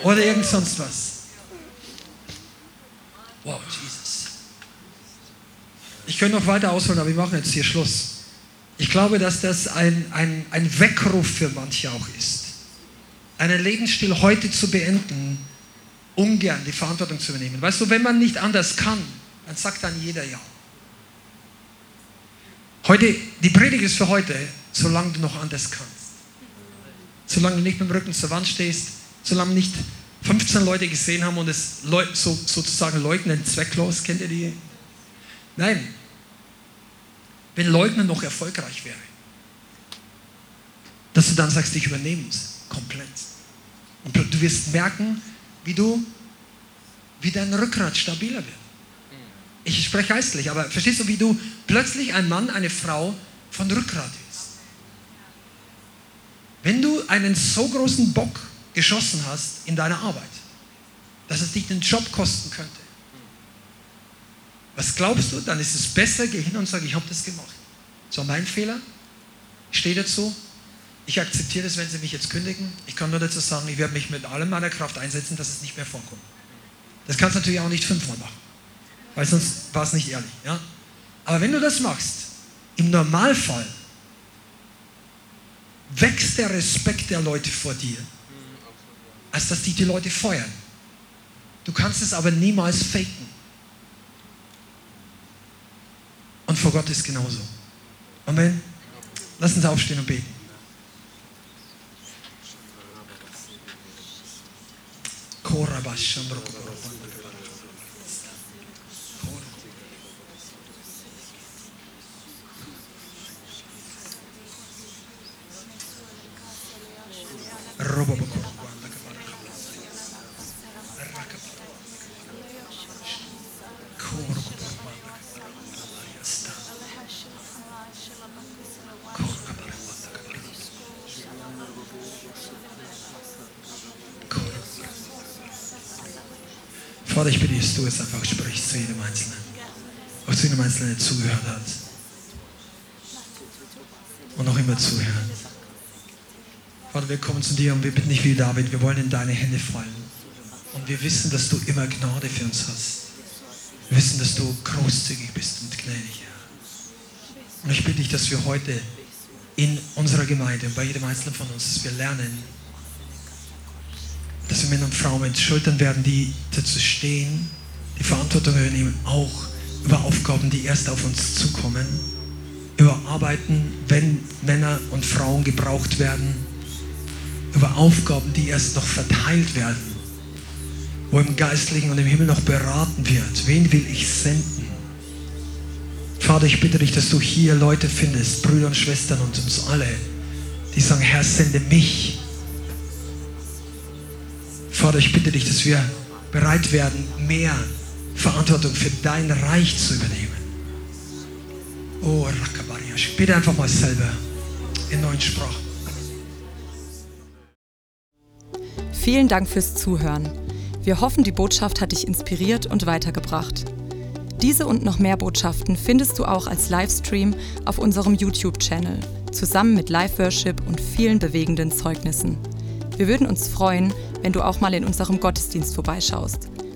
Oder irgend sonst was. Wow, Jesus. Ich könnte noch weiter ausholen, aber wir machen jetzt hier Schluss. Ich glaube, dass das ein, ein, ein Weckruf für manche auch ist einen Lebensstil heute zu beenden, ungern die Verantwortung zu übernehmen. Weißt du, wenn man nicht anders kann, dann sagt dann jeder Ja. Heute, die Predigt ist für heute, solange du noch anders kannst. Solange du nicht mit dem Rücken zur Wand stehst, solange nicht 15 Leute gesehen haben und es so, sozusagen leugnen, zwecklos, kennt ihr die? Nein. Wenn Leugnen noch erfolgreich wäre, dass du dann sagst, ich übernehme es komplett. Und du wirst merken, wie du, wie dein Rückgrat stabiler wird. Ich spreche geistlich, aber verstehst du, wie du plötzlich ein Mann, eine Frau von Rückgrat ist? Wenn du einen so großen Bock geschossen hast in deiner Arbeit, dass es dich den Job kosten könnte, Was glaubst du? Dann ist es besser, geh hin und sag, ich habe das gemacht. War mein Fehler. Ich stehe dazu. Ich akzeptiere das, wenn sie mich jetzt kündigen. Ich kann nur dazu sagen, ich werde mich mit allem meiner Kraft einsetzen, dass es nicht mehr vorkommt. Das kannst du natürlich auch nicht fünfmal machen, weil sonst war es nicht ehrlich. Ja? Aber wenn du das machst, im Normalfall wächst der Respekt der Leute vor dir, als dass die die Leute feuern. Du kannst es aber niemals faken. Und vor Gott ist genauso. Amen. Lass uns aufstehen und beten. Vater, Der zugehört hat. Und noch immer zuhören. Vater, wir kommen zu dir und wir bitten dich wie David, wir wollen in deine Hände fallen. Und wir wissen, dass du immer Gnade für uns hast. Wir wissen, dass du großzügig bist und gnädig, Herr. Und ich bitte dich, dass wir heute in unserer Gemeinde und bei jedem Einzelnen von uns, dass wir lernen, dass wir Männer und Frauen mit Schultern werden, die dazu stehen, die Verantwortung übernehmen, auch über Aufgaben, die erst auf uns zukommen, über Arbeiten, wenn Männer und Frauen gebraucht werden, über Aufgaben, die erst noch verteilt werden, wo im Geistlichen und im Himmel noch beraten wird. Wen will ich senden? Vater, ich bitte dich, dass du hier Leute findest, Brüder und Schwestern und uns alle, die sagen, Herr, sende mich. Vater, ich bitte dich, dass wir bereit werden, mehr Verantwortung für dein Reich zu übernehmen. Oh, Rakabariash. Bitte einfach mal selber in neuen Sprachen. Vielen Dank fürs Zuhören. Wir hoffen, die Botschaft hat dich inspiriert und weitergebracht. Diese und noch mehr Botschaften findest du auch als Livestream auf unserem YouTube-Channel, zusammen mit Live-Worship und vielen bewegenden Zeugnissen. Wir würden uns freuen, wenn du auch mal in unserem Gottesdienst vorbeischaust.